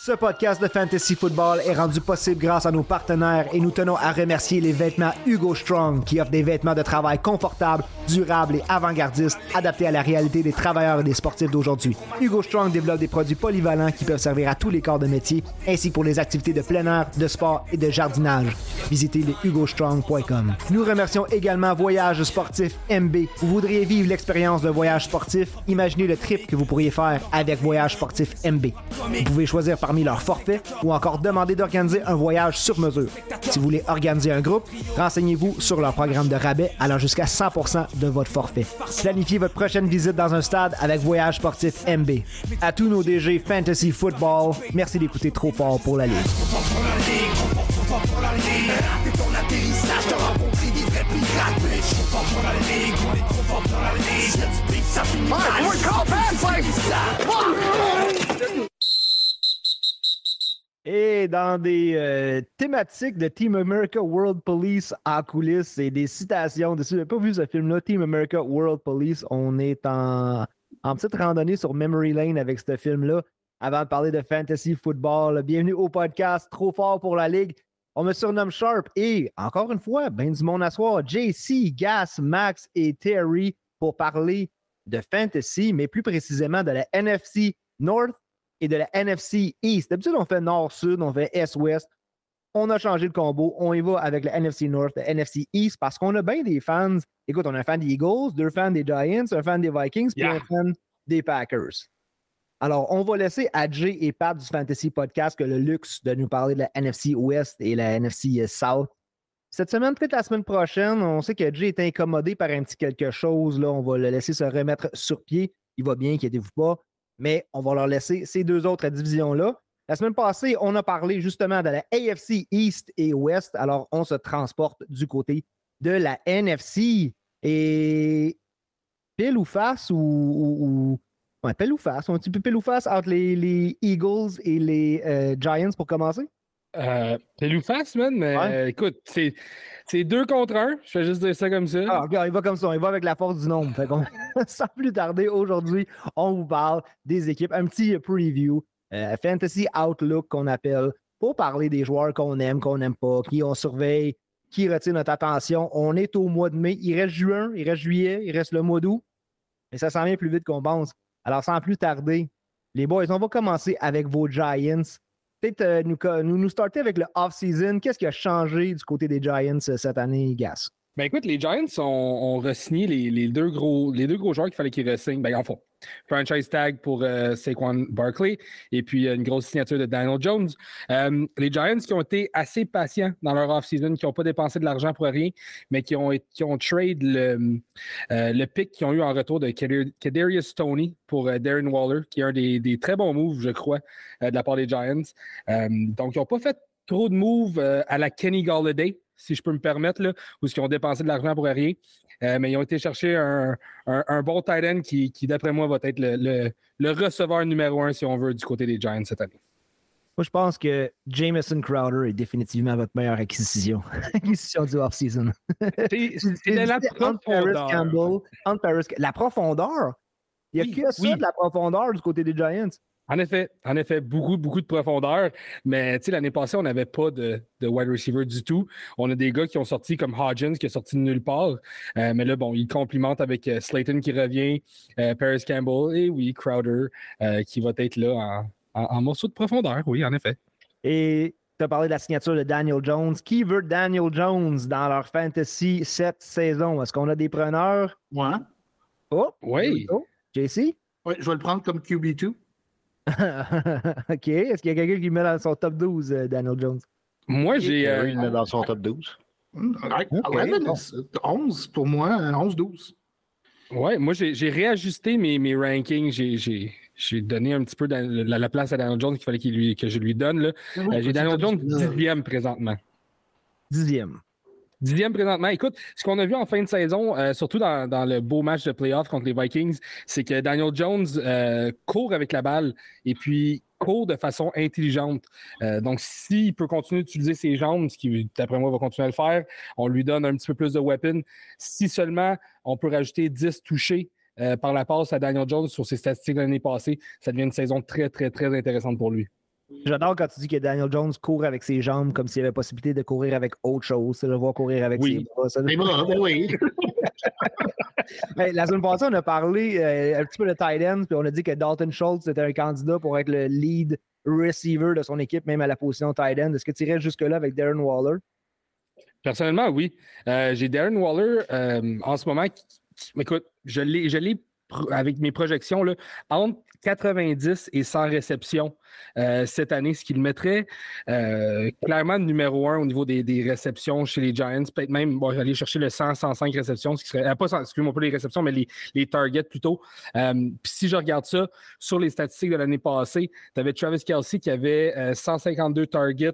Ce podcast de Fantasy Football est rendu possible grâce à nos partenaires et nous tenons à remercier les vêtements Hugo Strong qui offrent des vêtements de travail confortables, durables et avant-gardistes adaptés à la réalité des travailleurs et des sportifs d'aujourd'hui. Hugo Strong développe des produits polyvalents qui peuvent servir à tous les corps de métier ainsi que pour les activités de plein air, de sport et de jardinage. Visitez les hugostrong.com. Nous remercions également Voyage Sportif MB. Vous voudriez vivre l'expérience d'un voyage sportif? Imaginez le trip que vous pourriez faire avec Voyage Sportif MB. Vous pouvez choisir parmi leurs forfaits ou encore demander d'organiser un voyage sur mesure. Si vous voulez organiser un groupe, renseignez-vous sur leur programme de rabais allant jusqu'à 100% de votre forfait. Planifiez votre prochaine visite dans un stade avec Voyage Sportif MB. À tous nos DG Fantasy Football, merci d'écouter trop fort pour la Ligue. Et dans des euh, thématiques de Team America World Police en coulisses et des citations de Si vous n'avez pas vu ce film-là, Team America World Police, on est en, en petite randonnée sur Memory Lane avec ce film-là. Avant de parler de fantasy football, bienvenue au podcast Trop fort pour la Ligue. On me surnomme Sharp et encore une fois, ben du monde à JC, Gas, Max et Terry pour parler de fantasy, mais plus précisément de la NFC North et de la NFC East. D'habitude, on fait Nord-Sud, on fait Est-Ouest. On a changé le combo. On y va avec la NFC North, la NFC East, parce qu'on a bien des fans. Écoute, on a un fan des Eagles, deux fans des Giants, un fan des Vikings, puis Yeah. un fan des Packers. Alors, on va laisser à Jay et Pat du Fantasy Podcast que le luxe de nous parler de la NFC Ouest et la NFC South. Cette semaine, peut-être la semaine prochaine, on sait que Jay est incommodé par un petit quelque chose. Là, on va le laisser se remettre sur pied. Il va bien, inquiétez-vous pas. Mais on va leur laisser ces deux autres divisions-là. La semaine passée, on a parlé justement de la AFC East et Ouest. Alors, on se transporte du côté de la NFC. Et pile ou face ou. pile ou face. Un petit peu pile ou face entre les, les Eagles et les euh, Giants pour commencer? Euh, c'est face, man, mais Ouais. euh, écoute, c'est c'est deux contre un. Je vais juste dire ça comme ça. Alors, regarde, il va comme ça, il va avec la force du nombre. Fait qu'on- sans plus tarder, aujourd'hui, on vous parle des équipes. Un petit preview, euh, Fantasy Outlook qu'on appelle, pour parler des joueurs qu'on aime, qu'on n'aime pas, qui on surveille, qui retient notre attention. On est au mois de mai. Il reste juin, il reste juillet, il reste le mois d'août. Mais ça s'en vient plus vite qu'on pense. Alors, sans plus tarder, les boys, on va commencer avec vos Giants. Peut-être nous, nous, nous avec le off-season. Qu'est-ce qui a changé du côté des Giants euh, cette année, Gas? Ben écoute, les Giants ont, ont re-signé les, les deux gros, les deux gros joueurs qu'il fallait qu'ils re-signent. Ben, en fond, franchise tag pour euh, Saquon Barkley et puis une grosse signature de Daniel Jones. Euh, les Giants qui ont été assez patients dans leur off-season, qui n'ont pas dépensé de l'argent pour rien, mais qui ont, qui trade le, euh, le pick qu'ils ont eu en retour de Kadarius Stoney pour Darren Waller, qui est un des, très bons moves, je crois, de la part des Giants. Donc, ils n'ont pas fait trop de moves à la Kenny Galladay, si je peux me permettre, là, où ils ont dépensé de l'argent pour rien. Euh, mais ils ont été chercher un, un- un bon tight end qui, qui, d'après moi, va être le, le- le receveur numéro un, si on veut, du côté des Giants cette année. Moi, je pense que Jameson Crowder est définitivement votre meilleure acquisition. acquisition du off-season. C'est la profondeur. Campbell, entre Paris- La profondeur? Il n'y a Oui, que ça oui. de la profondeur du côté des Giants. En effet, en effet, beaucoup, beaucoup de profondeur. Mais tu sais, l'année passée, on n'avait pas de, de wide receiver du tout. On a des gars qui ont sorti comme Hodgins, qui est sorti de nulle part. Euh, mais là, bon, il complimente avec euh, Slayton qui revient, euh, Paris Campbell et oui, Crowder euh, qui va être là en, en- en morceau de profondeur. Oui, en effet. Et tu as parlé de la signature de Daniel Jones. Qui veut Daniel Jones dans leur fantasy cette saison? Est-ce qu'on a des preneurs? Moi, Oh, Oui. oh, JC? ouais, je vais le prendre comme QB2. OK. Est-ce qu'il y a quelqu'un qui met dans son top 12, euh, Daniel Jones? Moi, j'ai. euh, Oui, il le met dans son top 12. Hmm, right. Ok, 11, bon. is- 11 pour moi, hein, 11-12. Ouais, moi, j'ai réajusté mes, mes rankings. J'ai- J'ai j'ai donné un petit peu dans- la, la place à Daniel Jones qu'il fallait qu'il lui, que je lui donne. là. Euh, j'ai Daniel Jones dixième présentement. Dixième. Dixième présentement. Écoute, ce qu'on a vu en fin de saison, euh, surtout dans, le beau match de playoff contre les Vikings, c'est que Daniel Jones euh, court avec la balle et puis court de façon intelligente. Euh, donc, s'il peut continuer d'utiliser ses jambes, ce qui, d'après moi, va continuer à le faire, on lui donne un petit peu plus de weapons. Si seulement on peut rajouter 10 touchés par la passe à Daniel Jones sur ses statistiques l'année passée, ça devient une saison très, très, très intéressante pour lui. J'adore quand tu dis que Daniel Jones court avec ses jambes comme s'il y avait possibilité de courir avec autre chose. Je le vois courir avec Oui. ses bras. ça. Les bras, ben oui. Ben, la semaine passée, on a parlé euh, un petit peu de tight end, puis on a dit que Dalton Schultz était un candidat pour être le lead receiver de son équipe, même à la position tight end. Est-ce que tu irais jusque-là avec Darren Waller? Personnellement, oui. Euh, J'ai Darren Waller euh, en ce moment. qui- qui- écoute, je l'ai, je l'ai pro- avec mes projections là, entre 90 et 100 réceptions euh, cette année, ce qui le mettrait euh, clairement numéro un au niveau des, des réceptions chez les Giants. Peut-être même, bon, j'allais chercher le 100, 105 réceptions, ce qui serait, euh, pas, 100, excuse-moi pas les réceptions, mais les, les targets plutôt. Euh, Puis si je regarde ça sur les statistiques de l'année passée, tu avais Travis Kelsey qui avait euh, 152 targets.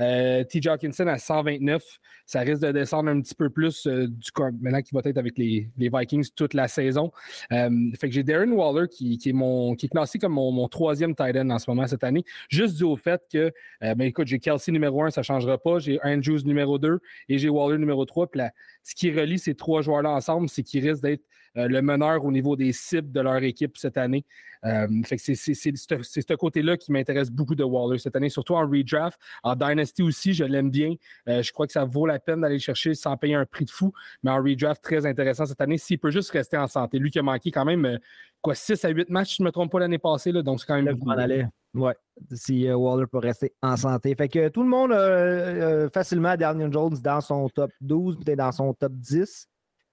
Euh, T. Hawkinson à 129, ça risque de descendre un petit peu plus euh, du maintenant qu'il va être avec les, Vikings toute la saison. Euh, fait j'ai Darren Waller qui, est mon qui est classé comme mon, troisième tight end en ce moment cette année, juste dû au fait que euh, ben écoute, j'ai Kelsey numéro un, ça ne changera pas, j'ai Andrews numéro 2 et j'ai Waller numéro 3. Puis ce qui relie ces trois joueurs-là ensemble, c'est qu'ils risquent d'être le meneur au niveau des cibles de leur équipe cette année. Euh, fait que c'est ce côté-là qui m'intéresse beaucoup de Waller cette année, surtout en redraft. En Dynasty aussi, je l'aime bien. Euh, je crois que ça vaut la peine d'aller le chercher sans payer un prix de fou. Mais en redraft, très intéressant cette année. S'il peut juste rester en santé. Lui qui a manqué quand même euh, quoi, 6 à 8 matchs, si je ne me trompe pas, l'année passée. Là, donc c'est quand même Là. Ouais. Si euh, Waller peut rester en santé. Fait que tout le monde a euh, facilement Daniel Jones dans son top 12, peut-être dans son top 10.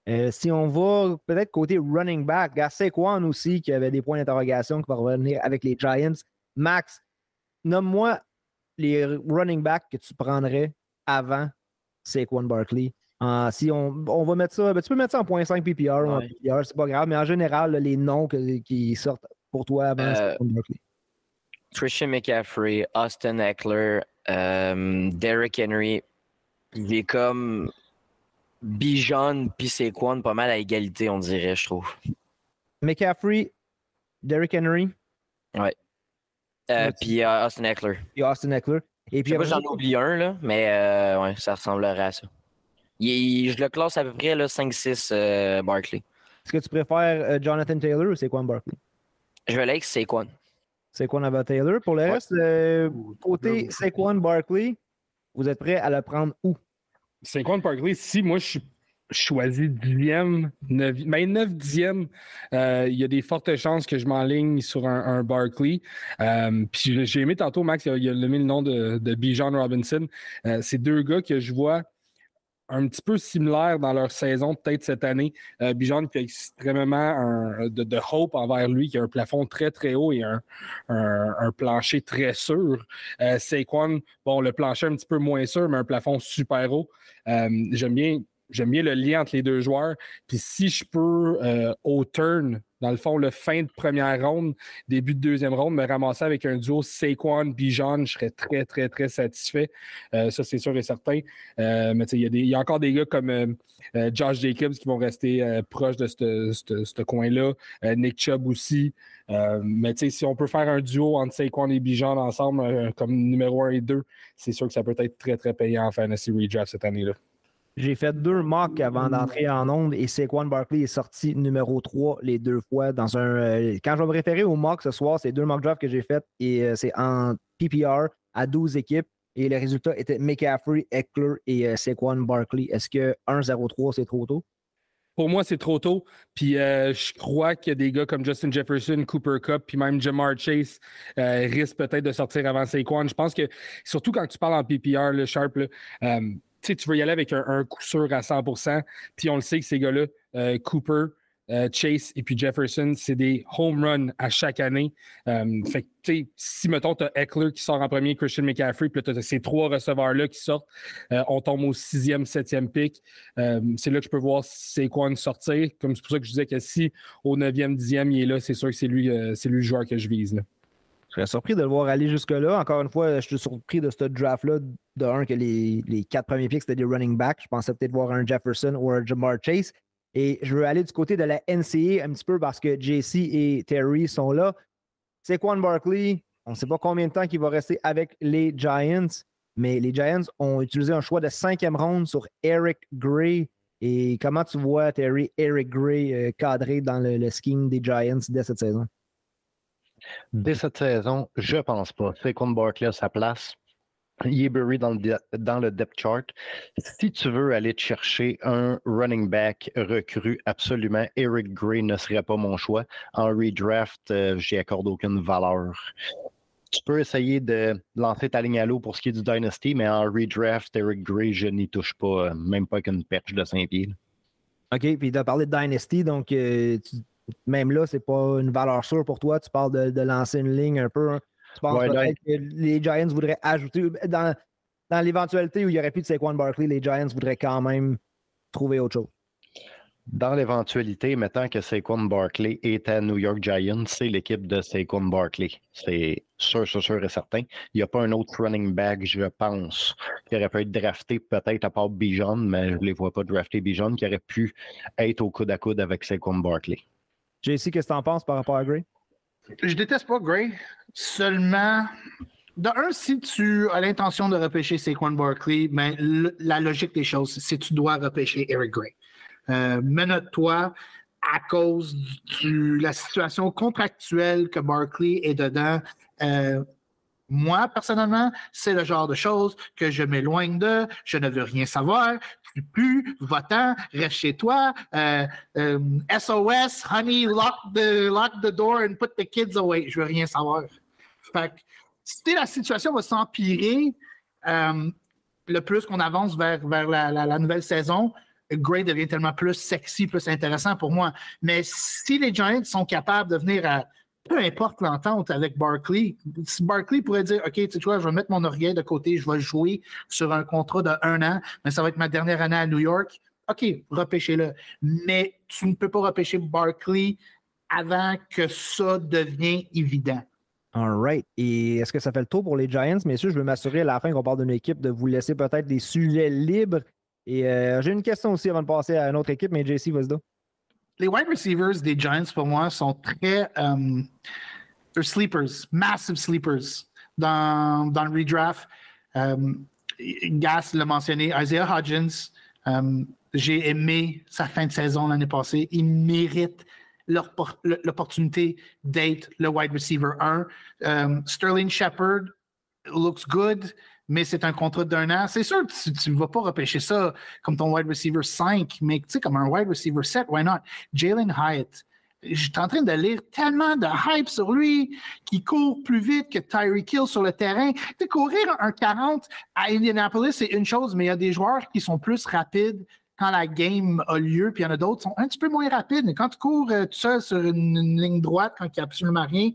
Euh, si on va peut-être côté running back, il y a Saquon aussi qui avait des points d'interrogation qui va revenir avec les Giants. Max, nomme-moi les running backs que tu prendrais avant Saquon Barkley. Euh, si on, on va mettre ça, ben, tu peux mettre ça en point 5 PPR ou en Ouais. PPR, c'est pas grave, mais en général, les noms que- qui sortent pour toi avant Euh, Saquon Barkley. Christian McCaffrey, Austin Eckler, euh, Derrick Henry. Il est comme Bijan puis Saquon pas mal à égalité, on dirait, je trouve. McCaffrey, Derrick Henry Euh, Ouais, puis euh, Austin Eckler. et Austin Eckler. Et Je puis sais pas après si ça, j'en oublie un, là, mais euh, ouais, ça ressemblerait à ça. Il- je le classe à peu près là, 5-6 euh, Barkley. est-ce que tu préfères euh, Jonathan Taylor ou Saquon Barkley? Je vais aller avec Saquon. Saquon avant Taylor. Pour le Ouais. reste, euh, côté Saquon Barkley, vous êtes prêt à le prendre où? Saquon Barkley, si moi je suis choisi dixième, neuf, ben 9 dixième, euh, il y a des fortes chances que je m'enligne sur un, un Barkley. Euh, puis j'ai- aimé tantôt, Max, il a, il nommé le nom de, de Bijan Robinson. Euh, c'est deux gars que je vois un petit peu similaires dans leur saison, peut-être cette année. Euh, Bijan qui a extrêmement de, hope envers lui, qui a un plafond très, très haut et un, un- un plancher très sûr. Euh, Saquon, bon, le plancher un petit peu moins sûr, mais un plafond super haut. Euh, J'aime bien. J'aime bien le lien entre les deux joueurs. Puis si je peux, euh, au turn, dans le fond, le fin de première ronde, début de deuxième ronde, me ramasser avec un duo Saquon, Bijan, je serais très, très, très satisfait. Euh, ça, c'est sûr et certain. Euh, mais il y, a encore des gars comme Josh Jacobs qui vont rester proches de ce- coin-là. Nick Chubb aussi. Mais si on peut faire un duo entre Saquon et Bijan ensemble, comme numéro 1 et 2, c'est sûr que ça peut être très, très payant en fantasy redraft cette année-là. J'ai fait deux mocks avant d'entrer en onde et Saquon Barkley est sorti numéro 3 les deux fois dans un. euh, quand je vais me référer aux mocks ce soir, c'est deux mock drafts que j'ai fait et euh, c'est en PPR à 12 équipes et le résultat était McCaffrey, Eckler et euh, Saquon Barkley. Est-ce que 1-0-3 c'est trop tôt? Pour moi, c'est trop tôt. Puis je crois a des gars comme Justin Jefferson, Cooper Cup, puis même Jamar Chase risquent peut-être de sortir avant Saquon. Je pense que, surtout quand tu parles en PPR, le Sharp, tu veux y aller avec un, coup sûr à 100% Puis on le sait que ces gars-là, euh, Cooper, euh, Chase et puis Jefferson, c'est des home runs à chaque année. Euh, fait que, si, mettons, tu as Eckler qui sort en premier, Christian McCaffrey, puis tu as ces trois receveurs-là qui sortent, on tombe au sixième, septième pick. C'est là que je peux voir c'est quoi sortir. Comme c'est pour ça que je disais que si au neuvième, dixième, il est là, c'est sûr que c'est lui, lui le joueur que je vise. Je serais surpris de le voir aller jusque-là. Encore une fois, je suis surpris de ce draft-là. De un, que les, quatre premiers picks, c'était des running backs. Je pensais peut-être voir un Jefferson ou un Jamar Chase. Et je veux aller du côté de la NCA un petit peu parce que JC et Terry sont là. Saquon Barkley, on ne sait pas combien de temps il va rester avec les Giants, mais les Giants ont utilisé un choix de cinquième ronde sur Eric Gray. Et comment tu vois, Terry, Eric Gray euh, cadré dans le, le scheme des Giants dès cette saison? Dès cette saison, je pense pas. Saquon Barkley a sa place. Il dans le, dans le depth chart. Si tu veux aller te chercher un running back recru, absolument, Eric Gray ne serait pas mon choix. En redraft, euh, j'y accorde aucune valeur. Tu peux essayer de lancer ta ligne à l'eau pour ce qui est du Dynasty, mais en redraft, Eric Gray, je n'y touche pas, euh, même pas avec une perche de 5 pieds. OK, puis tu as parlé de Dynasty, donc euh, tu, même là, c'est pas une valeur sûre pour toi. Tu parles de, de lancer une ligne un peu. Hein. Tu penses Ouais, peut-être que les Giants voudraient ajouter dans, dans l'éventualité où il n'y aurait plus de Saquon Barkley, les Giants voudraient quand même trouver autre chose. Dans l'éventualité, mettant que Saquon Barkley est à New York Giants, c'est l'équipe de Saquon Barkley. C'est sûr, sûr, sûr et certain. Il n'y a pas un autre running back, je pense, qui aurait pu être drafté peut-être à part Bijan, mais je ne les vois pas drafter Bijan, qui aurait pu être au coude à coude avec Saquon Barkley. JC, qu'est-ce que tu en penses par rapport à Gray? Je déteste pas Gray. Seulement, de un, si tu as l'intention de repêcher Saquon Barkley, ben, la logique des choses, c'est que tu dois repêcher Eric Gray. Euh, Menote-toi à cause de la situation contractuelle que Barkley est dedans. Euh, moi, personnellement, c'est le genre de choses que je m'éloigne de. Je ne veux rien savoir. Tu pues, va-t'en, reste chez toi. Euh, euh, SOS, honey, lock the, lock the door and put the kids away. Je veux rien savoir. Fait que, si la situation va s'empirer, euh, le plus qu'on avance vers, vers la, la- la nouvelle saison, Gray devient tellement plus sexy, plus intéressant pour moi. Mais si les Giants sont capables de venir à peu importe l'entente avec Barkley, si Barkley pourrait dire OK, tu quoi, je vais mettre mon oreiller de côté, je vais jouer sur un contrat de un an, mais ça va être ma dernière année à New York. OK, repêchez-le. Mais tu ne peux pas repêcher Barkley avant que ça devienne évident. All right. Et est-ce que ça fait le tour pour les Giants? Messieurs, je veux m'assurer à la fin qu'on parle d'une équipe de vous laisser peut-être des sujets libres. Et euh, j'ai une question aussi avant de passer à une autre équipe, mais JC, vas-y. Les wide receivers des Giants, pour moi, sont très. they're sleepers, massive sleepers dans, le redraft. Euh, Gas l'a mentionné, Isaiah Hodgins, euh, j'ai aimé sa fin de saison l'année passée. Il mérite l'opportunité d'être le wide receiver 1. Euh, Sterling Shepard looks good, mais c'est un contrat d'un an. C'est sûr, que tu ne vas pas repêcher ça comme ton wide receiver 5, mais tu sais, comme un wide receiver 7, why not? Jalen Hyatt. J'étais en train de lire tellement de hype sur lui, qui court plus vite que Tyreek Hill sur le terrain. Sais, courir un 40 à Indianapolis, c'est une chose, mais il y a des joueurs qui sont plus rapides quand la game a lieu, puis il y en a d'autres qui sont un petit peu moins rapides. Mais quand tu cours euh, tout seul sur une, une ligne droite, quand il n'y a absolument rien,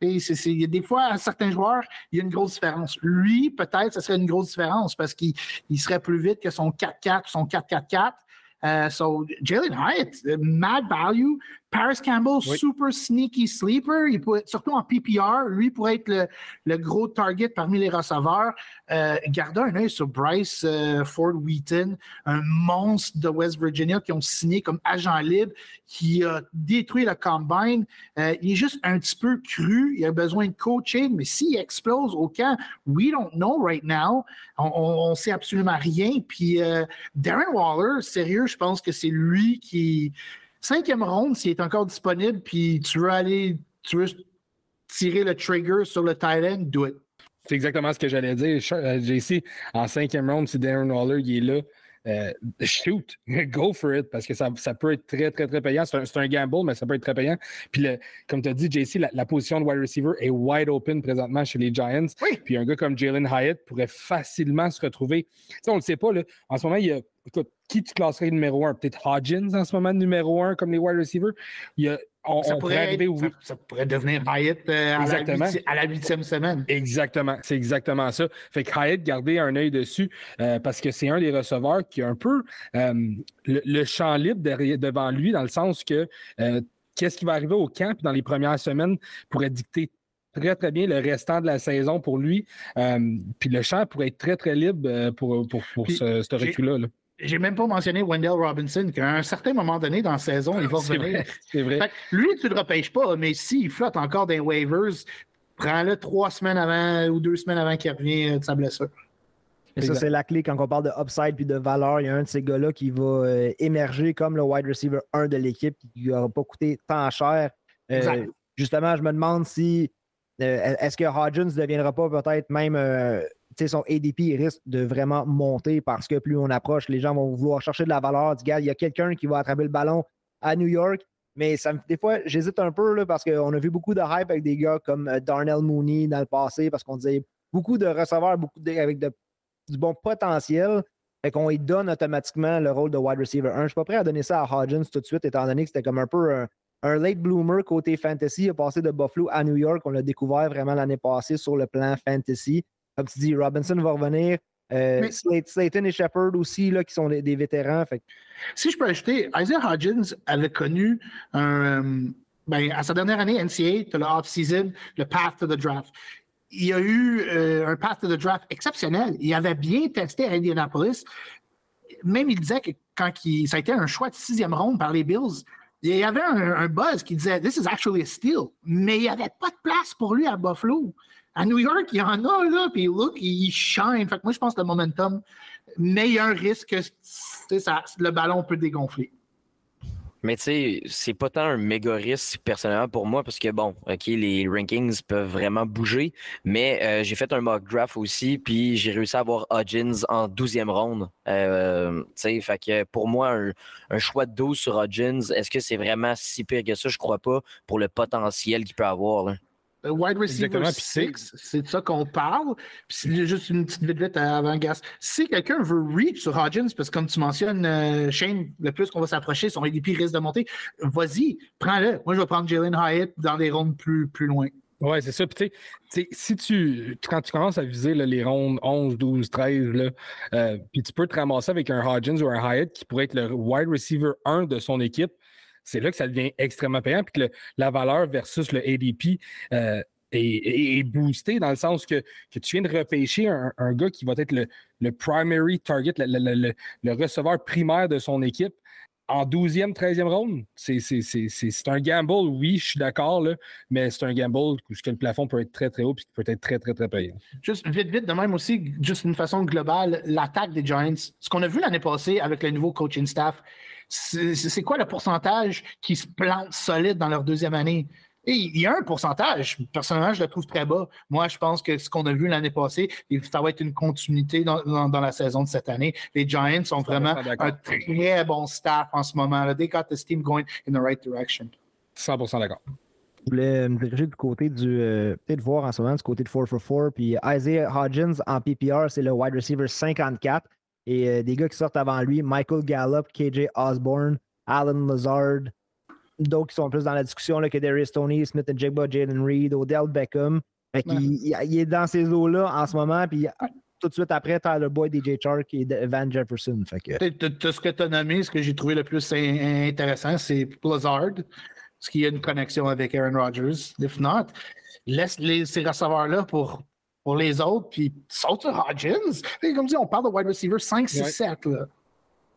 et des fois, à certains joueurs, il y a une grosse différence. Lui, peut-être, ce serait une grosse différence parce qu'il il serait plus vite que son 4-4, son 4-4-4. Euh, so, Jalen Hyatt, mad value. Paris Campbell, Oui. super sneaky sleeper. Il pourrait, surtout en PPR, lui pourrait être le, le gros target parmi les receveurs. Euh, gardez un œil sur Bryce euh, Ford Wheaton, un monstre de West Virginia qui ont signé comme agent libre, qui a détruit le combine. Euh, il est juste un petit peu cru. Il a besoin de coaching, mais s'il explose au camp, we don't know right now. On ne sait absolument rien. Puis euh, Darren Waller, sérieux, je pense que c'est lui qui. Cinquième ronde, s'il est encore disponible, puis tu veux aller, tu veux tirer le trigger sur le tight end, do it. C'est exactement ce que j'allais dire. Euh, JC, en cinquième round, si Darren Waller il est là, euh, shoot, go for it, parce que ça, ça peut être très, très, très payant. C'est un, un gamble, mais ça peut être très payant. Puis, le- comme tu as dit, JC, la, la position de wide receiver est wide open présentement chez les Giants. Oui. Puis, un gars comme Jalen Hyatt pourrait facilement se retrouver. Tu sais, on ne le sait pas, là. En ce moment, il y a. Écoute, qui tu classerais numéro un? Peut-être Hodgins en ce moment, numéro un, comme les wide receivers? Il y a, on, Ça on pourrait pourrait, arriver être- ça, ça pourrait devenir Hyatt euh, à, la huitième semaine. Exactement, c'est exactement ça. Fait que Hyatt, gardez un œil dessus euh, parce que c'est un des receveurs qui a un peu euh, le, le champ libre derrière- devant lui, dans le sens que qu'est-ce qui va arriver au camp dans les premières semaines pourrait dicter très, très bien le restant de la saison pour lui. Euh, puis le champ pourrait être très, très libre pour, pour, pour Puis, ce, ce recul-là. J'ai même pas mentionné Wendell Robinson, qu'à un certain moment donné dans la saison, il va revenir. c'est vrai. Lui, tu le repêches pas, mais s'il flotte encore des waivers, prends-le trois semaines avant ou deux semaines avant qu'il revienne de sa blessure. Et ça, c'est la clé quand on parle de upside puis de valeur. Il y a un de ces gars-là qui va euh, émerger comme le wide receiver 1 de l'équipe qui n'aura pas coûté tant cher. Euh, Exact. justement, je me demande si euh, est-ce que Hodgins ne deviendra pas peut-être même euh, son ADP risque de vraiment monter parce que plus on approche, les gens vont vouloir chercher de la valeur. Du gars, il y a quelqu'un qui va attraper le ballon à New York. Mais ça, des fois, j'hésite un peu là, parce qu'on a vu beaucoup de hype avec des gars comme euh, Darnell Mooney dans le passé parce qu'on disait beaucoup de receveurs beaucoup avec du bon potentiel. Fait qu'on lui donne automatiquement le rôle de wide receiver 1. Je suis pas prêt à donner ça à Hodgins tout de suite, étant donné que c'était comme un peu un, un late bloomer côté fantasy. Il a passé de Buffalo à New York. On l'a découvert vraiment l'année passée sur le plan fantasy. Comme tu dis, Robinson va revenir. Euh, Slayton et Shepard aussi, là, qui sont des, vétérans. Si je peux ajouter, Isaiah Hodgins avait connu un. Euh, ben, à sa dernière année, NCA, tu as le off-season, le path to the draft. Il y a eu euh, un path to the draft exceptionnel. Il avait bien testé à Indianapolis. Même il disait que quand il, ça a été un choix de sixième ronde par les Bills, il y avait un, buzz qui disait This is actually a steal. Mais il n'y avait pas de place pour lui à Buffalo. À New York, il y en a, là, puis look, il shine. Fait que moi, je pense que le momentum, un risque que ça, le ballon peut dégonfler. Mais tu sais, c'est pas tant un méga risque personnellement pour moi parce que bon, ok, les rankings peuvent vraiment bouger, mais euh, j'ai fait un mock draft aussi, puis j'ai réussi à avoir Hodgins en 12e ronde. Euh, tu sais, fait que pour moi, un, choix de 12 sur Hodgins, est-ce que c'est vraiment si pire que ça? Je crois pas pour le potentiel qu'il peut avoir. Là. Euh, wide receiver 6, c'est de ça qu'on parle. Puis juste une petite vite avant Gas. Si quelqu'un veut reach sur Hodgins, parce que comme tu mentionnes, euh, Shane, le plus qu'on va s'approcher, son ADP risque de monter, vas-y, prends-le. Moi, je vais prendre Jalen Hyatt dans des rondes plus, plus loin. Oui, c'est ça. Puis, si tu, quand tu commences à viser les rondes 11, 12, 13, là, euh, puis tu peux te ramasser avec un Hodgins ou un Hyatt qui pourrait être le wide receiver 1 de son équipe, c'est là que ça devient extrêmement payant, puis que la valeur versus le ADP euh, est, boostée dans le sens que, tu viens de repêcher un, gars qui va être le, primary target, le, receveur primaire de son équipe. En 12e, 13e ronde, c'est un gamble, oui, je suis d'accord, mais c'est un gamble où le plafond peut être très, très haut et peut être très, très, très payant. Juste vite, vite, de même aussi, juste d'une façon globale, l'attaque des Giants, ce qu'on a vu l'année passée avec le nouveau coaching staff, c'est quoi le pourcentage qui se plante solide dans leur deuxième année? Et il y a un pourcentage. Personnellement, je le trouve très bas. Moi, je pense que ce qu'on a vu l'année passée, ça va être une continuité dans, la saison de cette année. Les Giants sont vraiment un très bon staff en ce moment. Là. They got this team going in the right direction. 100% d'accord. Je voulais me diriger du côté du. Euh, peut-être voir en ce moment du côté de 4 for 4. Puis Isaiah Hodgins en PPR, c'est le wide receiver 54. Et euh, des gars qui sortent avant lui, Michael Gallup, KJ Osborne, Alan Lazard, d'autres qui sont plus dans la discussion là, que Darius Tony, Smith and Jigba, Jalen Reed, Odell Beckham. il, est dans ces eaux-là en ce moment. Puis tout de suite après, Tyler Boyd, DJ Chark et Van Jefferson. Fait que... ce que tu as nommé, ce que j'ai trouvé le plus intéressant, c'est Lazard, parce qu'il y a une connexion avec Aaron Rodgers. If not, laisse les, ces receveurs-là pour pour les autres, puis saute Hodgins. comme dit, on parle de wide receiver 5, 6, 7. Là.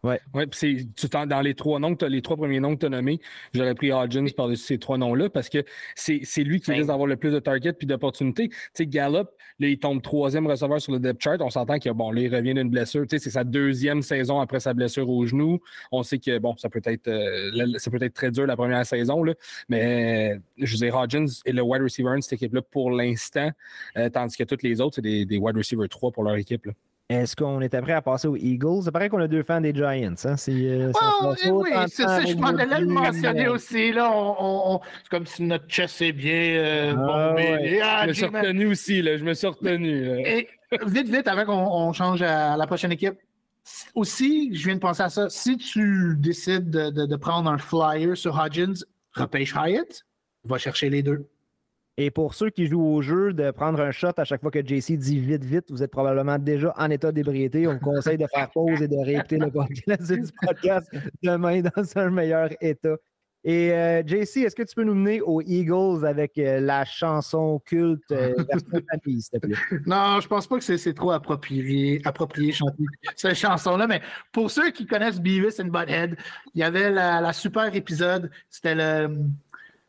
Ouais. Ouais, puis c'est dans les trois noms les trois premiers noms que tu as nommés, j'aurais pris Hodgins par-dessus ces trois noms-là parce que c'est lui qui risque d'avoir le plus de targets puis d'opportunités. Tu sais, Gallup, là, il tombe troisième receveur sur le depth chart. On s'entend qu'il bon, il revient d'une blessure. Tu sais, c'est sa deuxième saison après sa blessure au genou. On sait que bon, ça peut être euh, ça peut être très dur la première saison, là, mais je veux dire, Hodgins est le wide receiver 1 de cette équipe-là pour l'instant, euh, tandis que toutes les autres, c'est des, des wide receiver 3 pour leur équipe. Là. Est-ce qu'on était prêt à passer aux Eagles? C'est paraît qu'on a deux fans des Giants. Hein? C'est, euh, oh, oui, c'est ça. Je m'en allais le mentionner aussi. Là, on, c'est comme si notre chest est bien euh, ah, ah, je me suis retenu aussi. Là. Je me suis retenu. vite, vite, avant qu'on change à la prochaine équipe. Aussi, je viens de penser à ça. Si tu décides de, de prendre un flyer sur Hodgins, repêche Hyatt, va chercher les deux. Et pour ceux qui jouent au jeu, de prendre un shot à chaque fois que JC dit vite, vite, vous êtes probablement déjà en état d'ébriété. On vous conseille de faire pause et de réécouter le podcast, demain dans un meilleur état. Et euh, JC, est-ce que tu peux nous mener aux Eagles avec euh, la chanson culte euh, version famille, s'il te plaît? Non, je pense pas que c'est trop approprié, approprié chanter cette chanson-là, mais pour ceux qui connaissent Beavis and Butthead, il y avait la, la super épisode, c'était le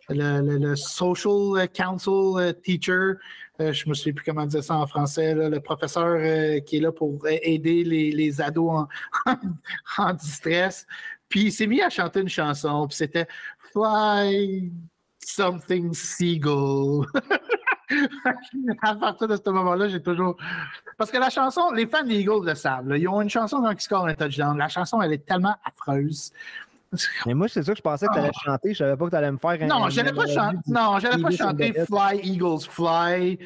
le, social council euh, teacher, euh, je me souviens plus comment dire ça en français, le professeur euh, qui est là pour aider les, ados en, distress. Puis il s'est mis à chanter une chanson, puis c'était Fly Something Seagull. à partir de ce moment-là, j'ai toujours. Parce que la chanson, les fans des Eagles le savent. Ils ont une chanson quand ils scorent un touchdown. La chanson, elle est tellement affreuse. Mais moi, c'est ça que je pensais que tu allais Ah. chanter. Je savais pas que tu allais me faire un. Non, je n'allais pas, chan- non, j'allais pas chanter Fly, Eagles, Fly.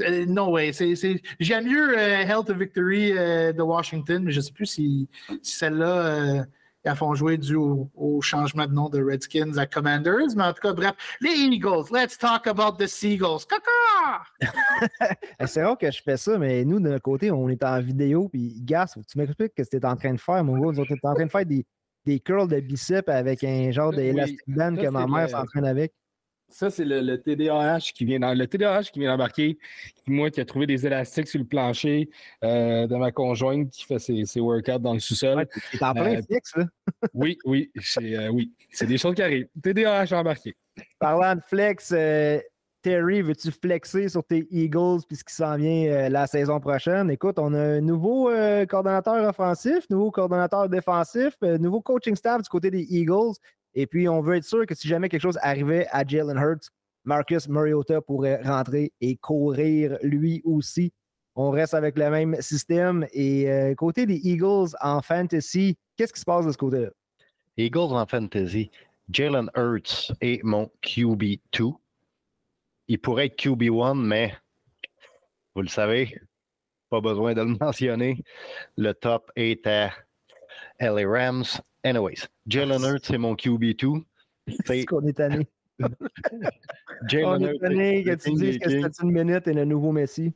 Euh, no way. C'est, c'est... J'aime mieux euh, Hell to Victory euh, de Washington, mais je ne sais plus si, si celle-là, euh, elles font jouer dû au, au changement de nom de Redskins à Commanders. Mais en tout cas, bref, les Eagles. Let's talk about the Seagulls. Caca! Eh, C'est rare que je fais ça, mais nous, de notre côté, on est en vidéo. Puis, Gas, tu m'expliques ce que tu es en train de faire, mon gars. Nous autres, on est en train de faire des, des curls de biceps avec un genre Oui, band ça, que ma mère le- s'entraîne avec. Ça, c'est le, le TDAH qui vient dans, le TDAH qui vient d'embarquer. Moi, qui a trouvé des élastiques sur le plancher euh, de ma conjointe qui fait ses, ses workouts dans le sous-sol. Ouais, T'es en plein Euh, fixe, là. Oui, oui, c'est euh, oui, c'est des choses qui arrivent. TDAH embarqué. Parlant de flex, euh, Terry, veux-tu flexer sur tes Eagles puis ce qui s'en vient euh, la saison prochaine? Écoute, on a un nouveau euh, coordonnateur offensif, nouveau coordonnateur défensif, euh, nouveau coaching staff du côté des Eagles. Et puis, on veut être sûr que si jamais quelque chose arrivait à Jalen Hurts, Marcus Mariota pourrait rentrer et courir lui aussi. On reste avec le même système. Et euh, côté des Eagles en fantasy, qu'est-ce qui se passe de ce côté-là? Eagles en fantasy. Jalen Hurts est mon QB2. Il pourrait être QB1, mais vous le savez, pas besoin de le mentionner. Le top est à LA Rams. Anyways, Jalen Hurts, c'est mon QB2. C'est C'est qu'on est tanné? On Jalen est Hurts. tanné que le tu dises que c'était une minute et le nouveau Messi.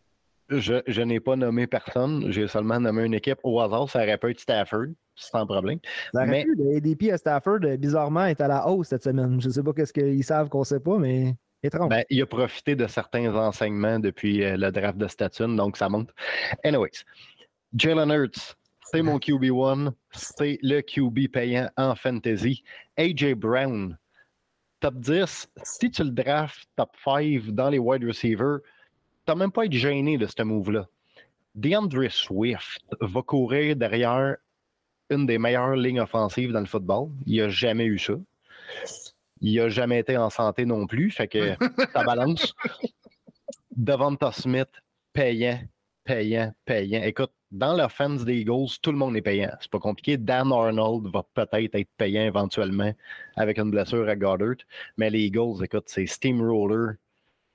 Je, je n'ai pas nommé personne. J'ai seulement nommé une équipe au hasard. Ça aurait pu être Stafford, sans problème. Ça Mais- pu, le ADP à Stafford, euh, bizarrement, est à la hausse cette semaine. Je ne sais pas qu'est-ce qu'ils savent qu'on ne sait pas, mais Ben, il a profité de certains enseignements depuis euh, le draft de Statune, donc ça monte. Anyways, Jalen Hurts, c'est mon QB1, c'est le QB payant en fantasy. AJ Brown, top 10, si tu le drafts top 5 dans les wide receivers, tu n'as même pas à être gêné de ce move-là. DeAndre Swift va courir derrière une des meilleures lignes offensives dans le football. Il n'a jamais eu ça. Il n'a jamais été en santé non plus, fait que ça balance. Devonta Smith, payant, payant, payant. Écoute, dans l'offense des Eagles, tout le monde est payant. C'est pas compliqué. Dan Arnold va peut-être être payant éventuellement avec une blessure à Goddard. Mais les Eagles, écoute, c'est Steamroller.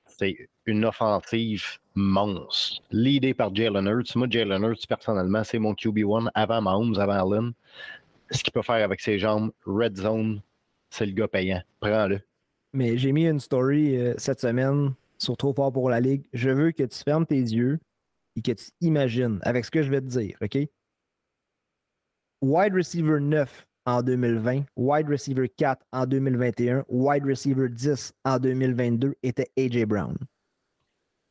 C'est une offensive monstre. L'idée par Jalen Hurts. Moi, Jalen Hurts, personnellement, c'est mon QB1 avant Mahomes, avant Allen. Ce qu'il peut faire avec ses jambes, red zone, c'est le gars payant. Prends-le. Mais j'ai mis une story euh, cette semaine sur Trop fort pour la Ligue. Je veux que tu fermes tes yeux et que tu imagines avec ce que je vais te dire, OK? Wide receiver 9 en 2020, wide receiver 4 en 2021, wide receiver 10 en 2022 était AJ Brown.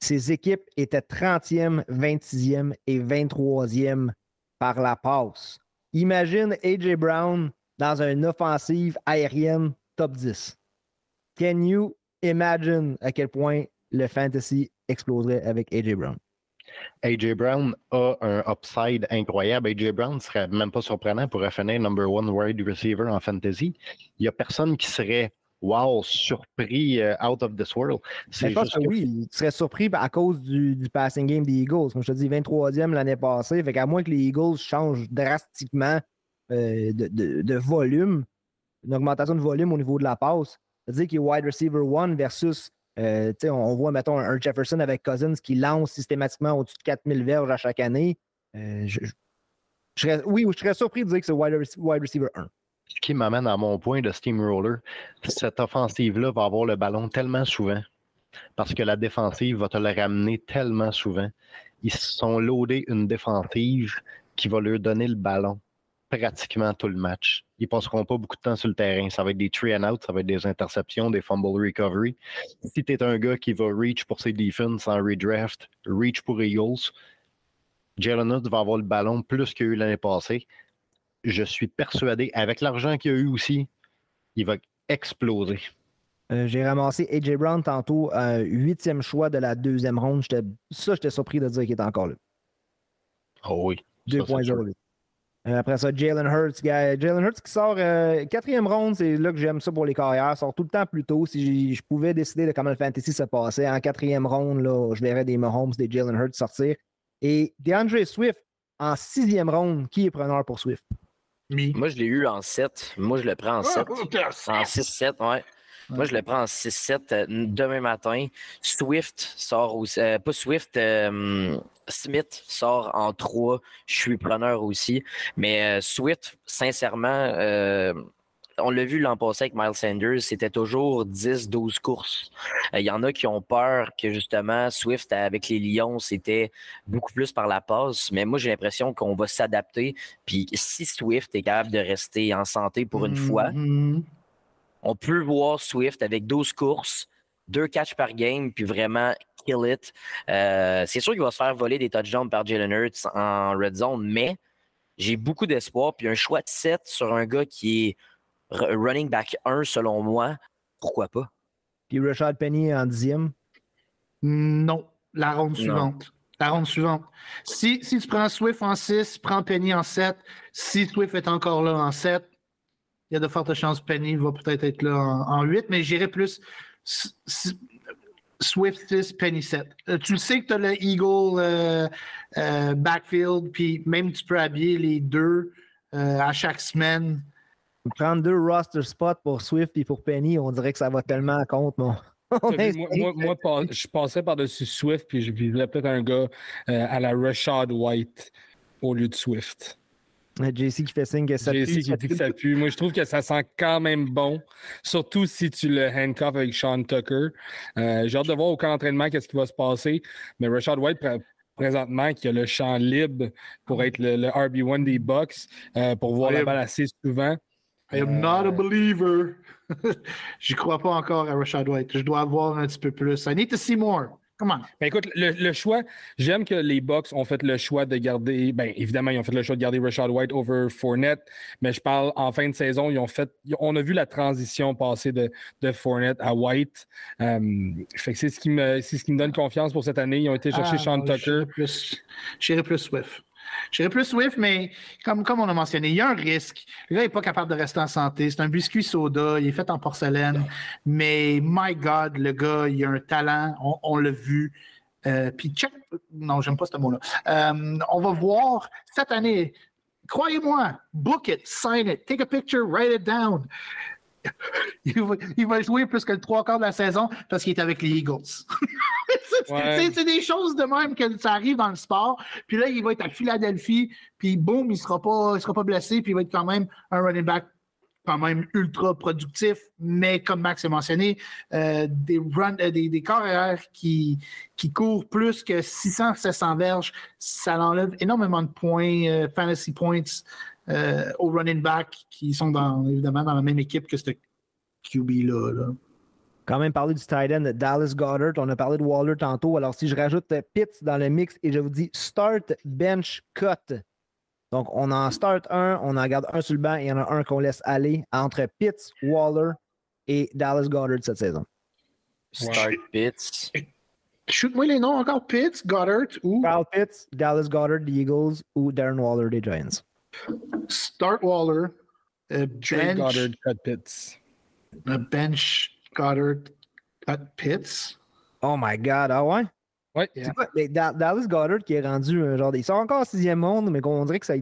Ses équipes étaient 30e, 26e et 23e par la passe. Imagine AJ Brown dans une offensive aérienne top 10. Can you imagine à quel point le fantasy exploserait avec AJ Brown? AJ Brown a un upside incroyable. AJ Brown serait même pas surprenant pour finir number one wide receiver en fantasy. Il n'y a personne qui serait wow, surpris euh, out of this world. Je pense que que- oui, tu serais surpris à cause du, du passing game des Eagles. Comme je te dis, 23e l'année passée. Fait qu'à moins que les Eagles changent drastiquement euh, de, volume, une augmentation de volume au niveau de la passe, c'est-à-dire qu'il est wide receiver 1 versus, euh, on, voit, mettons, un Jefferson avec Cousins qui lance systématiquement au-dessus de 4000 verges à chaque année. Euh, je- serais- oui, je serais surpris de dire que c'est wide, wide receiver 1. Ce qui m'amène à mon point de Steamroller, cette offensive-là va avoir le ballon tellement souvent parce que la défensive va te le ramener tellement souvent. Ils se sont loadés une défensive qui va leur donner le ballon pratiquement tout le match. Ils passeront pas beaucoup de temps sur le terrain. Ça va être des three and out, ça va être des interceptions, des fumble recovery. Si tu es un gars qui va reach pour ses defense en redraft, reach pour Eagles, Jalen Hurts va avoir le ballon plus qu'il y a eu l'année passée je suis persuadé, avec l'argent qu'il a eu aussi, il va exploser. Euh, J'ai ramassé AJ Brown tantôt, un huitième choix de la deuxième ronde. Ça, j'étais surpris de dire qu'il était encore là. Oh oui. Ça, c'est sûr. 2.08. Euh, après ça, Jalen Hurts. Jalen Hurts qui sort euh, quatrième ronde, c'est là que j'aime ça pour les carrières. Sort tout le temps plus tôt. Si je pouvais décider de comment le fantasy se passait, en quatrième ronde, là, je verrais des Mahomes, des Jalen Hurts sortir. Et DeAndre Swift en sixième ronde, qui est preneur pour Swift? Moi, je l'ai eu en 7. Moi, je le prends en 7. en 6-7, ouais. Moi, je le prends en 6-7 euh, demain matin. Swift sort aussi. Euh, pas Swift, euh, Smith sort en 3. Je suis preneur aussi. Mais Swift, sincèrement, on l'a vu l'an passé avec Miles Sanders, c'était toujours 10-12 courses. Il y en a qui ont peur que justement Swift avec les Lions, c'était beaucoup plus par la passe. Mais moi, j'ai l'impression qu'on va s'adapter. Puis si Swift est capable de rester en santé pour une fois, mm-hmm on peut voir Swift avec 12 courses, deux catchs par game, puis vraiment kill it. Euh, c'est sûr qu'il va se faire voler des touchdowns par Jalen Hurts en red zone, mais j'ai beaucoup d'espoir. Puis un choix de 7 sur un gars qui est running back 1 selon moi, pourquoi pas? Puis Rashad Penny en dixième? Non, la ronde suivante. La ronde suivante. Si, si tu prends Swift en 6, prends Penny en 7. Si Swift est encore là en 7, il y a de fortes chances que Penny va peut-être être là en, 8, mais j'irai plus Swift 6, Penny 7. Euh, tu sais que tu as le Eagle euh, euh, backfield, puis même tu peux habiller les deux à chaque semaine. Prendre deux roster spots pour Swift et pour Penny, on dirait que ça va tellement à compte, moi, moi, je passais par-dessus Swift, puis je viserais peut-être un gars à la Rashad White au lieu de Swift. JC qui fait signe que ça pue. JC qui dit que ça pue. Moi, je trouve que ça sent quand même bon, surtout si tu le handcuff avec Sean Tucker. Euh, j'ai hâte de voir au camp d'entraînement qu'est-ce qui va se passer. Mais Rashad White, présentement, qui a le champ libre pour être le, RB1 des Bucks, euh, pour voir la balle assez souvent. I am not a believer. Je crois pas encore à Rashad White. Je dois avoir un petit peu plus. I need to see more. Comment? Ben écoute, le, choix, j'aime que les Bucks ont fait le choix de garder, ben évidemment, ils ont fait le choix de garder Rashad White over Fournette, mais je parle en fin de saison, ils ont fait, on a vu la transition passer de, de Fournette à White. Euh, fait que c'est ce, qui me, ce qui me donne confiance pour cette année. Ils ont été chercher ah, Sean Tucker. J'irai plus, plus Swift. J'irais plus Swift, mais comme, comme on a mentionné, il y a un risque. Le gars n'est pas capable de rester en santé. C'est un biscuit soda, il est fait en porcelaine. Mais my God, le gars, il a un talent, on, l'a vu. Euh, puis check, non, j'aime pas ce mot-là. Euh, on va voir cette année. Croyez-moi, book it, sign it, take a picture, write it down. il, va, jouer plus que le trois quarts de la saison parce qu'il est avec les Eagles. c'est des choses de même que ça arrive dans le sport. Puis là, il va être à Philadelphie, puis boum, il ne sera, pas, sera pas blessé, puis il va être quand même un running back quand même ultra productif, mais comme Max a mentionné, euh, des, run, euh, des, des, carrières qui, qui courent plus que 600-700 verges, ça enlève énormément de points, euh, fantasy points euh, aux running back qui sont dans, évidemment dans la même équipe que ce QB-là. Quand même parler du tight end Dallas Goddard. On a parlé de Waller tantôt. Alors, si je rajoute Pitts dans le mix et je vous dis start, bench, cut. Donc, on en start un, on en garde un sur le banc et il y en a un qu'on laisse aller entre Pitts, Waller et Dallas Goddard cette saison. Start Pitts. Shoot-moi les noms encore. Pitts, Goddard ou? Kyle Pitts, Dallas Goddard, the Eagles ou Darren Waller des Giants. Start Waller. Bench, Goddard, cut Pitts. Uh, bench Goddard, cut Pitts. Oh my God, ah ouais? Ouais. Dallas Goddard qui est rendu un genre. Ils sont encore au sixième monde, mais on dirait que ça.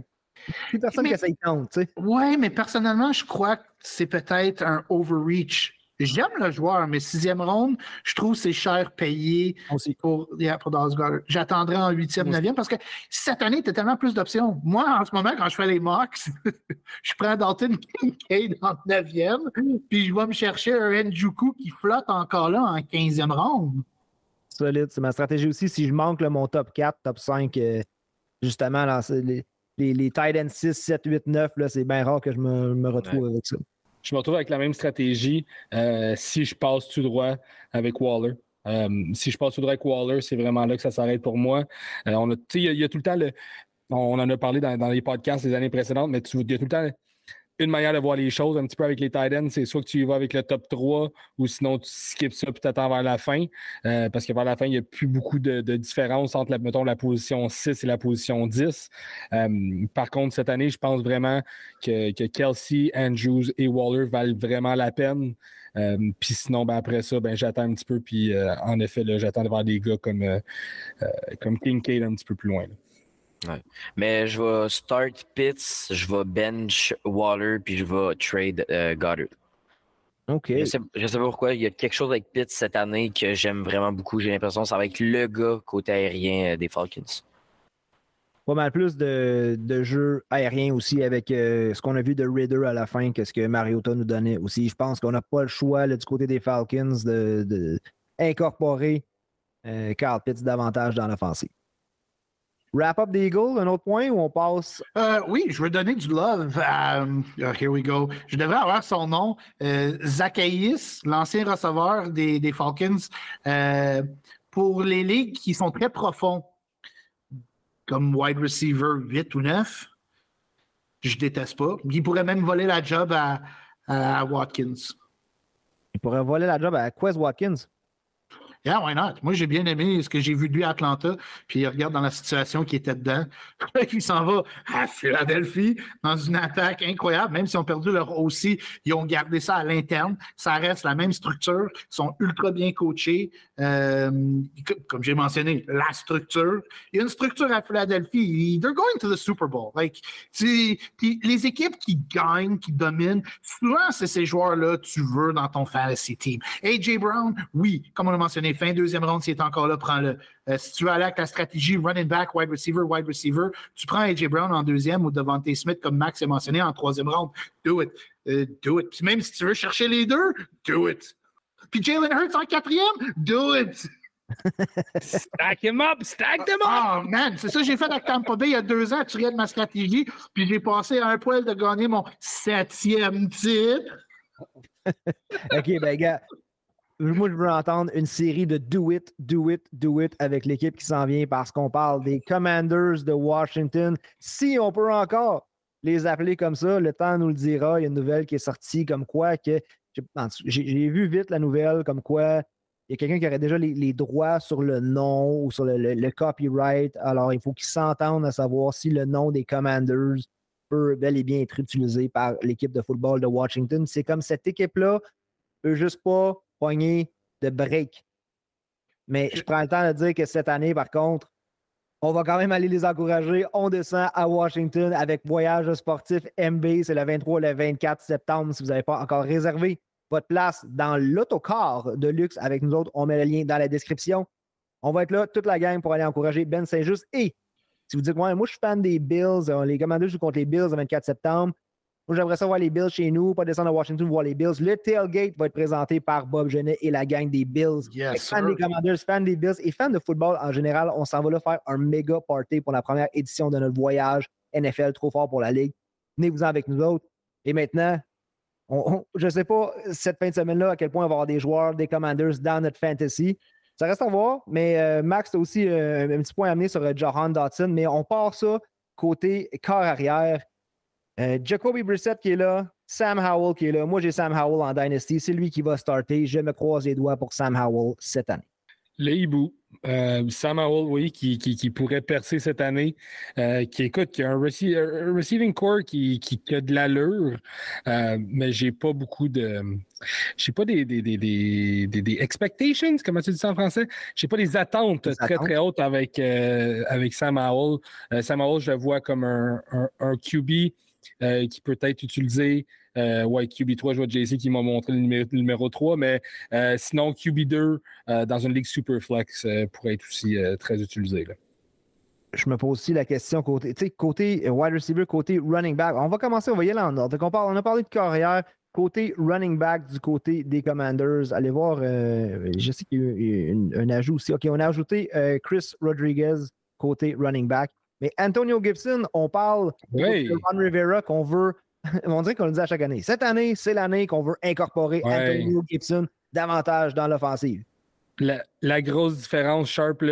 Plus personne mais, que ça y tente, tu sais. Ouais, mais personnellement, je crois que c'est peut-être un overreach J'aime le joueur, mais sixième ronde, je trouve que c'est cher payé pour, yeah, pour Dallas Goddard. J'attendrai en huitième, neuvième parce que cette année, tu as tellement plus d'options. Moi, en ce moment, quand je fais les mocks, je prends Dalton Kincaid en neuvième, puis je vais me chercher un Njuku qui flotte encore là en quinzième ronde. Solide. C'est ma stratégie aussi. Si je manque mon top 4, top 5, euh, justement, les, les, les tight 6, 7, 8, 9, c'est bien rare que je me, retrouve avec ça je me retrouve avec la même stratégie euh, si je passe tout droit avec Waller. Euh, si je passe tout droit avec Waller, c'est vraiment là que ça s'arrête pour moi. Euh, on a, il y, a tout le temps le. On en a parlé dans, les podcasts des années précédentes, mais il y a tout le temps une manière de voir les choses un petit peu avec les tight ends, c'est soit que tu y vas avec le top 3 ou sinon tu skips ça puis attends vers la fin. Euh, parce que vers la fin, il n'y a plus beaucoup de, différence entre, la position 6 et la position 10. Euh, par contre, cette année, je pense vraiment que, Kelsey, Andrews et Waller valent vraiment la peine. Euh, puis sinon, ben, après ça, ben, j'attends un petit peu. Puis en effet, j'attends de voir des gars comme, comme Kincaid un petit peu plus loin. Mais je vais start Pitts, je vais bench Waller, puis je vais trade euh, Goddard. OK. Je sais, sais pas pourquoi. Il y a quelque chose avec Pitts cette année que j'aime vraiment beaucoup. J'ai l'impression que ça va être le gars côté aérien euh, des Falcons. Pas mal plus de, de jeux aériens aussi avec euh, ce qu'on a vu de Raider à la fin que ce que Mariota nous donnait aussi. Je pense qu'on n'a pas le choix du côté des Falcons d'incorporer de, Carl Pitts davantage dans l'offensive. Wrap-up des Eagles, un autre point où on passe? Euh, oui, je veux donner du love à. Euh, here we go. Je devrais avoir son nom. Euh, Zacharias, l'ancien receveur des, des Falcons, euh, pour les ligues qui sont très profonds, comme wide receiver 8 ou 9. Je déteste pas. Il pourrait même voler la job à, à Watkins. Il pourrait voler la job à Quest Watkins. Yeah, why not? Moi, j'ai bien aimé ce que j'ai vu de lui à Atlanta. Puis il regarde dans la situation qui était dedans. il s'en va à Philadelphie dans une attaque incroyable. Même s'ils ont perdu leur aussi, ils ont gardé ça à l'interne. Ça reste la même structure. Ils sont ultra bien coachés. Euh, comme j'ai mentionné, la structure. Il y a une structure à Philadelphie. They're going to the Super Bowl. Like, puis les équipes qui gagnent, qui dominent, souvent, c'est ces joueurs-là que tu veux dans ton fantasy team. AJ Brown, oui, comme on l'a mentionné, fin deuxième ronde, s'il est encore là, prends-le. Euh, si tu veux aller avec la stratégie running back, wide receiver, wide receiver, tu prends AJ Brown en deuxième ou devant Devante Smith, comme Max a mentionné, en troisième ronde. Do it. Euh, do it. Puis même si tu veux chercher les deux, do it. Puis Jalen Hurts en quatrième, do it. stack him up, stack them up! Oh man, c'est ça que j'ai fait avec Tampa Bay il y a deux ans. Tu regardes ma stratégie, puis j'ai passé à un poil de gagner mon septième titre. OK, ben gars, moi, je veux entendre une série de do it, do it, do it avec l'équipe qui s'en vient parce qu'on parle des Commanders de Washington. Si on peut encore les appeler comme ça, le temps nous le dira. Il y a une nouvelle qui est sortie comme quoi que. J'ai vu vite la nouvelle comme quoi il y a quelqu'un qui aurait déjà les, droits sur le nom ou sur le, copyright. Alors, il faut qu'ils s'entendent à savoir si le nom des Commanders peut bel et bien être utilisé par l'équipe de football de Washington. C'est comme cette équipe-là peut juste pas de break. Mais je prends le temps de dire que cette année, par contre, on va quand même aller les encourager. On descend à Washington avec voyage sportif MB. C'est le 23 le 24 septembre. Si vous n'avez pas encore réservé votre place dans l'autocar de luxe avec nous autres, on met le lien dans la description. On va être là, toute la gang, pour aller encourager Ben Saint-Just. Et si vous dites, moi, je suis fan des Bills, euh, les commandeurs jouent contre les Bills le 24 septembre. Moi, j'aimerais ça voir les Bills chez nous, pas descendre à Washington voir les Bills. Le tailgate va être présenté par Bob Genet et la gang des Bills. Yes, fan des Commanders, fan des Bills et fan de football en général. On s'en va là faire un méga party pour la première édition de notre voyage NFL trop fort pour la Ligue. Venez-vous-en avec nous autres. Et maintenant, je ne sais pas cette fin de semaine-là à quel point on va avoir des joueurs des Commanders dans notre fantasy. Ça reste à voir, mais euh, Max, a aussi euh, un petit point à amener sur euh, Johan Dotson, mais on part ça côté corps arrière. Euh, Jacoby Brissett qui est là, Sam Howell qui est là. Moi, j'ai Sam Howell en Dynasty. C'est lui qui va starter. Je me croise les doigts pour Sam Howell cette année. Le hibou. Euh, Sam Howell, oui, qui, qui, pourrait percer cette année, euh, qui écoute, qui a un, receiving core qui, qui, a de l'allure, mais j'ai pas beaucoup de. J'ai pas des, des, des, des, expectations, comment tu dis ça en français? J'ai pas des attentes très, très hautes avec, avec Sam Howell. Sam Howell, je le vois comme un, un, un QB euh, qui peut être utilisé. Euh, ouais, QB3, je vois JC qui m'a montré le numéro, 3, mais euh, sinon, QB2 dans une ligue Superflex pourrait être aussi très utilisé. Je me pose aussi la question côté, côté wide receiver, côté running back. On va commencer, on va y aller en ordre. On, a parlé de carrière. Côté running back du côté des Commanders, allez voir, je sais qu'il y a eu un ajout aussi. OK, on a ajouté Chris Rodriguez côté running back. Mais Antonio Gibson, on parle de Ron Rivera qu'on veut, on dirait qu'on le dit à chaque année. Cette année, c'est l'année qu'on veut incorporer Antonio Gibson davantage dans l'offensive. La, grosse différence, Sharp,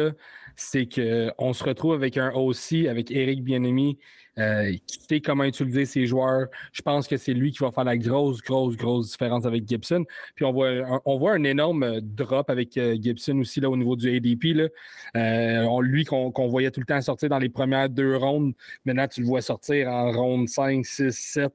c'est qu'on se retrouve avec un OC, avec Eric Bienemi, euh, qui sait comment utiliser ses joueurs. Je pense que c'est lui qui va faire la grosse, grosse, grosse différence avec Gibson. Puis on voit un, on voit un énorme euh, drop avec Gibson aussi là, au niveau du ADP. Là. on, lui qu'on voyait tout le temps sortir dans les premières deux rondes, maintenant tu le vois sortir en ronde 5, 6, 7.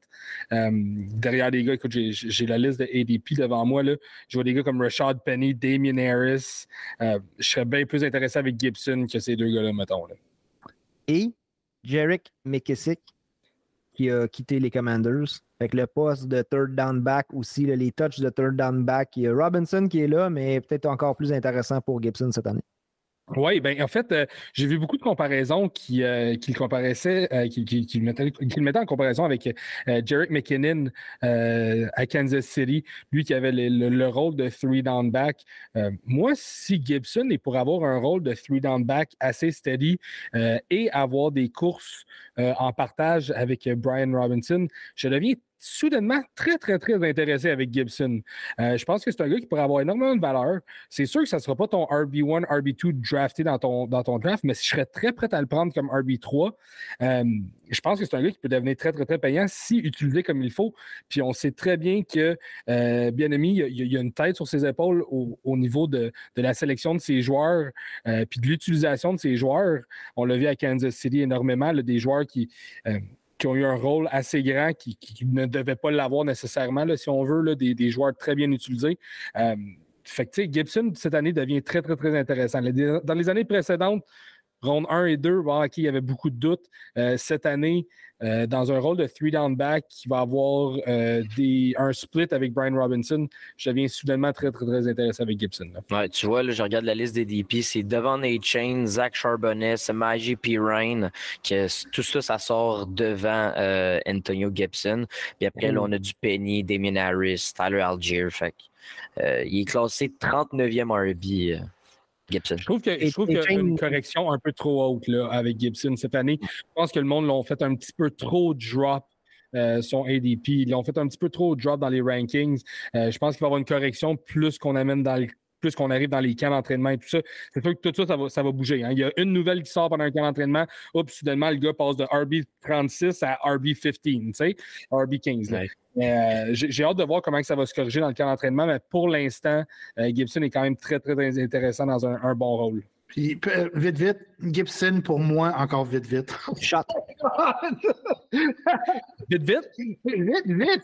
derrière les gars, écoute, j'ai la liste de ADP devant moi. Là. Je vois des gars comme Rashad Penny, Damien Harris. je serais bien plus intéressé avec Gibson que ces deux gars-là, mettons. Et Jarek McKissick, qui a quitté les Commanders. Avec le poste de third down back aussi, les touches de third down back. Il y a Robinson qui est là, mais peut-être encore plus intéressant pour Gibson cette année. Oui, ben en fait, euh, j'ai vu beaucoup de comparaisons qui, euh, qui le comparaissaient, euh, qui, qui, le mettaient, en comparaison avec Jarek McKinnon à Kansas City, lui qui avait le, rôle de three down back. moi, si Gibson est pour avoir un rôle de three down back assez steady et avoir des courses en partage avec Brian Robinson, je deviens soudainement très, très, très intéressé avec Gibson. Euh, je pense que c'est un gars qui pourrait avoir énormément de valeur. C'est sûr que ça ne sera pas ton RB1, RB2 drafté dans ton, dans ton draft, mais je serais très prêt à le prendre comme RB3. Euh, je pense que c'est un gars qui peut devenir très, très, très payant si utilisé comme il faut. Puis on sait très bien que, euh, bien aimé, il y, a une tête sur ses épaules au, niveau de, la sélection de ses joueurs, puis de l'utilisation de ses joueurs. On l'a vu à Kansas City énormément, des joueurs qui qui ont eu un rôle assez grand, qui, ne devaient pas l'avoir nécessairement, là, si on veut, là, des, joueurs très bien utilisés. Euh, fait que, Gibson, cette année, devient très, très, très intéressant. Dans les années précédentes, ronde 1 et 2, bon, il y avait beaucoup de doutes. Euh, cette année, euh, dans un rôle de three down back qui va avoir euh, des, un split avec Brian Robinson, je deviens soudainement très, très, très intéressé avec Gibson. Ouais, tu vois, là, je regarde la liste des DP, c'est devant Nate Chain, Zach Charbonnet, Maggie P. Ryan, que tout ça, ça sort devant Antonio Gibson. Puis après, là, mm. on a du Penny, Damien Harris, Tyler Algier. Fait il est classé 39e RB. Je trouve qu'il y a une correction un peu trop haute là, avec Gibson cette année. Je pense que le monde l'a fait un petit peu trop drop euh, son ADP. Ils ont fait un petit peu trop drop dans les rankings. Euh, je pense qu'il va y avoir une correction plus qu'on amène dans le plus qu'on arrive dans les camps d'entraînement et tout ça, c'est sûr que tout ça, ça va, bouger. Hein. Il y a une nouvelle qui sort pendant un camp d'entraînement. Oups, soudainement, le gars passe de RB36 à RB15, tu sais, RB15. Euh, j'ai hâte de voir comment ça va se corriger dans le camp d'entraînement, mais pour l'instant, euh, Gibson est quand même très, très intéressant dans un bon rôle. Puis, euh, vite, vite, Gibson, pour moi, encore vite, vite. Shot. vite, vite? Vite, vite.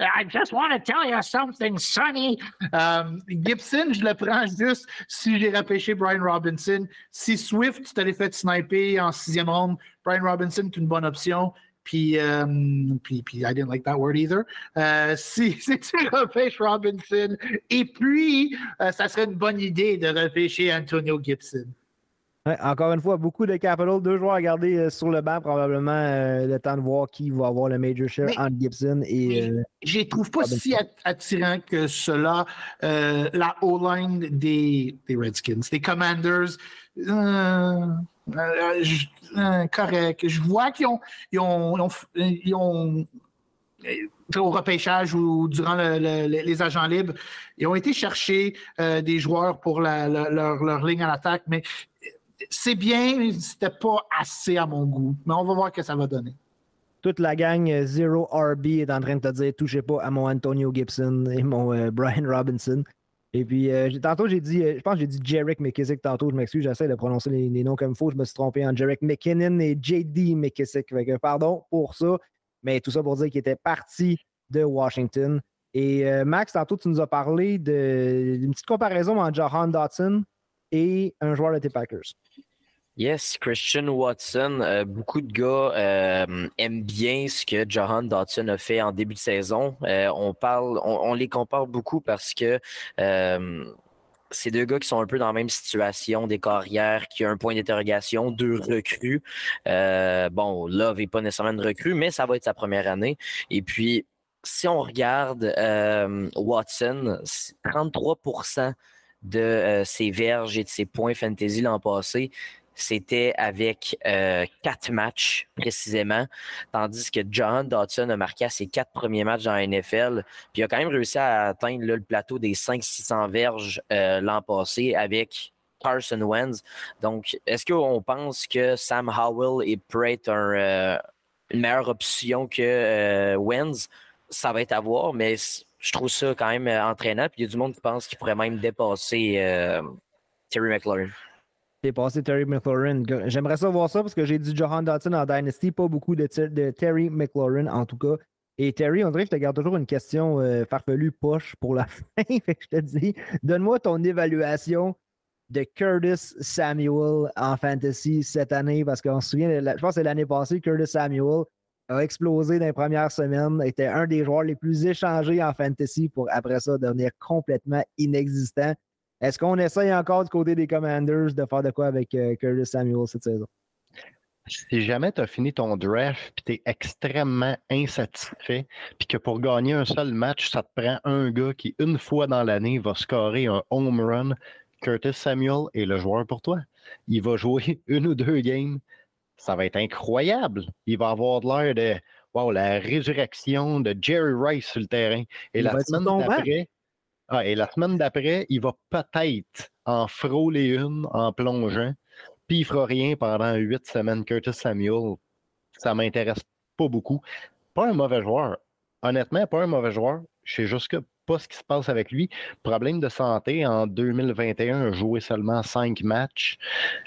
I just want to tell you something, Sonny. Um, Gibson, je le prends juste si j'ai repêché Brian Robinson. Si Swift, tu t'allais fait sniper en sixième ronde, Brian Robinson est une bonne option. Puis, euh, puis, puis, I didn't like that word either. Euh, si, si, tu repêches Robinson, et puis, euh, ça serait une bonne idée de repêcher Antonio Gibson. Ouais, encore une fois, beaucoup de capital, deux joueurs à garder euh, sur le banc, probablement le temps de voir qui va avoir le major share entre Gibson et. je ne trouve pas si attirant que cela. la O-line des, des Redskins, des Commanders. Euh, euh, correct. Je vois qu'ils ont, ils ont, ils ont, euh, au repêchage ou durant les agents libres, ils ont été chercher des joueurs pour leur, ligne à l'attaque, mais c'est bien, c'était pas assez à mon goût. Mais on va voir ce que ça va donner. Toute la gang Zero RB est en train de te dire touchez pas à mon Antonio Gibson et mon Brian Robinson. Et puis, euh, tantôt, j'ai dit, euh, je pense que j'ai dit Jarek McKissick tantôt, je m'excuse, j'essaie de prononcer les, noms comme il faut. Je me suis trompé en Jarek McKinnon et JD McKissick. pardon pour ça, mais tout ça pour dire qu'il était parti de Washington. Et euh, Max, tantôt, tu nous as parlé d'une petite comparaison entre Jahan Dotson et un joueur de tes Packers. Yes, Christian Watson. Euh, beaucoup de gars euh, aiment bien ce que Johan Dotson a fait en début de saison. Euh, on parle, on, les compare beaucoup parce que c'est deux gars qui sont un peu dans la même situation des carrières, qui ont un point d'interrogation, deux recrues. bon, Love n'est pas nécessairement une recrue, mais ça va être sa première année. Et puis, si on regarde Watson, 33 de ses verges et de ses points fantasy l'an passé, c'était avec euh, quatre matchs précisément, tandis que John Dodson a marqué ses quatre premiers matchs dans la NFL, puis il a quand même réussi à atteindre le plateau des 500-600 verges euh, l'an passé avec Carson Wentz. Donc, est-ce qu'on pense que Sam Howell est prêt un, euh, une meilleure option que euh, Wenz, ça va être à voir, mais je trouve ça quand même entraînant. Puis il y a du monde qui pense qu'il pourrait même dépasser Terry McLaurin. Dépasser Terry McLaurin. J'aimerais ça voir ça parce que j'ai dit Johan Dotson en Dynasty, pas beaucoup de, Terry McLaurin en tout cas. Et Terry, on dirait que je te garde toujours une question euh, farfelue poche pour la fin. je te dis, donne-moi ton évaluation de Curtis Samuel en fantasy cette année, parce qu'on se souvient, je pense que c'est l'année passée, Curtis Samuel a explosé dans les premières semaines, était un des joueurs les plus échangés en fantasy pour après ça devenir complètement inexistant. Est-ce qu'on essaye encore du côté des Commanders de faire de quoi avec euh, Curtis Samuel cette saison? si jamais tu as fini ton draft et tu es extrêmement insatisfait, puis que pour gagner un seul match, ça te prend un gars qui, une fois dans l'année, va scorer un home run, Curtis Samuel est le joueur pour toi. Il va jouer une ou deux games. Ça va être incroyable. Il va avoir de l'air de wow, la résurrection de Jerry Rice sur le terrain. Et la semaine d'après. Ah, et la semaine d'après, il va peut-être en frôler une en plongeant puis il fera rien pendant huit semaines. Curtis Samuel, ça m'intéresse pas beaucoup. Pas un mauvais joueur. Honnêtement, pas un mauvais joueur. Je sais juste que pas ce qui se passe avec lui. Problème de santé en 2021, a joué seulement cinq matchs.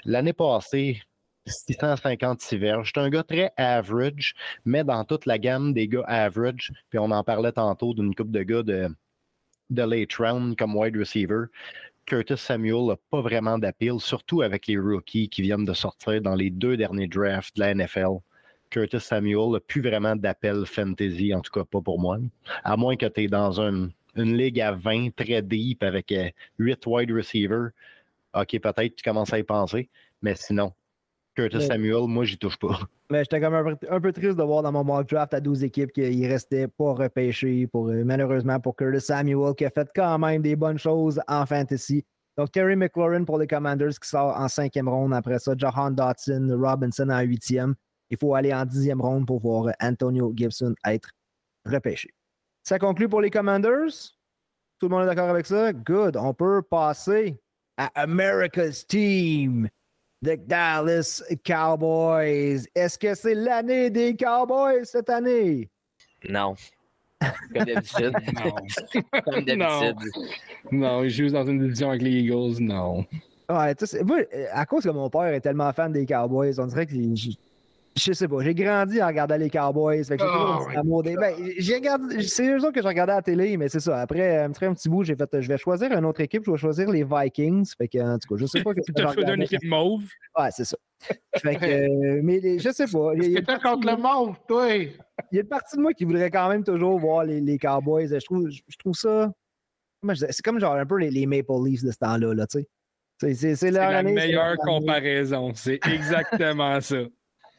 L'année passée, 656 verges. C'est un gars très average, mais dans toute la gamme des gars average, puis on en parlait tantôt d'une coupe de gars de, de late round comme wide receiver. Curtis Samuel n'a pas vraiment d'appel, surtout avec les rookies qui viennent de sortir dans les deux derniers drafts de la NFL. Curtis Samuel n'a plus vraiment d'appel fantasy, en tout cas pas pour moi. À moins que tu es dans une, ligue à 20 très deep avec 8 euh, wide receivers. OK, peut-être tu commences à y penser, mais sinon, Curtis Samuel, moi, j'y touche pas. Mais j'étais quand même un peu, triste de voir dans mon mock draft à 12 équipes qu'il restait pas repêché pour, euh, malheureusement pour Curtis Samuel qui a fait quand même des bonnes choses en fantasy. Donc, Terry McLaurin pour les Commanders qui sort en cinquième ronde. Après ça, Johan Dotson, Robinson en huitième. Il faut aller en dixième ronde pour voir Antonio Gibson être repêché. Ça conclut pour les Commanders. Tout le monde est d'accord avec ça? Good. On peut passer à America's Team. The Dallas Cowboys. Est-ce que c'est l'année des Cowboys cette année? Non. Comme d'habitude. non. Comme d'habitude. Non. ils jouent dans une division avec les Eagles, non. Ouais, à cause que mon père est tellement fan des Cowboys, on dirait que je sais pas, j'ai grandi en regardant les Cowboys. Fait que j'ai toujours oh des. Ben, c'est eux autres que je regardais à la télé, mais c'est ça. Après, un petit bout, j'ai fait je vais choisir une autre équipe, je vais choisir les Vikings. Fait que, en tout cas, je sais pas que Tu as choisi une équipe mauve? Ouais, c'est ça. fait que, euh, mais je sais pas. Il y a, contre le mauve, toi? Il y a une partie de moi qui voudrait quand même toujours voir les, les Cowboys. Je trouve, je, trouve ça. C'est comme genre un peu les, les Maple Leafs de ce temps-là, là, tu sais. C'est la meilleure comparaison. C'est exactement ça.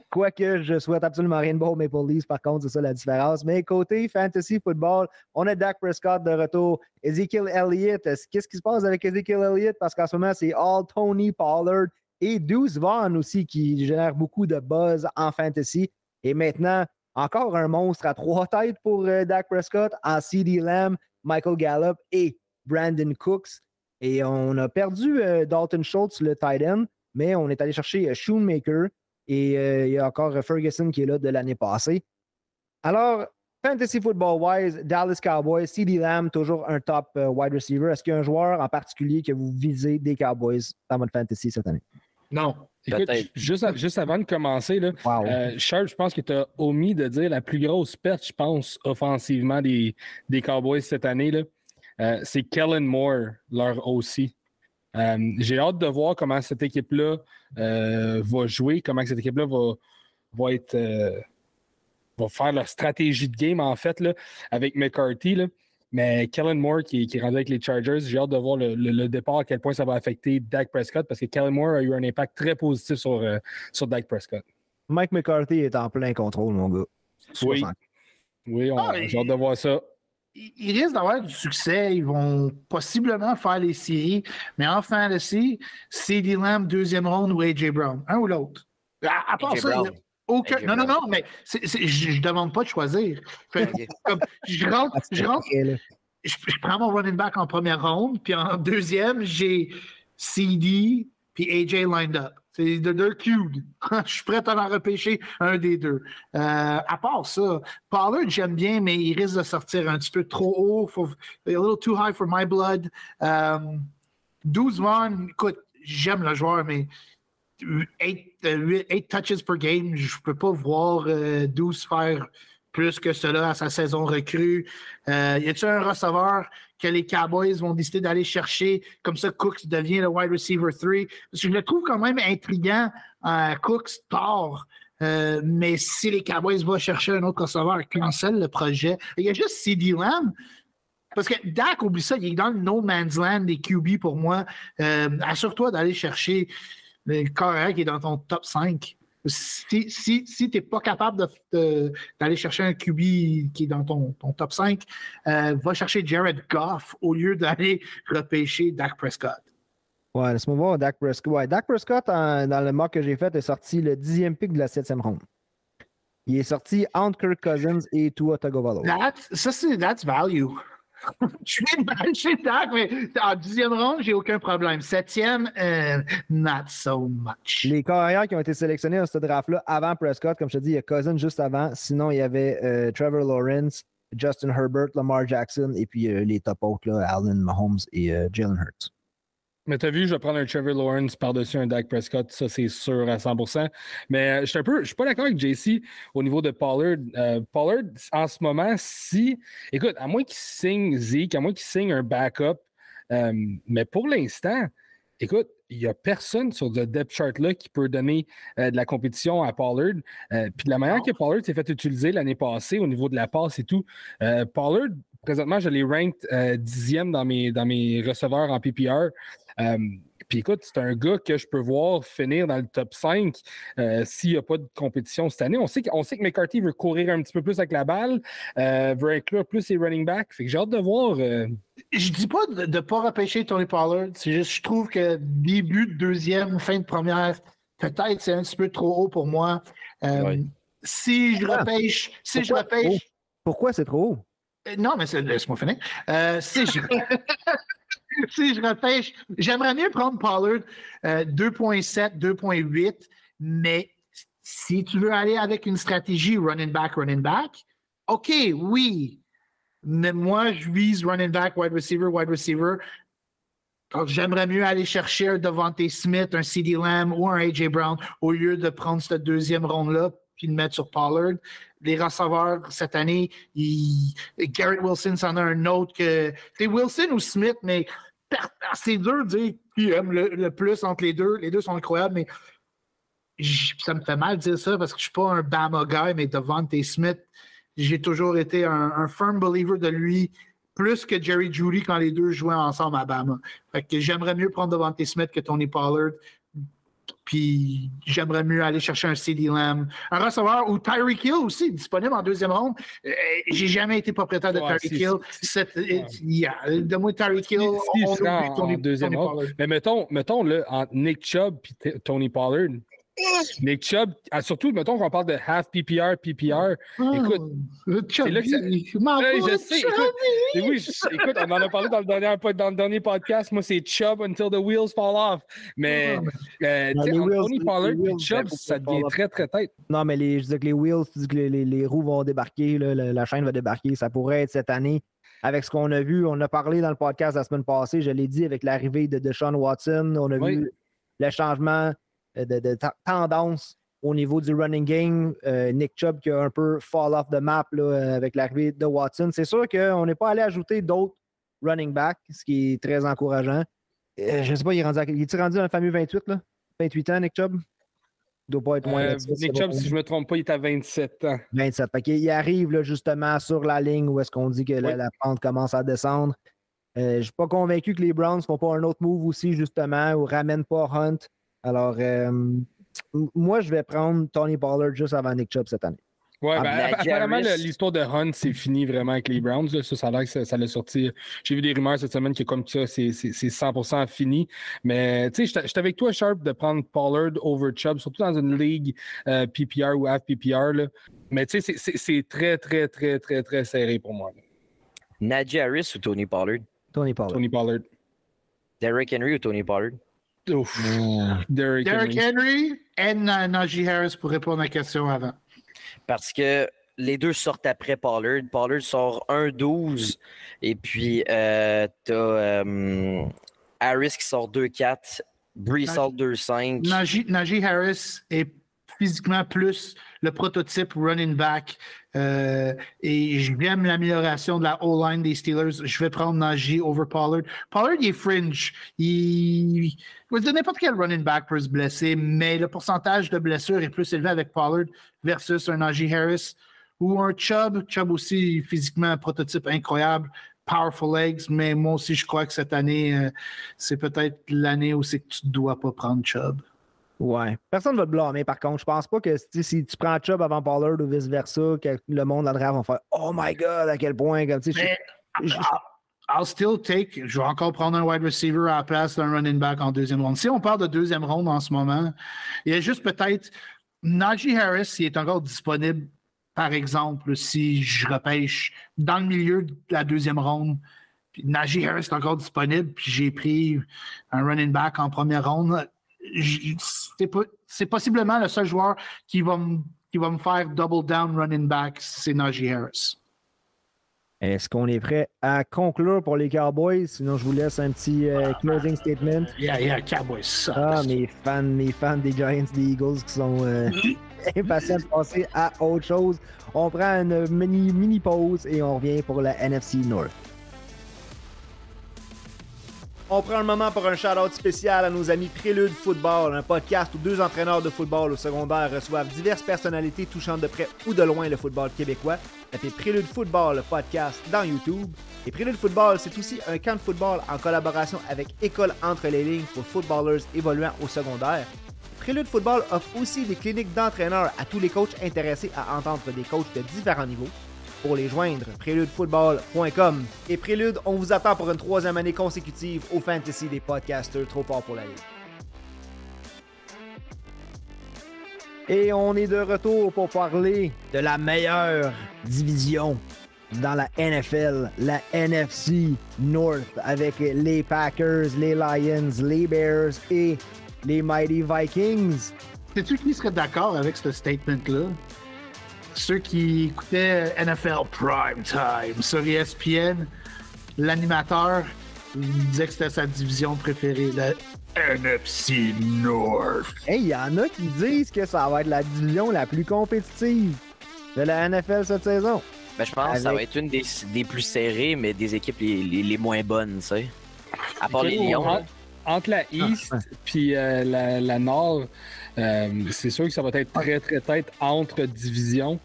Quoique je souhaite absolument rien de bon Maple Leafs, par contre, c'est ça la différence. Mais côté fantasy football, on a Dak Prescott de retour. Ezekiel Elliott, qu'est-ce qui se passe avec Ezekiel Elliott? Parce qu'en ce moment, c'est all Tony Pollard et Deuce Vaughn aussi qui génèrent beaucoup de buzz en fantasy. Et maintenant, encore un monstre à trois têtes pour euh, Dak Prescott en CD Lamb, Michael Gallup et Brandon Cooks. Et on a perdu euh, Dalton Schultz, le tight end, mais on est allé chercher euh, Shoemaker. Et euh, il y a encore Ferguson qui est là de l'année passée. Alors, Fantasy Football Wise, Dallas Cowboys, CD Lamb, toujours un top euh, wide receiver. Est-ce qu'il y a un joueur en particulier que vous visez des Cowboys dans votre fantasy cette année? Non. Écoute, juste, juste, avant de commencer, là, euh, je pense que tu as omis de dire la plus grosse perte, je pense, offensivement des, des Cowboys cette année. c'est Kellen Moore, leur aussi. Euh, j'ai hâte de voir comment cette équipe-là euh, va jouer, comment cette équipe-là va, va être euh, va faire leur stratégie de game en fait là, avec McCarthy. Mais Kellen Moore qui, qui est rendu avec les Chargers, j'ai hâte de voir le, départ, à quel point ça va affecter Dak Prescott, parce que Kellen Moore a eu un impact très positif sur, sur Dak Prescott. Mike McCarthy est en plein contrôle, mon gars. Oui. Oui, ah, j'ai hâte de voir ça ils risquent d'avoir du succès. Ils vont possiblement faire les séries. Mais en fantasy, CD Lamb, deuxième ronde ou AJ Brown. Un ou l'autre. À, part ça, aucun. Non, non, non, mais je ne demande pas de choisir. je rentre, je, rentre je, prends mon running back en première ronde, puis en deuxième, j'ai CD puis AJ lined up. C'est de deux cubes. Je suis prêt à en repêcher un des deux. Euh, à part ça, Pollard, j'aime bien, mais il risque de sortir un petit peu trop haut. Faut, a little too high for my blood. Euh, 12 man, écoute, j'aime le joueur, mais 8, euh, touches per game, je ne peux pas voir 12 euh, faire plus que cela à sa saison recrue. Euh, y a-t-il un receveur que les Cowboys vont décider d'aller chercher, comme ça Cooks devient le wide receiver 3? Parce que je le trouve quand même intriguant, euh, Cooks tard. Euh, mais si les Cowboys vont chercher un autre receveur, cancel le projet. Il y a juste CD Lamb. Parce que Dak, oublie ça, il est dans le no man's land des QB pour moi. Assure-toi d'aller chercher le carrière qui est dans ton top 5 si, si, si tu n'es pas capable d'aller chercher un QB qui est dans ton, top 5, euh, va chercher Jared Goff au lieu d'aller repêcher Dak Prescott. Ouais, laisse-moi voir Dak Prescott. Ouais, Dak Prescott, dans le mock que j'ai fait, est sorti le dixième pick de la septième ronde. Il est sorti entre Kirk Cousins et Tua Tagovailoa. ça, c'est that's value. je suis mal chez Dak, mais en dixième ronde, j'ai aucun problème. Septième, euh, not so much. Les carrières qui ont été sélectionnés dans ce draft-là avant Prescott, comme je te dis, il y a Cousin juste avant. Sinon, il y avait euh, Trevor Lawrence, Justin Herbert, Lamar Jackson et puis euh, les top autres, Allen Mahomes et Jalen Hurts. Mais t'as vu, je vais prendre un Trevor Lawrence par-dessus un Dak Prescott, ça c'est sûr à 100%. Mais euh, je ne suis pas d'accord avec JC au niveau de Pollard. Euh, Pollard, en ce moment, si, écoute, à moins qu'il signe Zeke, à moins qu'il signe un backup, euh, mais pour l'instant, écoute, il n'y a personne sur le depth chart là qui peut donner de la compétition à Pollard. Puis de la manière que Pollard s'est fait utiliser l'année passée au niveau de la passe et tout, Pollard, présentement, je l'ai ranked dixième dans mes, dans mes receveurs en PPR. Euh, puis écoute, c'est un gars que je peux voir finir dans le top 5 euh, s'il n'y a pas de compétition cette année. On sait, sait que McCarthy veut courir un petit peu plus avec la balle, euh, veut inclure plus ses running backs. Fait que j'ai hâte de voir. Je dis pas de ne pas repêcher Tony Pollard. C'est juste je trouve que début de deuxième, fin de première, peut-être c'est un petit peu trop haut pour moi. Si je repêche, si je repêche. Pourquoi c'est trop haut? Non, mais laisse-moi finir. si je. si je repêche, j'aimerais mieux prendre Pollard 2.7, euh, 2.8, mais si tu veux aller avec une stratégie running back, running back, OK, oui. Mais moi, je vise running back, wide receiver, wide receiver. J'aimerais mieux aller chercher un Devante Smith, un CD Lamb ou un AJ Brown au lieu de prendre cette deuxième ronde-là puis le mettre sur Pollard. Les receveurs cette année, Garrett Wilson, c'en a un autre que. C'est Wilson ou Smith, mais c'est dur de dire qui aime le, plus entre les deux. Les deux sont incroyables, mais ça me fait mal de dire ça parce que je ne suis pas un Bama guy, mais Devante Smith, j'ai toujours été un, firm believer de lui, plus que Jerry Judy quand les deux jouaient ensemble à Bama. Fait que j'aimerais mieux prendre Devante Smith que Tony Pollard. Puis j'aimerais mieux aller chercher un CD Lamb, un receveur ou Tyreek Hill aussi, disponible en deuxième ronde. Euh, j'ai jamais été propriétaire de Tyreek Hill. Cette, euh, de moi, Tyreek Hill, on, en, deuxième ronde. Mais mettons, mettons là, entre Nick Chubb et Tony Pollard, Nick Chubb, ah, surtout, mettons qu'on parle de half PPR, PPR. Ah, écoute, c'est là que ça... je sais, écoute, oui, écoute, on en a parlé dans le dernier, dans le dernier podcast. Moi, c'est Chubb until the wheels fall off. Mais, ah, euh, tu sais, Tony Pollard et Chubb, ça devient très, très tête. Non, mais les, je dis que les wheels, tu dis que les, les, roues vont débarquer, là, la, chaîne va débarquer. Ça pourrait être cette année avec ce qu'on a vu. On a parlé dans le podcast la semaine passée, je l'ai dit, avec l'arrivée de Deshaun Watson. On a vu le changement euh, de, tendance au niveau du running game. Euh, Nick Chubb qui a un peu fall off the map euh, avec l'arrivée de Watson. C'est sûr qu'on n'est pas allé ajouter d'autres running backs, ce qui est très encourageant. je ne sais pas, il est rendu, il est rendu dans le fameux 28, là? 28 ans, Nick Chubb? Il doit pas être moins Nick Chubb, si je ne me trompe pas, il est à 27 ans. 27. il arrive justement sur la ligne où est-ce qu'on dit que la, pente commence à descendre. je ne suis pas convaincu que les Browns ne font pas un autre move aussi, justement, ou ramènent pas Hunt. Alors, euh, moi, je vais prendre Tony Pollard juste avant Nick Chubb cette année. Ouais, ah, ben, apparemment, l'histoire de Hunt, c'est fini vraiment avec les Browns. Ça, ça a l'air que ça, l'a sorti. J'ai vu des rumeurs cette semaine que comme ça, c'est 100% fini. Mais tu sais, j'étais avec toi, Sharp, de prendre Pollard over Chubb, surtout dans une ligue euh, PPR ou half PPR. Là. Mais tu sais, c'est très, très, très, très, très serré pour moi. Najee Harris ou Tony Pollard? Tony Pollard. Tony Pollard. Derrick Henry ou Tony Pollard? Ouf. Derrick Derrick Henry. Henry et Na- Najee Harris pour répondre à la question avant. Parce que les deux sortent après Pollard. Pollard sort 1-12. Et puis, euh, t'as euh, Harris qui sort 2-4. Brees Naj- sort 2-5. Najee, Najee Harris est physiquement plus le prototype running back. euh, et j'aime l'amélioration de la O-line des Steelers. Je vais prendre Najee over Pollard. Pollard, il est fringe. Il, n'importe quel running back peut se blesser, mais le pourcentage de blessures est plus élevé avec Pollard versus un Najee Harris ou un Chubb. Chubb aussi, physiquement, un prototype incroyable. Powerful legs, mais moi aussi, je crois que cette année, euh, c'est peut-être l'année où c'est que tu ne dois pas prendre Chubb. Ouais. Personne ne va te blâmer, par contre. Je pense pas que si, tu prends Chubb avant Pollard ou vice-versa, que le monde dans le draft va faire Oh my god, à quel point. Comme, tu sais, Mais je- je- I'll still take. Je vais encore prendre un wide receiver à la place d'un running back en deuxième ronde. Si on parle de deuxième ronde en ce moment, il y a juste peut-être Najee Harris, s'il est encore disponible, par exemple, si je repêche dans le milieu de la deuxième ronde, puis Najee Harris est encore disponible, puis j'ai pris un running back en première ronde. C'est possiblement le seul joueur qui va me qui va me faire double down running back, c'est Najee Harris. Est-ce qu'on est prêt à conclure pour les Cowboys? Sinon, je vous laisse un petit euh, closing statement. Yeah, yeah, Cowboys. Ah, mes fans, mes fans des Giants, des Eagles qui sont euh, impatients de passer à autre chose. On prend une mini, mini pause et on revient pour la NFC North. On prend un moment pour un shout-out spécial à nos amis Prélude Football, un podcast où deux entraîneurs de football au secondaire reçoivent diverses personnalités touchant de près ou de loin le football québécois. Tapez Prélude Football, le podcast, dans YouTube. Et Prélude Football, c'est aussi un camp de football en collaboration avec École Entre les Lignes pour footballers évoluant au secondaire. Prélude Football offre aussi des cliniques d'entraîneurs à tous les coachs intéressés à entendre des coachs de différents niveaux. Pour les joindre, préludefootball.com. Et Prélude, on vous attend pour une troisième année consécutive au Fantasy des podcasters trop fort pour la ligue. Et on est de retour pour parler de la meilleure division dans la NFL, la NFC North, avec les Packers, les Lions, les Bears et les Mighty Vikings. Sais-tu qui serait d'accord avec ce statement-là? Ceux qui écoutaient NFL Prime Time sur ESPN, l'animateur, disait que c'était sa division préférée, la NFC North. Hey, il y en a qui disent que ça va être la division la plus compétitive de la NFL cette saison. Ben, je pense que ça va être une des, des plus serrées, mais des équipes les, les- les moins bonnes, tu sais. À part les Lions. Entre, entre la East puis euh, la, la Nord, euh, c'est sûr que ça va être très, très tête entre divisions.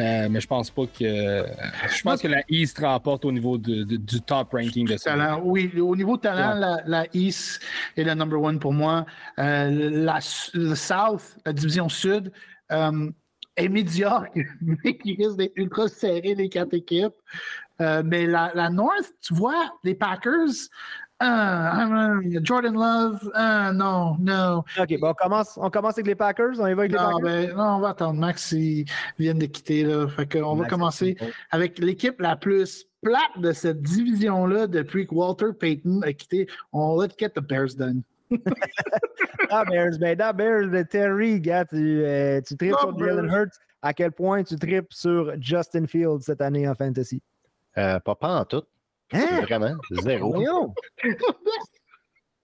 Euh, mais je pense pas que. Je pense que la East remporte au niveau de- de- du top ranking de ça. Talent, oui, au niveau de talent, Ouais. la, la East est la number one pour moi. Euh, la, le South, la division Sud, euh, est médiocre, mais qui risque d'être ultra serré, les quatre équipes. Euh, mais la, la North, tu vois, les Packers, ah, ah, Jordan Love, ah, non, non. Ok, bon, on commence, on commence avec les Packers. On y va avec les Non, Packers? ben, non, on va attendre. Max, il vient de quitter. Là. Fait que on va commencer avec l'équipe la plus plate de cette division-là depuis que Walter Payton a quitté. On let's get the Bears done. Ah, Bears, ben, dans Bears, de Terry, gars, tu, euh, tu tripes sur Jalen. Hurts. À quel point tu tripes sur Justin Fields cette année en fantasy? Euh, pas, pas en tout. Hein? Vraiment. Zéro.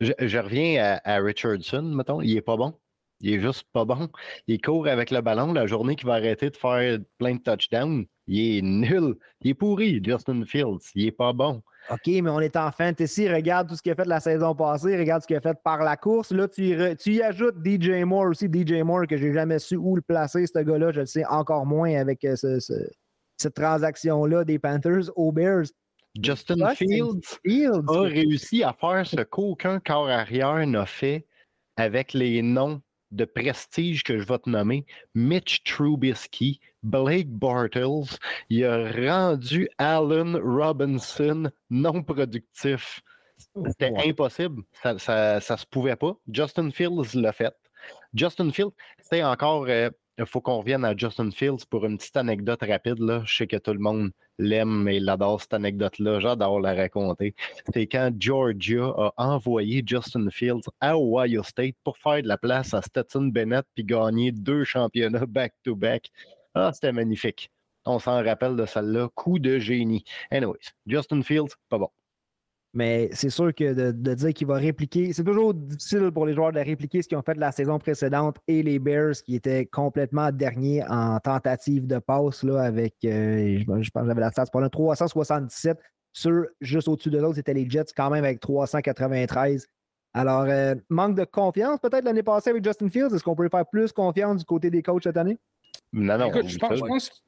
Je, je reviens à, à Richardson, mettons. Il est pas bon. Il est juste pas bon. Il court avec le ballon la journée qu'il va arrêter de faire plein de touchdowns. Il est nul. Il est pourri, Justin Fields. Il est pas bon. OK, mais on est en fantasy. Regarde tout ce qu'il a fait la saison passée. Regarde ce qu'il a fait par la course. Là, tu y, re- tu y ajoutes DJ Moore aussi. DJ Moore, que j'ai jamais su où le placer, ce gars-là. Je le sais encore moins avec euh, ce- ce- cette transaction-là des Panthers aux Bears. Justin Justin Fields Fields. a réussi à faire ce qu'aucun corps arrière n'a fait avec les noms de prestige que je vais te nommer. Mitch Trubisky, Blake Bortles. Il a rendu Allen Robinson non productif. C'était Ouais. impossible. Ça, ça, ça se pouvait pas. Justin Fields l'a fait. Justin Fields, c'est encore. euh, il faut qu'on revienne à Justin Fields pour une petite anecdote rapide. Là. Je sais que tout le monde l'aime et l'adore cette anecdote-là. J'adore la raconter. C'est quand Georgia a envoyé Justin Fields à Ohio State pour faire de la place à Stetson Bennett puis gagner deux championnats back-to-back. Ah, c'était magnifique. On s'en rappelle de celle-là. Coup de génie. Anyways, Justin Fields, pas bon. Mais c'est sûr que de, dire qu'il va répliquer, c'est toujours difficile pour les joueurs de répliquer ce qu'ils ont fait de la saison précédente et les Bears qui étaient complètement derniers en tentative de passe là, avec, euh, je, pense que j'avais la stat, pour 377 sur juste au-dessus de l'autre, c'était les Jets quand même avec 393. Alors, euh, manque de confiance peut-être l'année passée avec Justin Fields. Est-ce qu'on pourrait faire plus confiance du côté des coachs cette année? Non, non. Écoute, je pense, je pense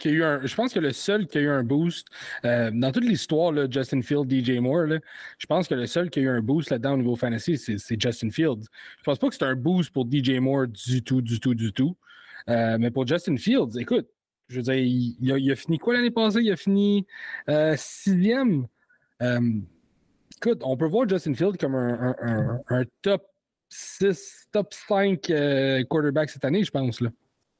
qu'il y a un, je pense que le seul qui a eu un boost euh, dans toute l'histoire, Justin Fields, DJ Moore, je pense que le seul qui a eu un boost là-dedans au niveau fantasy, c'est Justin Fields. Je pense pas que c'est un boost pour DJ Moore du tout, du tout, du tout. Euh, mais pour Justin Fields, écoute, je veux dire, il, a, fini quoi l'année passée? Il a fini euh, sixième. écoute, on peut voir Justin Fields comme un, un top 6, top 5 quarterback cette année, je pense. Là.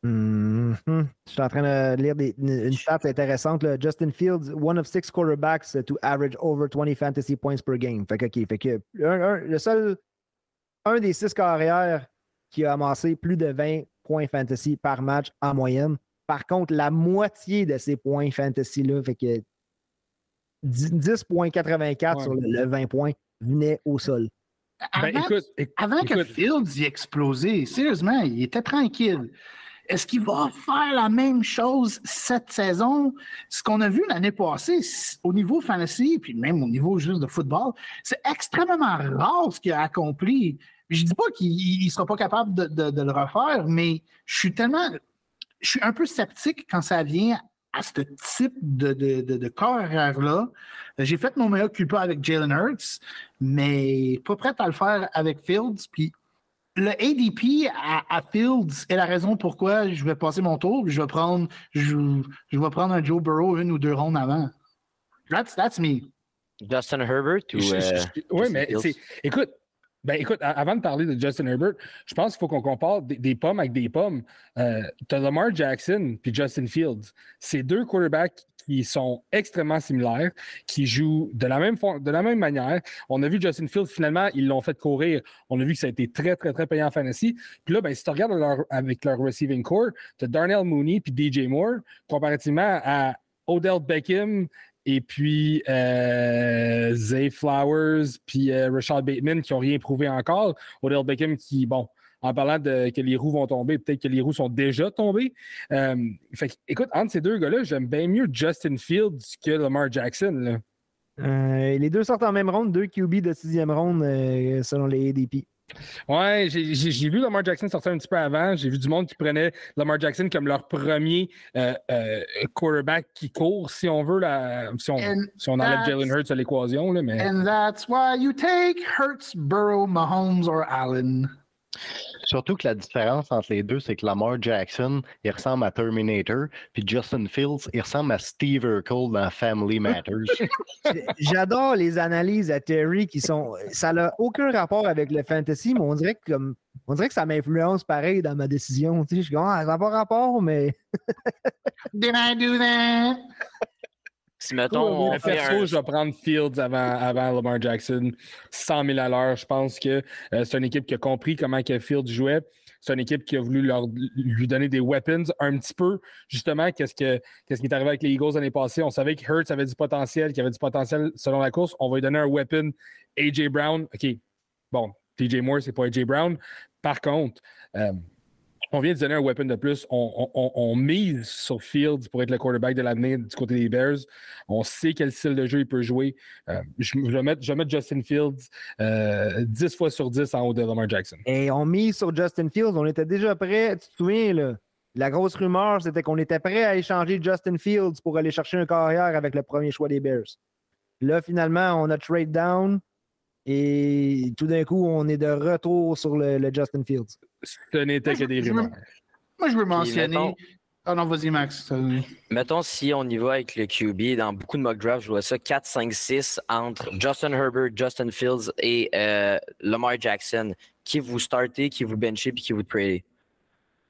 Mm-hmm. Je suis en train de lire des, une stat intéressante. Justin Fields, one of six quarterbacks to average over 20 fantasy points per game. Fait que, OK, fait que le seul, un des six carrières qui a amassé plus de 20 points fantasy par match en moyenne. Par contre, la moitié de ces points fantasy-là, fait que 10,84 sur le, 20 points, venait au sol. Ben, avant, que Fields y explosé, sérieusement, il était tranquille. Est-ce qu'il va faire la même chose cette saison? Ce qu'on a vu l'année passée au niveau fantasy, puis même au niveau juste de football, c'est extrêmement rare ce qu'il a accompli. Je dis pas qu'il ne sera pas capable de, le refaire, mais je suis tellement. Je suis un peu sceptique quand ça vient à ce type de, de, de, carrière-là. J'ai fait mon meilleur culpa avec Jalen Hurts, mais pas prêt à le faire avec Fields. Puis le ADP à, Fields est la raison pourquoi je vais passer mon tour. Je vais prendre, je, vais prendre un Joe Burrow une ou deux rondes avant. That's, that's me. Justin Herbert ou. Euh, oui, mais écoute, ben écoute, avant de parler de Justin Herbert, je pense qu'il faut qu'on compare des, pommes avec des pommes. Euh, tu as Lamar Jackson puis Justin Fields. Ces deux quarterbacks qui sont extrêmement similaires, qui jouent de la même, de la même manière. On a vu Justin Fields, finalement, ils l'ont fait courir. On a vu que ça a été très, très, très payant en fantasy. Puis là, ben, si tu regardes avec leur receiving core, tu as Darnell Mooney puis DJ Moore, comparativement à Odell Beckham et puis euh, Zay Flowers, puis euh, Bateman qui n'ont rien prouvé encore. Odell Beckham qui, bon, en parlant de que les roues vont tomber, peut-être que les roues sont déjà tombées. Euh, fait écoute, entre ces deux gars-là, j'aime bien mieux Justin Fields que Lamar Jackson. Euh, les deux sortent en même ronde, deux QB de sixième ronde euh, selon les ADP. Ouais, j'ai vu Lamar Jackson sortir un petit peu avant. J'ai vu du monde qui prenait Lamar Jackson comme leur premier quarterback qui court, si on veut, la, si, on, si on enlève Jalen Hurts à l'équation. Mais... And that's why you take Hurts, Burrow, Mahomes or Allen. Surtout que la différence entre les deux, c'est que Lamar Jackson, il ressemble à Terminator, puis Justin Fields, il ressemble à Steve Urkel dans Family Matters. J'adore les analyses à Terry qui sont. Ça n'a aucun rapport avec le fantasy, mais on dirait que comme. On dirait que ça m'influence pareil dans ma décision. Tu sais, je suis comme, ah, ça n'a pas rapport, mais. Did I do that? Si mettons. On perso, je vais prendre Fields avant, avant Lamar Jackson, 100 000 à l'heure. Je pense que euh, c'est une équipe qui a compris comment que Fields jouait. C'est une équipe qui a voulu leur, lui donner des weapons un petit peu. Justement, qu'est-ce, que, qu'est-ce qui est arrivé avec les Eagles l'année passée? On savait que Hurts avait du potentiel, qu'il avait du potentiel selon la course. On va lui donner un weapon. AJ Brown, OK. Bon, DJ Moore, c'est pas AJ Brown. Par contre, euh, on vient de donner un weapon de plus. On, mise sur Fields pour être le quarterback de l'avenir du côté des Bears. On sait quel style de jeu il peut jouer. Euh, je, vais mettre, Justin Fields 10 euh, fois sur 10 en haut de Lamar Jackson. Et on mise sur Justin Fields. On était déjà prêt. Tu te souviens? La grosse rumeur, c'était qu'on était prêt à échanger Justin Fields pour aller chercher un carrière avec le premier choix des Bears. Là, finalement, on a trade down. Et tout d'un coup, on est de retour sur le, Justin Fields. Ce n'était que des rumeurs. Moi, je veux mentionner. Ah non, vas-y, Max. Mettons, si on y va avec le QB, dans beaucoup de mock drafts, je vois ça 4, 5, 6 entre Justin Herbert, Justin Fields et euh, Lamar Jackson. Qui vous startez, qui vous benchez, puis qui vous tradez?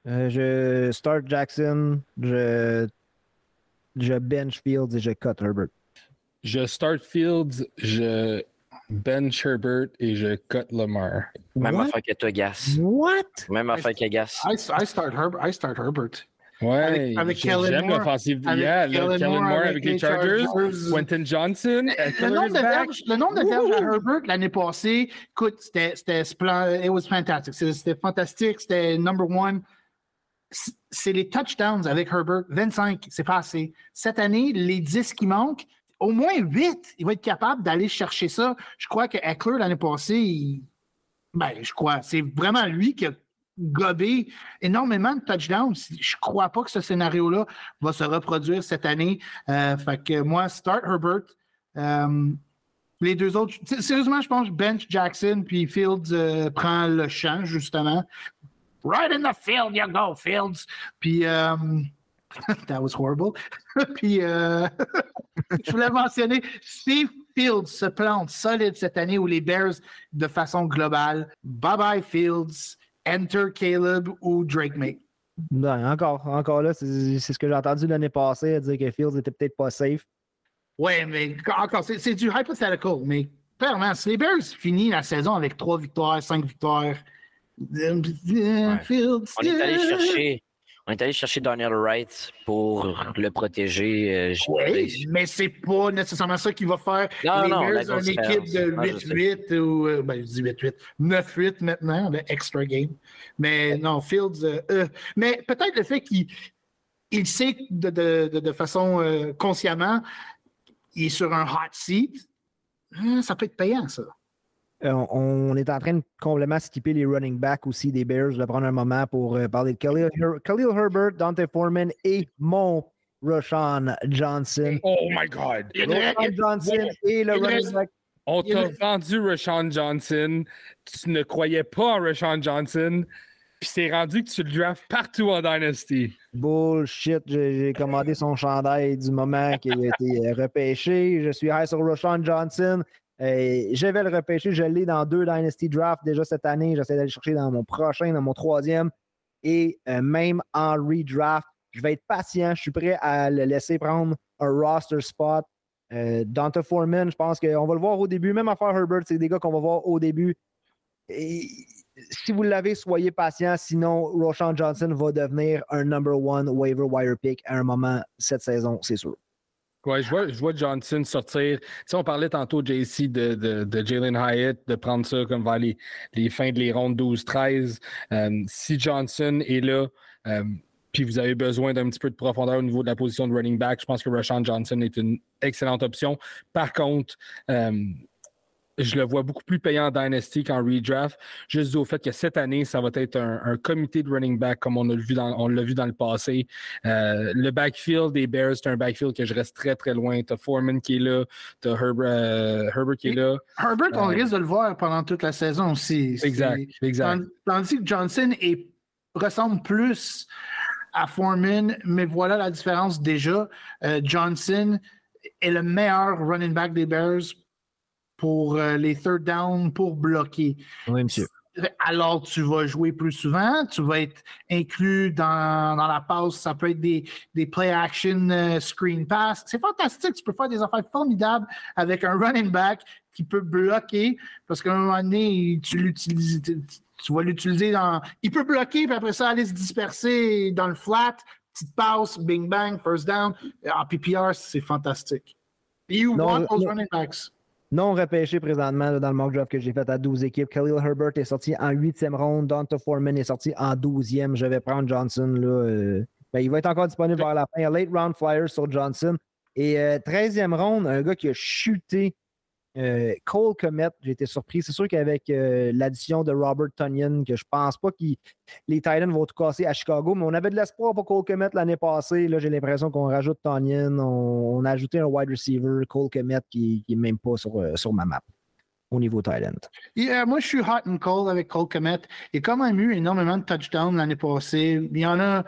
Euh, je start Jackson, je, je bench Fields et je cut Herbert. Je start Fields, je bench Herbert et je cut Lamar. Même What? affaire que toi, Gas. What? Même affaire que Gas. I, I start Herbert. I start Herbert. Ouais, Avec- avec j'ai- Kellen j'aime Moore, l'offensive. avec Yeah, Kellen Kellen Moore, Moore avec avec les Chargers. Chargers. Quentin Johnson. Le Eckler's nombre, verges, le nombre de verges à Herbert l'année passée, écoute, c'était. It was fantastic. C'était fantastique. C'était number one. C'est les touchdowns avec Herbert. 25, c'est pas assez. Cette année, les 10 qui manquent, au moins 8, il va être capable d'aller chercher ça. Je crois que Eckler, l'année passée, ben, je crois, c'est vraiment lui qui a gobé énormément de touchdowns. Je crois pas que ce scénario-là va se reproduire cette année. Euh, fait que moi, start Herbert. Euh, les deux autres, sérieusement, je pense bench Jackson, puis Fields euh, prend le champ, justement. Right in the field, you go, Fields. Puis, that was horrible. puis, euh, je voulais mentionner, Steve Fields se plante solide cette année où les Bears, de façon globale, bye bye Fields, enter Caleb ou Drake May. Ben, encore, encore là, c'est c'est ce que j'ai entendu l'année passée, à dire que Fields était peut-être pas safe. Ouais, mais encore, c'est c'est du hypothetical. Mais clairement, si les Bears finissent la saison avec trois victoires, cinq victoires, euh, Fields, On est allé euh, chercher. On est allé chercher Daniel Wright pour le protéger. euh, Oui, mais c'est pas nécessairement ça qui va faire Non, les non, Bears une équipe de Ouais, je sais. 8-8 ou euh, ben, je dis 8-8, 9-8 maintenant, le extra game. Mais non, Fields, euh, euh, mais peut-être le fait qu'il il sait de, de- de- de façon euh, consciemment, il est sur un hot seat, hein, ça peut être payant, ça. Euh, on, on est en train de complètement skipper les running backs aussi des Bears. Je vais prendre un moment pour euh, parler de Khalil, Her- Khalil Herbert, Dante Foreman et mon Roshan Johnson. Oh my God. Roshan Johnson et le running back. On t'a vendu Rashawn Johnson. Tu ne croyais pas en Rashawn Johnson. Puis c'est rendu que tu le drafts partout en Dynasty. Bullshit. J'ai j'ai commandé son chandail du moment qu'il a été euh, repêché. Je suis high sur Roshan Johnson. Euh, je vais le repêcher. Je l'ai dans deux Dynasty Drafts déjà cette année. J'essaie d'aller chercher dans mon prochain, dans mon troisième. Et euh, même en redraft, je vais être patient. Je suis prêt à le laisser prendre un roster spot. Euh, Dante Foreman, je pense qu'on va le voir au début. Même affaire Herbert, c'est des gars qu'on va voir au début. Si vous l'avez, soyez patient. Sinon, Roshan Johnson va devenir un number one waiver wire pick à un moment cette saison, c'est sûr. Ouais, je vois, je vois Johnson sortir. Tu sais, on parlait tantôt, JC, de, de, de Jalen Hyatt, de prendre ça comme vers les, fins de les rondes 12-13. Euh, si Johnson est là, euh, puis vous avez besoin d'un petit peu de profondeur au niveau de la position de running back, je pense que Rashawn Johnson est une excellente option. Par contre, euh, je le vois beaucoup plus payant en Dynasty qu'en redraft, juste dû au fait que cette année, ça va être un, un comité de running back comme on a vu dans, on l'a vu dans le passé. Euh, le backfield des Bears, c'est un backfield que je reste très très loin. T'as Foreman qui est là, t'as Herb- euh, Herbert qui est là. Herbert, on Euh, risque de le voir pendant toute la saison aussi. Exact, exact. Tand- Tandis que Johnson est- ressemble plus à Foreman, mais voilà la différence déjà. Euh, Johnson est le meilleur running back des Bears pour euh, les third down, pour bloquer. Oui, monsieur. Alors, tu vas jouer plus souvent, tu vas être inclus dans, dans la passe. Ça peut être des, des play action euh, screen pass. C'est fantastique. Tu peux faire des affaires formidables avec un running back qui peut bloquer parce qu'à un moment donné, tu l'utilises. Tu, tu vas l'utiliser dans. Il peut bloquer, puis après ça, aller se disperser dans le flat. Petite passe, bing bang, first down. En PPR, c'est fantastique. You Non, want those non. running backs? Non repêché présentement dans le mock draft que j'ai fait à 12 équipes. Khalil Herbert est sorti en 8e ronde. Foreman est sorti en 12e. Je vais prendre Johnson. Là, euh, ben, il va être encore disponible vers la fin. Late round flyers sur Johnson. Et euh, 13e ronde, un gars qui a chuté. Euh, Cole Comet, j'ai été surpris. C'est sûr qu'avec euh, l'addition de Robert Tunyon, que je pense pas que les Titans vont tout casser à Chicago, mais on avait de l'espoir pour Cole Comet l'année passée. Là, j'ai l'impression qu'on rajoute Tunyon. On, a ajouté un wide receiver, Cole Comet, qui n'est même pas sur, euh, sur ma map au niveau Thailand. Moi, je suis hot and cold avec Cole Komet. Il a quand même eu énormément de touchdowns l'année passée. Il y en a,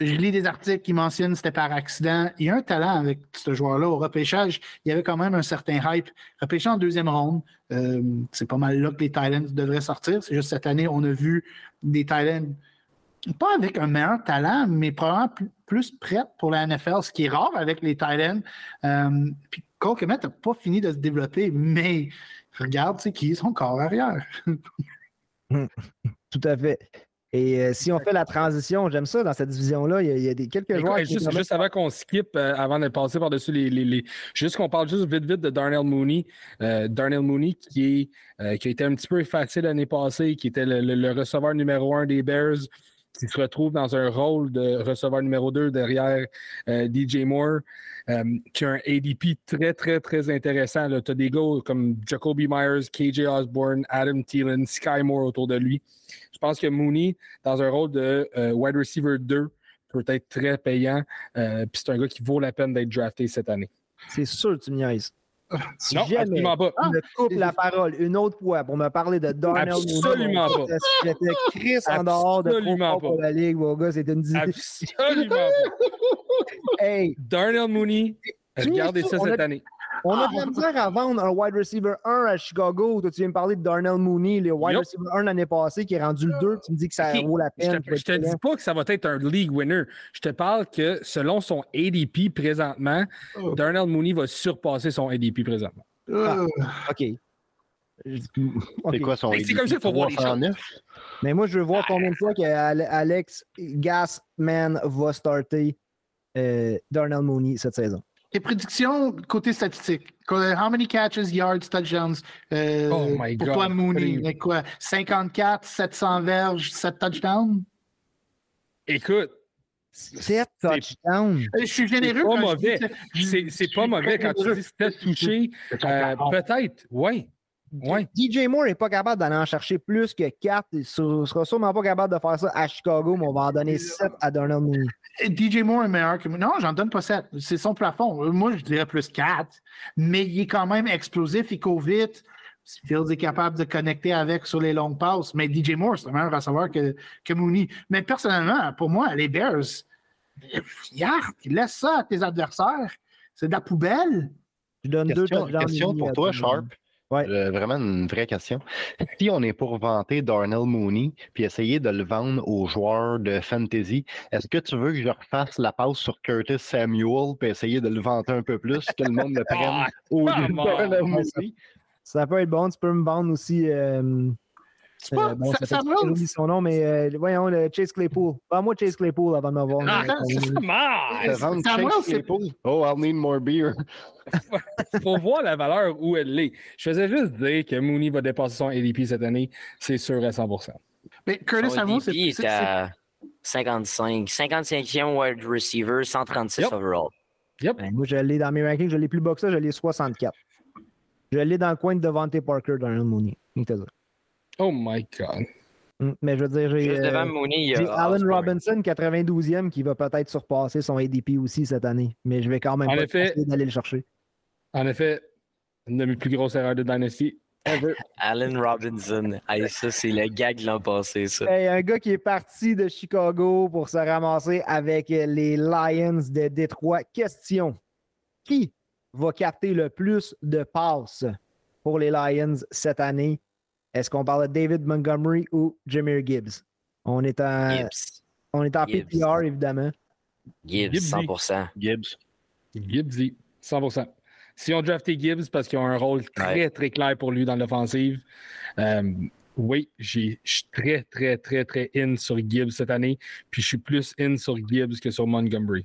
je lis des articles qui mentionnent que c'était par accident. Il y a un talent avec ce joueur-là. Au repêchage, il y avait quand même un certain hype. Repêché en deuxième ronde, euh, c'est pas mal là que les Titans devraient sortir. C'est juste cette année, on a vu des Titans pas avec un meilleur talent, mais probablement plus, plus prête pour la NFL, ce qui est rare avec les Titans. Euh, puis Cole n'a pas fini de se développer, mais regarde qui est son corps arrière. Tout à fait. Et euh, si on fait la transition, j'aime ça dans cette division-là. Il, y a, des, quelques joueurs. Qui juste, juste, avant qu'on skip, euh, avant de passer par-dessus les, les, Juste qu'on parle juste vite, vite de Darnell Mooney. Euh, Darnell Mooney qui, est, qui a été un petit peu effacé l'année passée, qui était le, receveur numéro un des Bears, qui se retrouve dans un rôle de receveur numéro 2 derrière DJ Moore, qui a un ADP très, très, très intéressant. Tu as des gars comme Jacoby Myers, KJ Osborne, Adam Thielen, Sky Moore autour de lui. Je pense que Mooney, dans un rôle de euh, wide receiver 2, peut être très payant. Euh, puis c'est un gars qui vaut la peine d'être drafté cette année. C'est sûr, tu me niaises. Si non, jamais pas. me coupe la parole une autre fois pour me parler de Darnell Absolument Mooney, pas. J'étais Chris en dehors de Absolument pas. pour la Ligue, mon gars, c'était une dizaine. Absolument pas. hey. Darnell Mooney, regardez ça cette année. On a de la misère à vendre un wide receiver 1 à Chicago. Toi, tu viens me parler de Darnell Mooney, le wide receiver 1 l'année passée qui est rendu le 2. Tu me dis que ça vaut la peine. Je te, te dis pas que ça va être un league winner. Je te parle que selon son ADP présentement, oh. Darnell Mooney va surpasser son ADP présentement. Ah, OK. C'est quoi son C'est comme ça qu'il faut voir les choses. Mais moi, je veux voir combien de fois qu'Alex Gasman va starter euh, Darnell Mooney cette saison. Tes prédictions côté statistique. How many catches, yards, touchdowns euh, oh my pour God. toi, Mooney? Quoi? 54, 700 verges, 7 touchdowns? Écoute. 7 touchdowns. Je suis généreux. C'est pas mauvais. C'est pas mauvais quand tu dis 7 touchés. Euh, Peut-être, oui. Ouais. DJ Moore n'est pas capable d'aller en chercher plus que 4. Il ne sera sûrement pas capable de faire ça à Chicago, mais on va en donner 7 à Darnell Mooney. DJ Moore est meilleur que moi. Non, j'en donne pas 7. C'est son plafond. Moi, je dirais plus 4. Mais il est quand même explosif, il court vite. Fields est capable de connecter avec sur les longues passes. Mais DJ Moore, c'est un meilleur savoir que, que Mooney. Mais personnellement, pour moi, les Bears, yark, laisse ça à tes adversaires. C'est de la poubelle. Je donne question, deux question pour toi, Sharp. Euh, vraiment une vraie question. Si on est pour vanter Darnell Mooney puis essayer de le vendre aux joueurs de fantasy, est-ce que tu veux que je refasse la passe sur Curtis Samuel puis essayer de le vanter un peu plus, que le monde le prenne ah, au Darnell Mooney? Ça peut être bon. Tu peux me vendre aussi. Euh, pas, euh, ça, ça son nom, mais euh, voyons, le Chase Claypool. Vends-moi Chase Claypool avant de m'avoir. Ah, ça Chase Claypool. Oh, I'll need more beer. faut voir la valeur où elle est. Je faisais juste dire que Mooney va dépasser son ADP cette année. C'est sûr à 100%. Mais Curtis Samuel, c'est. à 55. 55e wide receiver, 136 overall. Yep. Ben, moi, je l'ai dans mes rankings, je l'ai plus bas que ça, je l'ai 64. Je l'ai dans le coin de Devante Parker dans le Mooney. Oh my God. Mm, mais je veux dire, j'ai euh, Allen Robinson, 92e, qui va peut-être surpasser son ADP aussi cette année. Mais je vais quand même pas essayer d'aller le chercher. En effet, une de mes plus grosses erreurs de Dynasty ever. Allen Robinson. ça, c'est le gag l'an passé, ça. un gars qui est parti de Chicago pour se ramasser avec les Lions de Détroit. Question. Qui va capter le plus de passes pour les Lions cette année? Est-ce qu'on parle de David Montgomery ou Jameer Gibbs? On est en, Gibbs. On est en PPR, évidemment. Gibbs, 100%. Gibbs. Gibbs, 100%. Si on drafté Gibbs parce qu'ils ont un rôle très, très clair pour lui dans l'offensive, euh, oui, je suis très, très, très, très in sur Gibbs cette année. Puis je suis plus in sur Gibbs que sur Montgomery.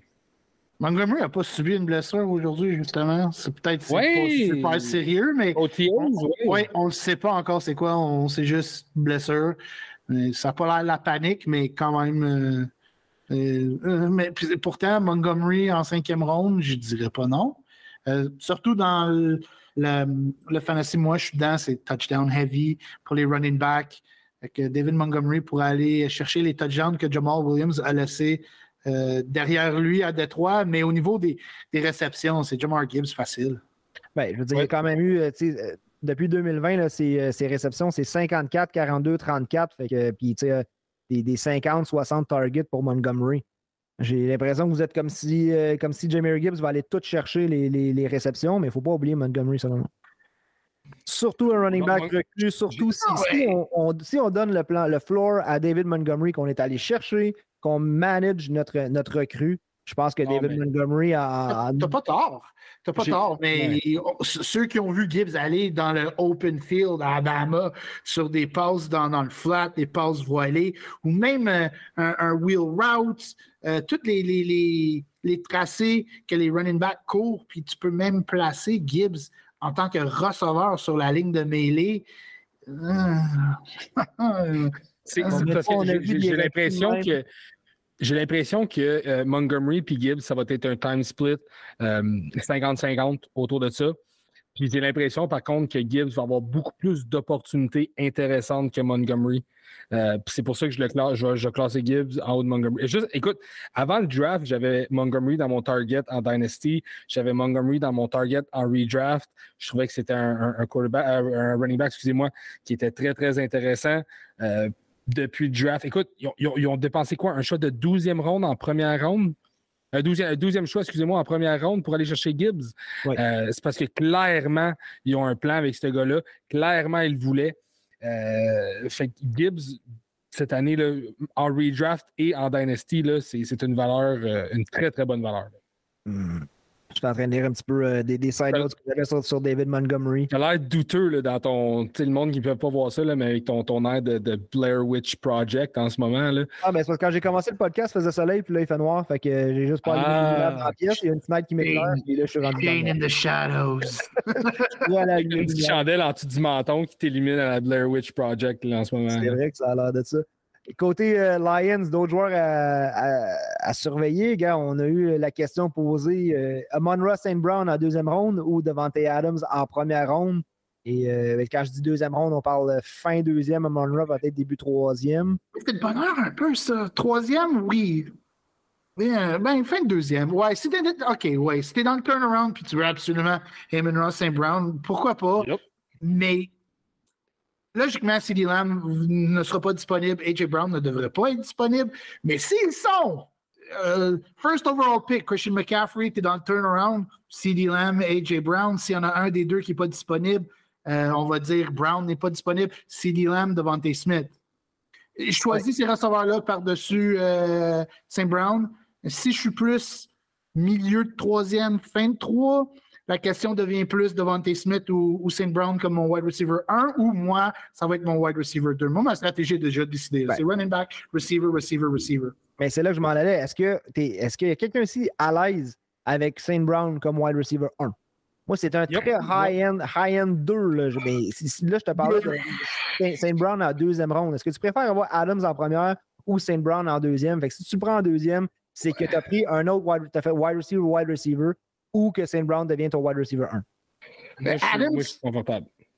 Montgomery n'a pas subi une blessure aujourd'hui, justement. C'est peut-être pas super sérieux, mais on, oui. on ne sait pas encore c'est quoi. On sait juste blessure. ça n'a pas l'air de la panique, mais quand même. Euh, euh, euh, mais pourtant, Montgomery en cinquième ronde, je ne dirais pas non. surtout dans le, le, fantasy, moi, je suis dedans, c'est touchdown heavy pour les running backs. David Montgomery pourrait aller chercher les touchdowns que Jamal Williams a laissés euh, derrière lui à Détroit, mais au niveau des, réceptions, c'est Jamar Gibbs facile. Ben, je veux dire, il y a quand même eu, euh, euh, depuis 2020, ses, réceptions, c'est 54, 42, 34. Fait que, puis, des, des 50, 60 targets pour Montgomery. J'ai l'impression que vous êtes comme si, comme si Jamie Gibbs va aller tout chercher les, réceptions, mais il ne faut pas oublier Montgomery, selon moi. Surtout un running back recru, surtout si, si, on, si, on, donne le, plan, le floor à David Montgomery qu'on est allé chercher, qu'on manage notre, notre recrue. Je pense que David Montgomery a. T'as pas tort. T'as pas tort. Mais ceux qui ont vu Gibbs aller dans le open field à Alabama sur des passes dans, dans le flat, des passes voilées, ou même euh, un, wheel route, euh, tous les, les, les, tracés que les running backs courent, puis tu peux même placer Gibbs en tant que receveur sur la ligne de mêlée. C'est j'ai l'impression que j'ai l'impression que euh, Montgomery et Gibbs, ça va être un time split 50-50 euh, autour de ça. Puis j'ai l'impression, par contre, que Gibbs va avoir beaucoup plus d'opportunités intéressantes que Montgomery. Euh, c'est pour ça que je le classe, je, je classais Gibbs en haut de Montgomery. juste, écoute, avant le draft, j'avais Montgomery dans mon target en Dynasty, j'avais Montgomery dans mon target en redraft. Je trouvais que c'était un, quarterback, un running back, excusez-moi, qui était très, très intéressant depuis le draft. Écoute, ils ont, dépensé quoi? Un choix de 12e ronde en première ronde? Un 12e, choix, excusez-moi, en première ronde pour aller chercher Gibbs? Euh, c'est parce que clairement, ils ont un plan avec ce gars-là. Clairement, ils le voulaient. Euh, fait Gibbs, cette année, là, en redraft et en Dynasty, c'est une valeur, euh, une très, très bonne valeur. Hmm. Je suis en train de lire un petit peu euh, des, des side notes que j'avais sur, sur, David Montgomery. Tu as l'air douteux là, dans ton. Tu sais, le monde qui ne peut pas voir ça, là, mais avec ton, ton air de, de, Blair Witch Project en ce moment. Là. Ah, ben c'est parce que quand j'ai commencé le podcast, il faisait soleil, puis là, il fait noir. Fait que j'ai juste pas ah. dans la pièce. Il y a une fenêtre qui m'éclaire, puis là, je suis rendu. Pain in the shadows. une petite chandelle en dessous du menton qui t'illumine à la Blair Witch Project là, en ce moment. C'est vrai que ça a l'air de ça. Côté euh, Lions, d'autres joueurs à, surveiller, gars, on a eu la question posée euh, Amon Ross St. Brown en deuxième ronde ou Devante Adams en première ronde? Et euh, quand je dis deuxième ronde, on parle fin deuxième, Amon Ross peut-être début troisième. C'est le bonheur un peu, ça. Troisième, oui. Ben, ben fin de deuxième. Ouais, si OK, ouais. Si t'es dans le turnaround puis tu veux absolument Amon Ross St. Brown, pourquoi pas? Mais Logiquement, CD Lamb ne sera pas disponible, AJ Brown ne devrait pas être disponible, mais s'ils sont, euh, first overall pick, Christian McCaffrey, tu es dans le turnaround, CD Lamb, AJ Brown, s'il y en a un des deux qui n'est pas disponible, euh, on va dire Brown n'est pas disponible, CD Lamb devant T. Smith. Je choisis ces receveurs-là par-dessus euh, Saint Brown. Si je suis plus milieu de troisième, fin de trois, la question devient plus Devante Smith ou, ou St. Brown comme mon wide receiver 1 ou moi, ça va être mon wide receiver 2. Moi, ma stratégie est déjà décidée. C'est running back, receiver, receiver, receiver. Mais c'est là que je m'en allais. Est-ce que est-ce qu'il y a quelqu'un ici à l'aise avec St. Brown comme wide receiver 1? Moi, c'est un très high-end high 2. Là. Je, là, je te parle de St. Brown en deuxième ronde. Est-ce que tu préfères avoir Adams en première ou St. Brown en deuxième? Fait que si tu prends en deuxième, c'est que tu as pris un autre wide, as fait wide receiver, wide receiver, ou que St. Brown devient ton wide receiver 1. Mais Adams,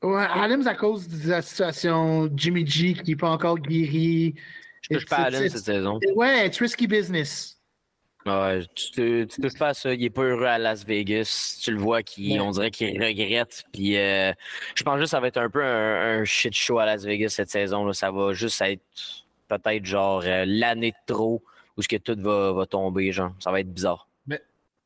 Ouais, Adams, à cause de la situation Jimmy G qui n'est pas encore guéri. Je touche pas à Adams cette saison. Ouais, it's risky business. Ouais, tu, tu touches pas à ça. Il est pas heureux à Las Vegas. Tu le vois, qui, on dirait qu'il regrette. Puis euh, je pense juste que ça va être un peu un, shit show à Las Vegas cette saison. Ça va juste être peut-être genre euh, l'année de trop où ce que tout va, va tomber. Genre. Ça va être bizarre.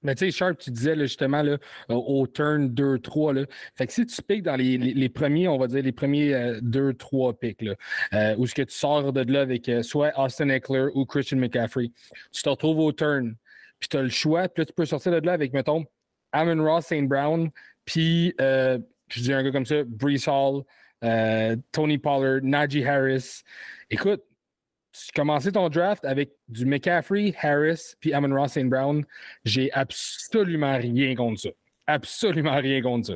Mais tu sais, Sharp, tu disais justement au turn 2-3. Fait que si tu piques dans les, premiers, on va dire les premiers 2-3 euh, picks, euh, ou ce que tu sors de là avec euh, soit Austin Eckler ou Christian McCaffrey, tu te retrouves au turn, puis tu as le choix, puis là, tu peux sortir de là avec, mettons, Amon Ross, St. Brown, puis je dis un gars comme ça, Brees Hall, Tony Pollard, Najee Harris. Écoute, tu commencé ton draft avec du McCaffrey, Harris, puis Amon Ross St. Brown. J'ai absolument rien contre ça. Absolument rien contre ça.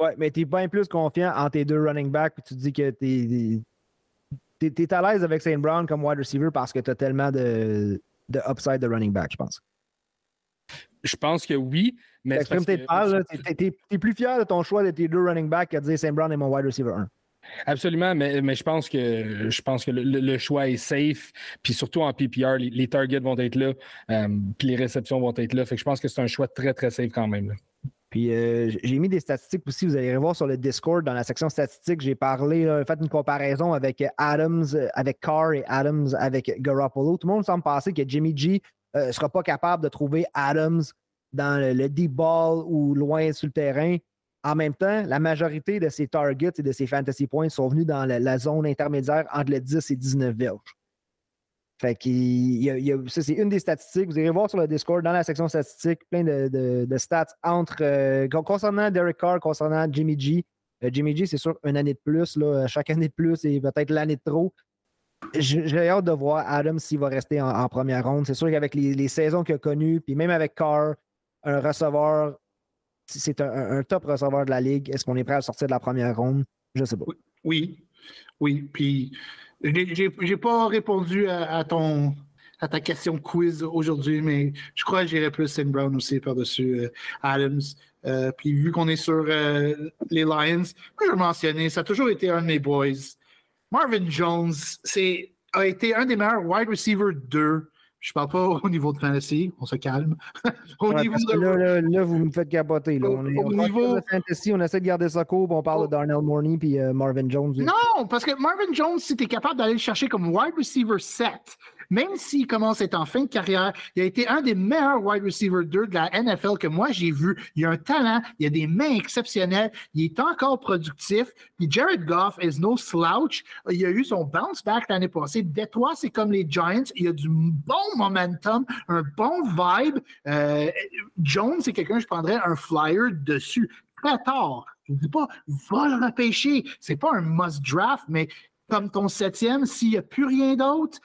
Ouais, mais tu es bien plus confiant en tes deux running backs, puis tu dis que tu es, à l'aise avec St. Brown comme wide receiver parce que tu as tellement de, de upside de running back, je pense. Je pense que oui, mais. Tu es, plus fier de ton choix de tes deux running backs que de dire St. Brown est mon wide receiver 1. Absolument, mais, je pense que je pense que le, choix est safe. Puis surtout en PPR, les, targets vont être là, euh, puis les réceptions vont être là. Fait que je pense que c'est un choix très, très safe quand même. Puis euh, j'ai mis des statistiques aussi, vous allez voir sur le Discord, dans la section statistiques, j'ai parlé, fait une comparaison avec Adams, avec Carr et Adams avec Garoppolo. Tout le monde semble penser que Jimmy G ne euh, sera pas capable de trouver Adams dans le, deep ball ou loin sur le terrain. En même temps, la majorité de ses targets et de ses fantasy points sont venus dans la, zone intermédiaire entre le 10 et 19 verges. Fait ça, c'est une des statistiques. Vous irez voir sur le Discord, dans la section statistiques, plein de, stats entre euh, con- concernant Derek Carr, concernant Jimmy G. Euh, Jimmy G, c'est sûr, une année de plus. Là, chaque année de plus et peut-être l'année de trop. J'ai hâte de voir Adam s'il va rester en, première ronde. C'est sûr qu'avec les, les saisons qu'il a connues, puis même avec Carr, un receveur, c'est un, top receveur de la ligue, est-ce qu'on est prêt à sortir de la première ronde? Je sais pas. Oui, oui. Puis, j'ai- pas répondu à, ton à ta question quiz aujourd'hui, mais je crois que j'irai plus St. Brown aussi par-dessus euh, Adams. Euh, puis vu qu'on est sur euh, les Lions, je vais mentionner, ça a toujours été un de mes boys. Marvin Jones, a été un des meilleurs wide receivers 2. Je parle pas au niveau de fantasy, on se calme. au Ouais, niveau parce que de là, là, là, vous me faites capoter. Là. Au- On, est, au on parle niveau- de fantasy, on essaie de garder ça court, on parle de Darnell Mooney puis euh, Marvin Jones. Non, parce que Marvin Jones, si tu es capable d'aller le chercher comme wide receiver 7, même s'il commence à être en fin de carrière, il a été un des meilleurs wide receiver 2 de la NFL que moi j'ai vu. Il a un talent, il a des mains exceptionnelles, il est encore productif. Puis Jared Goff is no slouch. Il a eu son bounce back l'année passée. Détroit, c'est comme les Giants. Il a du bon momentum, un bon vibe. Euh, Jones, c'est quelqu'un, je prendrais un flyer dessus. Très tard. Je ne dis pas, va le repêcher. C'est pas un must draft, mais comme ton septième, s'il n'y a plus rien d'autre,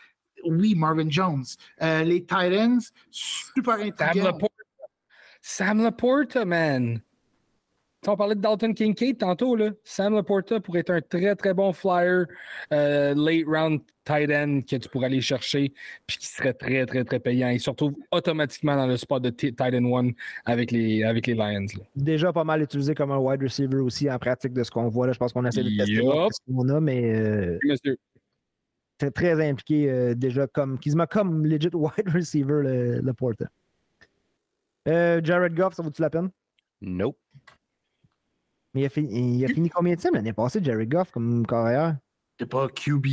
oui, Marvin Jones. Euh, les Titans, super Sam intriguants. Laporta. Sam Laporta, man. Tu sais, On parlait de Dalton Kincaid tantôt. Là. Sam Laporta pourrait être un très, très bon flyer euh, late round tight end que tu pourrais aller chercher puis qui serait très, très, très payant. Il se retrouve automatiquement dans le spot de tight end one avec les, avec les Lions. là. Déjà pas mal utilisé comme un wide receiver aussi en pratique de ce qu'on voit. Là. Je pense qu'on essaie de tester voir ce qu'on a, mais euh, Oui, Monsieur. Très impliqué euh, déjà comme quasiment comme legit wide receiver le, le Porta. Euh, Jared Goff, ça vaut-tu la peine? Nope. Mais il a, fini, il a fini combien de temps l'année passée, Jared Goff, comme carrière? C'est pas QB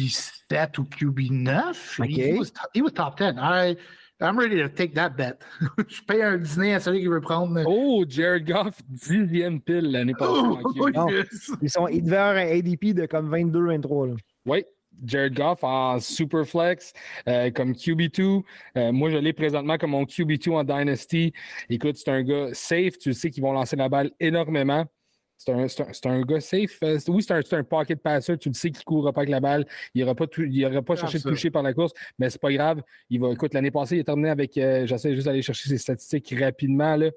7 ou QB 9. Ok. He, was, top- he was top 10. I, I'm ready to take that bet. je paye un dîner à celui qui veut prendre. Oh, Jared Goff, dixième pile l'année passée. Non. yes. Ils, sont, ils devaient avoir un ADP de comme 22-23. là. Oui, Jared Goff en Superflex, euh, comme QB2. Euh, moi, je l'ai présentement comme mon QB2 en Dynasty. Écoute, c'est un gars safe. Tu sais qu'ils vont lancer la balle énormément. C'est un, un- un gars safe. Euh, oui, c'est un, un pocket passer. Tu le sais qu'il ne courra pas avec la balle. Il n'aura pas, il aura pas cherché de toucher par la course, mais c'est pas grave. Il va, écoute, l'année passée, il a terminé avec, euh, j'essaie juste d'aller chercher ses statistiques rapidement, là.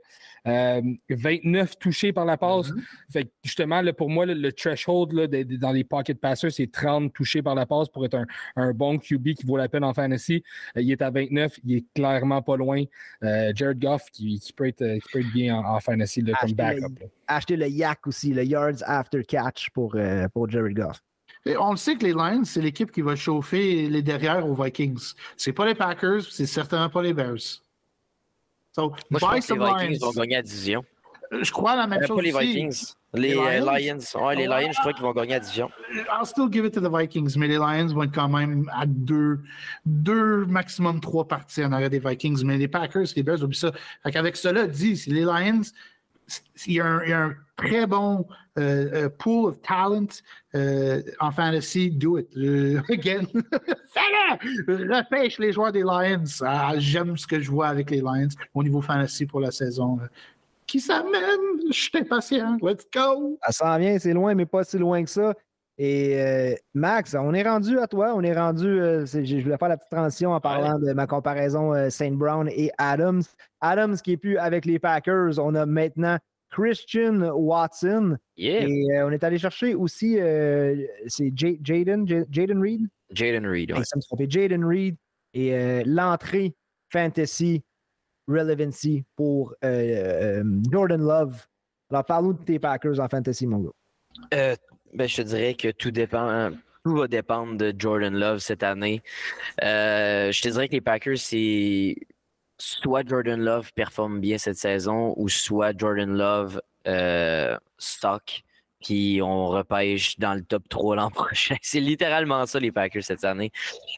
Euh, 29 touchés par la passe. Mhm. Fait que justement, là, pour moi, là, le threshold là, de- de- dans les pocket passers, c'est 30 touchés par la passe pour être un, un bon QB qui vaut la peine en fantasy. Euh, il est à 29, il est clairement pas loin. Euh, Jared Goff qui, qui peut, être, euh, qui peut être bien en, en fantasy comme backup. Acheter le Yak aussi, le Yards After Catch pour, euh, pour Jared Goff. Et on le sait que les Lions, c'est l'équipe qui va chauffer les derrière aux Vikings. C'est pas les Packers, c'est certainement pas les Bears. So, Moi, je pense que les Vikings Lions. vont gagner la division. Je crois la même Euh, chose pas les aussi. Vikings. Les, Les euh, Lions? Lions. Ouais, les. Lions, je crois qu'ils vont gagner la division. I'll still give it to the Vikings, mais les Lions vont être quand même à deux, deux maximum trois parties en arrière des Vikings. Mais les Packers, les Bears, oublie ça. Fait qu'avec cela dit, si les Lions, il y, a un, il y a un très bon euh, euh, pool of talent euh, en fantasy, do it. Euh, again, fais-le! Repêche les joueurs des Lions. Ah, J'aime ce que je vois avec les Lions au niveau fantasy pour la saison. Qui s'amène? Je suis impatient. Let's go! Ça s'en vient, c'est loin, mais pas si loin que ça. Et euh, Max, on est rendu à toi. On est rendu. euh, je voulais faire la petite transition en parlant de ma comparaison euh, Saint Brown et Adams. Adams qui est plus avec les Packers. On a maintenant Christian Watson. Yeah. Et euh, on est allé chercher aussi, euh, c'est Ja- Jaden, Ja- Jaden Reed. Jaden Reed. ça me trompait, Jaden Reed. Et euh, l'entrée fantasy relevancy pour Jordan Love. Alors, parle-nous de tes Packers en fantasy, mon gars. Ben, je te dirais que tout dépend. hein, Tout va dépendre de Jordan Love cette année. Je te dirais que les Packers, c'est soit Jordan Love performe bien cette saison ou soit Jordan Love euh, stock puis on repêche dans le top 3 l'an prochain. C'est littéralement ça, les Packers, cette année.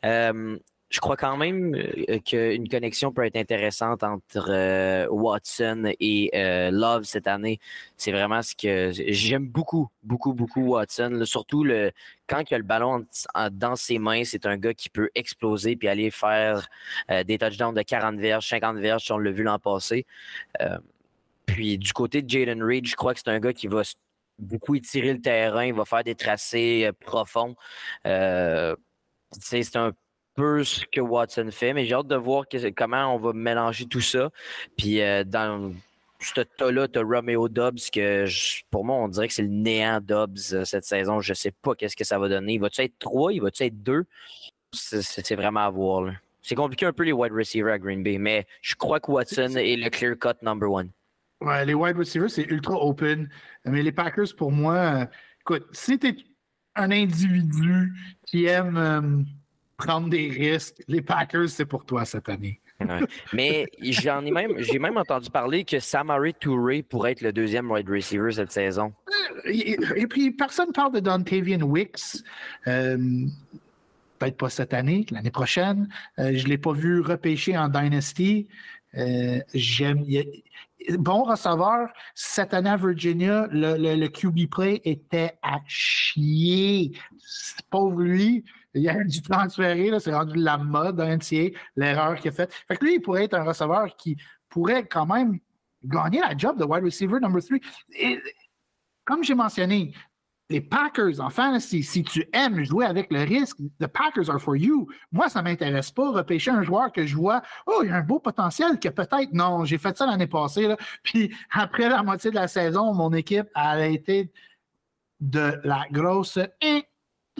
Euh, je crois quand même euh, qu'une connexion peut être intéressante entre euh, Watson et euh, Love cette année. C'est vraiment ce que j'aime beaucoup, beaucoup, beaucoup Watson. surtout le, quand il a le ballon dans ses mains, c'est un gars qui peut exploser puis aller faire des touchdowns de 40 verges, 50 verges, si on l'a vu l'an passé. puis du côté de Jaden Reed, je crois que c'est un gars qui va beaucoup étirer le terrain, il va faire des tracés profonds. c'est un peu ce que Watson fait, mais j'ai hâte de voir comment on va mélanger tout ça. Puis euh, dans ce tas-là, tu as Romeo Dobbs, que pour moi, on dirait que c'est le néant Dobbs euh, cette saison. Je ne sais pas qu'est-ce que ça va donner. Il va-tu être 3? Il va-tu être 2? C'est vraiment à voir. C'est compliqué un peu les wide receivers à Green Bay, mais je crois que Watson est le clear cut number one. Ouais, les wide receivers, c'est ultra open. Mais les Packers, pour moi, euh, écoute, si tu es un individu qui aime prendre des risques. Les Packers, c'est pour toi cette année. Mais j'en ai même, j'ai même entendu parler que Samari Touré pourrait être le deuxième wide receiver cette saison. Euh, et, puis, personne parle de Dontavian Wicks. Euh, peut-être pas cette année, l'année prochaine. Euh, je ne l'ai pas vu repêcher en Dynasty. J'aime. Bon receveur, cette année à Virginia, le, le QB play était à chier. Pauvre lui, il a dû transférer, c'est rendu la mode d'un NCA, l'erreur qu'il a faite. Fait que lui, il pourrait être un receveur qui pourrait quand même gagner la job de wide receiver number 3. comme j'ai mentionné, les Packers en fantasy, si tu aimes jouer avec le risque, the Packers are for you. Moi, ça ne m'intéresse pas repêcher un joueur que je vois, oh, il y a un beau potentiel que peut-être, non, j'ai fait ça l'année passée. Là. Puis après la moitié de la saison, mon équipe a été de la grosse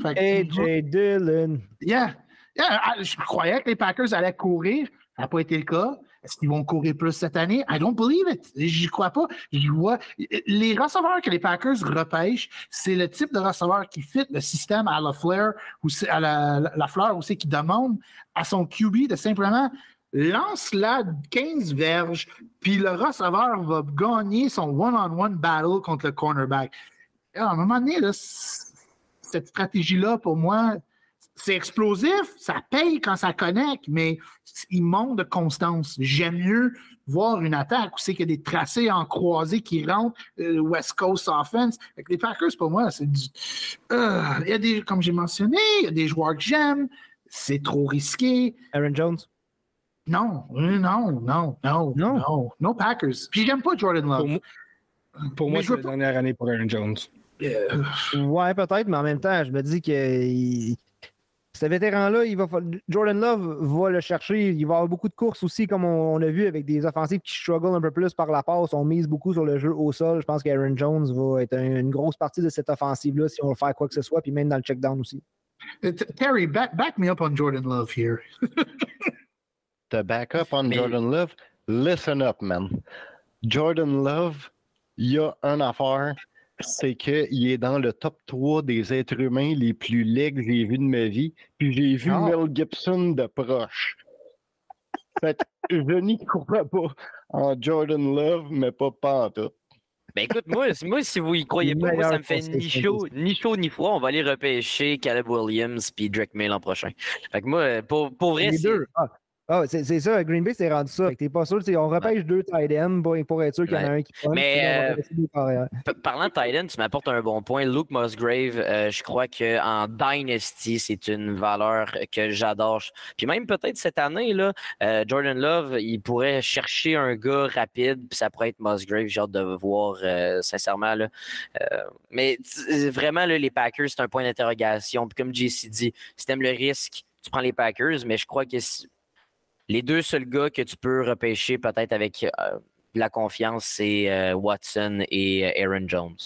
AJ Dillon. Yeah. yeah. Ah, je croyais que les Packers allaient courir. Ça n'a pas été le cas. Est-ce qu'ils vont courir plus cette année? I don't believe it. Je crois pas. Je vois. Les receveurs que les Packers repêchent, c'est le type de receveur qui fit le système à la fleur ou à la, fleur aussi qui demande à son QB de simplement lance-la 15 verges, puis le receveur va gagner son one-on-one battle contre le cornerback. à un moment donné, là, cette stratégie-là, pour moi, c'est explosif, ça paye quand ça connecte, mais il manque de constance. J'aime mieux voir une attaque où c'est qu'il y a des tracés en croisé qui rentrent, euh, West Coast offense. Avec les Packers, pour moi, c'est du. Euh, il y a des, comme j'ai mentionné, il y a des joueurs que j'aime, c'est trop risqué. Aaron Jones? Non, non, non, non, non, non, no Packers. Puis j'aime pas Jordan Love. Pour moi, c'est la dernière année pour Aaron Jones. Euh, ouais, peut-être, mais en même temps, je me dis que ce vétéran-là, Jordan Love va le chercher. Il va avoir beaucoup de courses aussi, comme on, a vu avec des offensives qui struggle un peu plus par la passe. On mise beaucoup sur le jeu au sol. Je pense qu'Aaron Jones va être une grosse partie de cette offensive-là si on veut faire quoi que ce soit, puis même dans le check-down aussi. Euh, Terry, back, back, me up on Jordan Love here. The back up on Jordan Love? Listen up, man. Jordan Love, il y a un affaire c'est qu'il est dans le top 3 des êtres humains les plus laids que j'ai vus de ma vie. Puis j'ai vu ah. Mel Gibson de proche. Fait je n'y crois pas en Jordan Love, mais pas, pas en tout. Ben écoute, moi, moi, si vous y croyez pas, ça me fait ni chaud, ni chaud ni froid. On va aller repêcher Caleb Williams puis Drake May l'an prochain. Fait que moi, pour, pour vrai, c'est... Ah, ah, c'est ça, Green Bay, c'est rendu ça. T'es pas sûr, on repêche deux tight ends pour, être sûr qu'il y en a un qui prend. Mais euh, parlant de tight end, tu m'apportes un bon point. Luke Musgrave, euh, je crois qu'en Dynasty, c'est une valeur que j'adore. Puis même peut-être cette année, là, euh, Jordan Love, il pourrait chercher un gars rapide, puis ça pourrait être Musgrave. J'ai hâte de voir, sincèrement. Là. mais vraiment, là, les Packers, c'est un point d'interrogation. Puis comme JC dit, si t'aimes le risque, tu prends les Packers, mais je crois que les deux seuls gars que tu peux repêcher peut-être avec euh, la confiance, c'est euh, Watson et euh, Aaron Jones.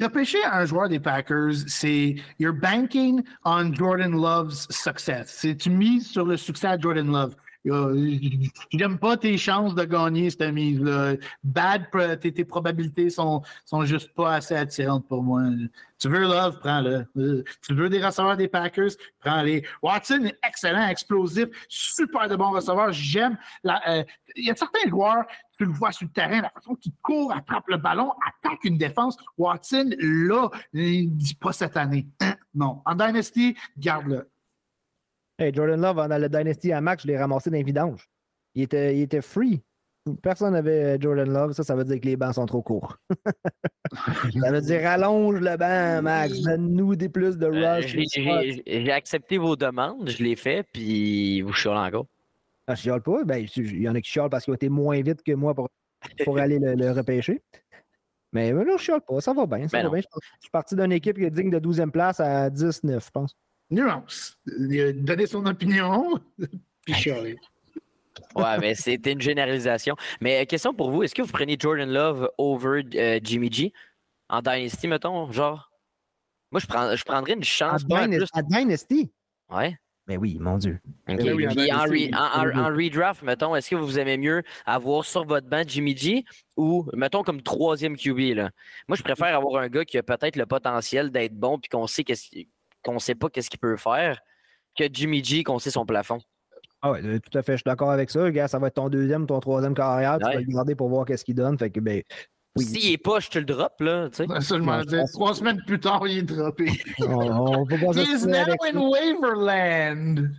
Repêcher un joueur des Packers, c'est you're banking on Jordan Love's success. C'est tu mises sur le succès Jordan Love. J'aime pas tes chances de gagner cette mise-là. Bad, tes, probabilités sont, sont juste pas assez attirantes pour moi. Tu veux Love, prends-le. Tu veux des receveurs des Packers, prends-les. Watson est excellent, explosif, super de bon receveur. J'aime. Euh, il y a certains joueurs, tu le vois sur le terrain, la façon qu'il court, attrape le ballon, attaque une défense. Watson, là, il dit pas cette année. Non. En Dynasty, garde-le. Hey, Jordan Love, dans le Dynasty à Max, je l'ai ramassé dans les vidanges. Il était, il était free. Personne n'avait Jordan Love. Ça, ça veut dire que les bancs sont trop courts. ça veut dire rallonge le banc, Max. Donne-nous des plus de Euh, rush. j'ai- accepté vos demandes, je l'ai fait, puis vous chialez encore. Ah, je chiale pas? Ben, il y en a qui chialent parce qu'ils ont été moins vite que moi pour, pour aller le, le repêcher. Mais là, je chiale pas. Ça va bien. Ça Ben va bien. Je suis parti d'une équipe qui est digne de 12e place à 19, je pense. Nuance. Il a donné son opinion, puis chialer. Ouais, mais c'était une généralisation. Mais euh, question pour vous, est-ce que vous prenez Jordan Love over euh, Jimmy G en Dynasty, mettons, genre? Moi, je, prends, je prendrais une À, chance. pas Dynasty- plus- à Dynasty? Ouais. Ben oui, mon Dieu. OK. Ben oui, Puis en, re- en- en- oui. en redraft, mettons, est-ce que vous aimez mieux avoir sur votre banc Jimmy G ou, mettons, comme troisième QB? Là? Moi, je préfère avoir un gars qui a peut-être le potentiel d'être bon puis qu'on sait qu'est-ce qu'on sait pas qu'est-ce qu'il peut faire que Jimmy G qu'on sait son plafond. Ah ouais, euh, tout à fait, je suis d'accord avec ça. Gars, ça va être ton deuxième, ton troisième carrière. Tu vas le garder pour voir qu'est-ce qu'il donne. Fait que, ben, oui. S'il est pas, je te le drop, là, tu sais. Seulement, trois semaines plus tard, il est droppé. on, on peut pas He's now in. Waverland.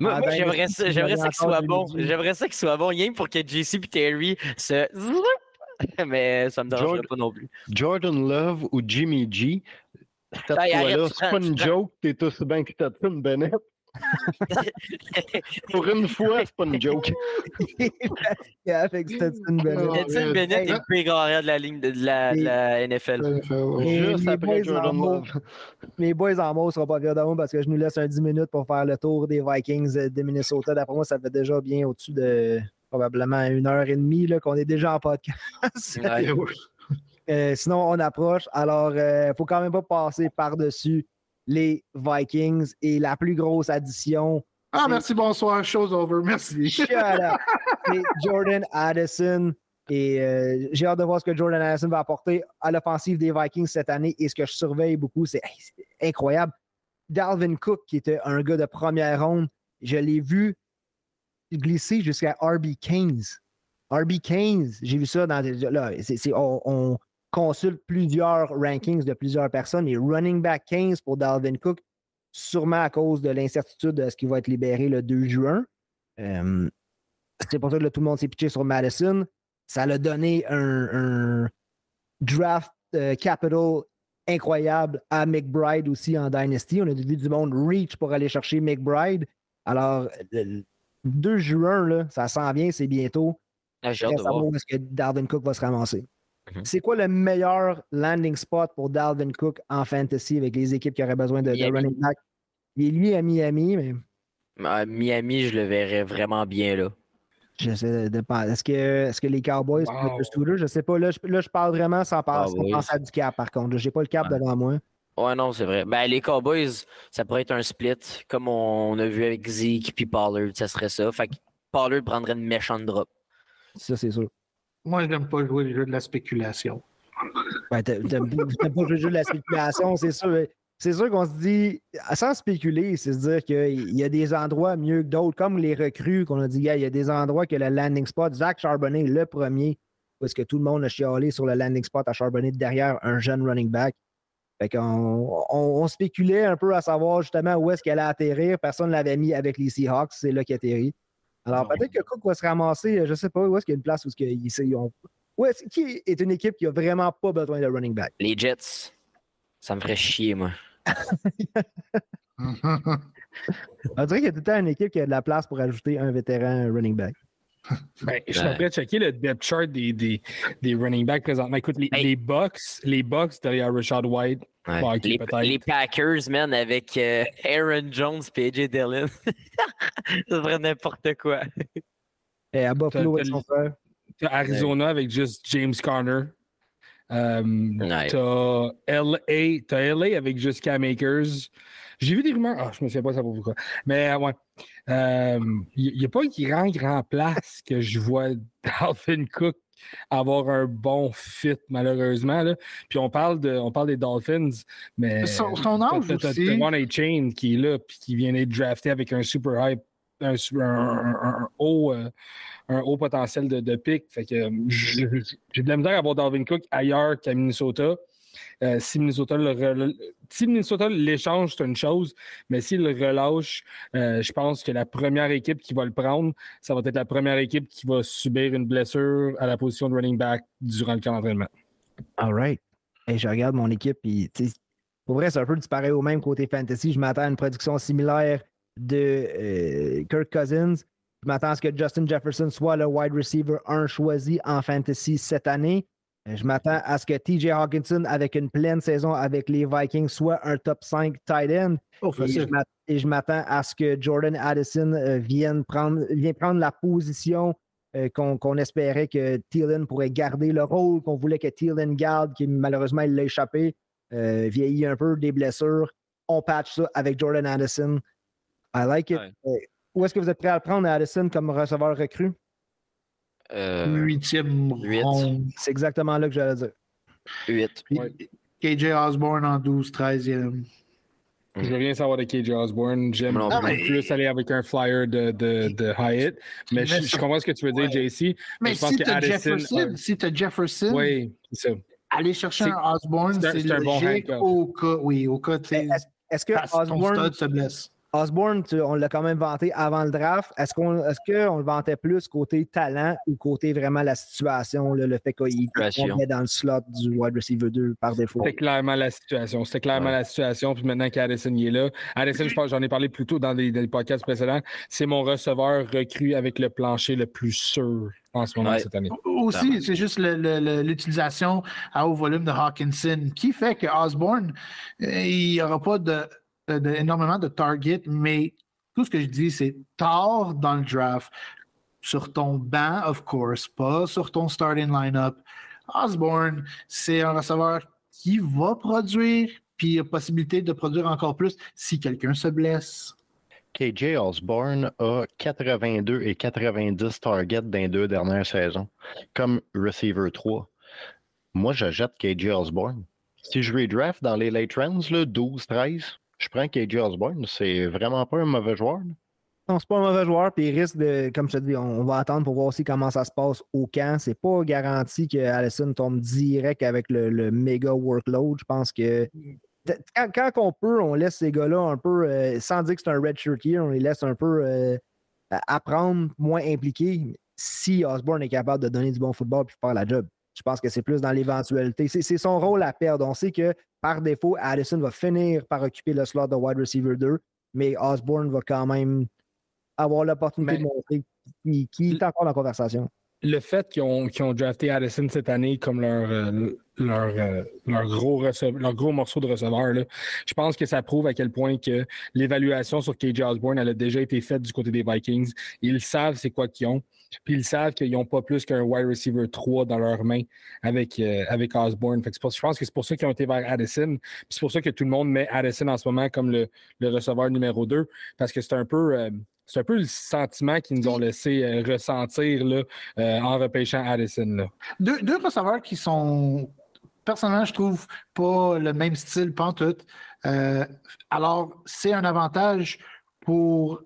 Moi, Ah, moi, ben, j'aimerais ça, j'aimerais ça qu'il soit bon. J'aimerais ça qu'il soit bon, rien pour que JC et Terry se. Mais ça me dérangerait George- pas non plus. Jordan Love ou Jimmy G, cette fois-là, tu c'est pas une joke, t'es aussi bien que Tatum Bennett. Pour une fois, c'est pas une joke. avec Stetson Bennett. Oh, man. Bennett est le plus grand arrière de la ligne de, la, de la NFL. Et Juste les après Jordan en Love. Mes boys en mots ne seront pas fiers de moi parce que je nous laisse un 10 minutes pour faire le tour des Vikings euh, de Minnesota. D'après moi, ça fait déjà bien au-dessus de probablement une heure et demie là, qu'on est déjà en podcast. Ouais. Euh, sinon, on approche. Alors, il ne faut quand même pas passer par-dessus les Vikings et la plus grosse addition. Ah, merci, bonsoir. Show's over. Merci. C'est Jordan Addison. Et euh, j'ai hâte de voir ce que Jordan Addison va apporter à l'offensive des Vikings cette année. Et ce que je surveille beaucoup, c'est incroyable. Dalvin Cook, qui était un gars de première ronde, je l'ai vu glisser jusqu'à RB15. RB15, j'ai vu ça dans. Là, on consulte plusieurs rankings de plusieurs personnes, mais running back 15 pour Dalvin Cook, sûrement à cause de l'incertitude de ce qui va être libéré le 2 juin. Euh, c'est pour ça que là, tout le monde s'est pitché sur Madison. Ça l'a donné un, un draft euh, capital incroyable à McBride aussi en Dynasty. On a vu du monde reach pour aller chercher McBride. Alors, le, le 2 juin, là, ça s'en vient, c'est bientôt. Ah, J'ai hâte de voir. où est-ce que Dalvin Cook va se ramasser. Mhm. C'est quoi le meilleur landing spot pour Dalvin Cook en fantasy avec les équipes qui auraient besoin de, running back? Il est lui à Miami, mais À Miami, je le verrais vraiment bien là. j'essaie de, de penser. Est-ce que, est-ce que les Cowboys Wow. le? Je sais pas. Là, je, là, je parle vraiment sans, par- sans Cowboys. penser à du cap, par contre. J'ai pas le cap Ouais. devant moi. Ouais, non, c'est vrai. Ben, les Cowboys, ça pourrait être un split, comme on a vu avec Zeke puis Pollard, ça serait ça. Fait que Pollard prendrait une méchante drop. Ça, c'est sûr. Moi, je n'aime pas jouer le jeu de la spéculation. Ben, t'aimes pas pas le jeu de la spéculation, c'est sûr. C'est sûr qu'on se dit, sans spéculer, c'est se dire qu'il y a des endroits mieux que d'autres, comme les recrues qu'on a dit, il y a des endroits que le landing spot, Zach Charbonnet, le premier, parce que tout le monde a chialé sur le landing spot à Charbonnet derrière un jeune running back. Fait qu'on on, on spéculait un peu à savoir justement où est-ce qu'elle allait atterrir. Personne ne l'avait mis avec les Seahawks, c'est là qu'il atterrit. Alors peut-être que Cook va se ramasser, je ne sais pas, où est-ce qu'il y a une place où est-ce qu'ils- ils ont. Où est-ce qui est une équipe qui a vraiment pas besoin de running back? Les Jets, ça me ferait chier, moi. On dirait qu'il y a tout le temps une équipe qui a de la place pour ajouter un vétéran running back. Ben, je suis Ben. en train de checker le depth chart des, des, des running backs présentement. Écoute, les, Hey. les Bucks, les Bucks derrière Richard White. Ouais. Bon, ok, les, Packers, man, avec euh, Aaron Jones et AJ Dillon. ça serait n'importe quoi. Et à Buffalo, T'as- avec son frère. T'as Arizona avec juste James Conner. Ouais. T'as LA, t'as LA avec juste Cam Akers. J'ai vu des rumeurs. Ah, je me souviens pas ça pour pourquoi. Mais euh, ouais. Il n'y a pas grand, grand place que je vois Dalvin Cook avoir un bon fit, malheureusement. Là. Puis on parle, de, on parle des Dolphins, mais. Son- son âge aussi. A. Chain qui est là, puis qui vient d'être drafté avec un super hype, un, un- un- haut. euh, un haut potentiel de, de pic. Fait que euh, j'ai de la misère à avoir Dalvin Cook ailleurs qu'à Minnesota. Euh, si Minnesota l'échange, c'est une chose, mais s'il le relâche, euh, je pense que la première équipe qui va le prendre, ça va être la première équipe qui va subir une blessure à la position de running back durant le camp d'entraînement. All right. Et je regarde mon équipe, et pour vrai, c'est un peu disparu au même côté fantasy. Je m'attends à une production similaire de euh, Kirk Cousins. Je m'attends à ce que Justin Jefferson soit le wide receiver 1 choisi en fantasy cette année. Euh, je m'attends à ce que TJ Hawkinson, avec une pleine saison avec les Vikings, soit un top 5 tight end. Oh, et, je m'attends à ce que Jordan Addison euh, vienne, prendre, vienne prendre la position euh, qu'on espérait que Thielen pourrait garder, le rôle qu'on voulait que Thielen garde, qui malheureusement il l'a échappé, vieillit un peu, des blessures. On patch ça avec Jordan Addison. I like it. où est-ce que vous êtes prêt à le prendre, Addison, comme receveur recru? Euh, Huitième C'est exactement là que j'allais dire. 8. KJ Osborne en 12, 13e. Je veux rien savoir de KJ Osborne. J'aime plus aller avec un flyer de, de, de Hyatt. Mais je, comprends ce que tu veux dire, JC. Mais, je pense si tu as Jefferson, si tu Jefferson, oui, c'est ça. aller chercher un Osborne, c'est logique bon au cas, oui, au cas, est-ce que Osborne se blesse? Osborne, on l'a quand même vanté avant le draft. Est-ce qu'on est qu'on le vantait plus côté talent ou côté vraiment la situation, le fait qu'il est dans le slot du wide receiver 2 par défaut? C'était clairement la situation. C'était clairement la situation. Puis maintenant qu'Addison est là, Addison, je pense j'en ai parlé plus tôt dans les, podcasts précédents, c'est mon receveur recru avec le plancher le plus sûr en ce moment cette année. Aussi, c'est juste l'utilisation à haut volume de Hawkinson qui fait que Osborne, euh, il n'y aura pas de énormément de targets, mais tout ce que je dis, c'est tard dans le draft, sur ton banc, of course, pas sur ton starting lineup. Osborne, c'est un receveur qui va produire, puis il a possibilité de produire encore plus si quelqu'un se blesse. KJ Osborne a 82 et 90 targets dans les deux dernières saisons, comme receiver 3. Moi, je jette KJ Osborne. Si je redraft dans les late rounds, 12, 13, je prends KJ Osborne. C'est vraiment pas un mauvais joueur. Non, c'est pas un mauvais joueur, puis il risque de, comme je te dis, on va attendre pour voir aussi comment ça se passe au camp. C'est pas garanti que Allison tombe direct avec le, méga workload. Je pense que quand, on peut, on laisse ces gars-là un peu, euh, sans dire que c'est un red shirt on les laisse un peu euh, apprendre, moins impliqués, si Osborne est capable de donner du bon football puis faire la job. Je pense que c'est plus dans l'éventualité. C'est son rôle à perdre. On sait que par défaut, Addison va finir par occuper le slot de wide receiver 2, mais Osborne va quand même avoir l'opportunité de montrer qui, est encore dans la conversation. Le fait qu'ils ont, ont, drafté Addison cette année comme leur, euh, leur, euh, leur, gros leur gros morceau de receveur. Je pense que ça prouve à quel point que l'évaluation sur KJ Osborne elle a déjà été faite du côté des Vikings. Ils savent c'est quoi qu'ils ont. Puis ils savent qu'ils n'ont pas plus qu'un wide receiver 3 dans leurs mains avec, euh, avec Osborne. Je pense que c'est pour ça qu'ils ont été vers Addison. c'est pour ça que tout le monde met Addison en ce moment comme le, receveur numéro 2. Parce que c'est un peu. Euh, un peu le sentiment qu'ils nous ont laissé ressentir là, en repêchant Addison. Deux, receveurs qui sont personnellement, je trouve pas le même style, pas tout. Euh, alors, c'est un avantage pour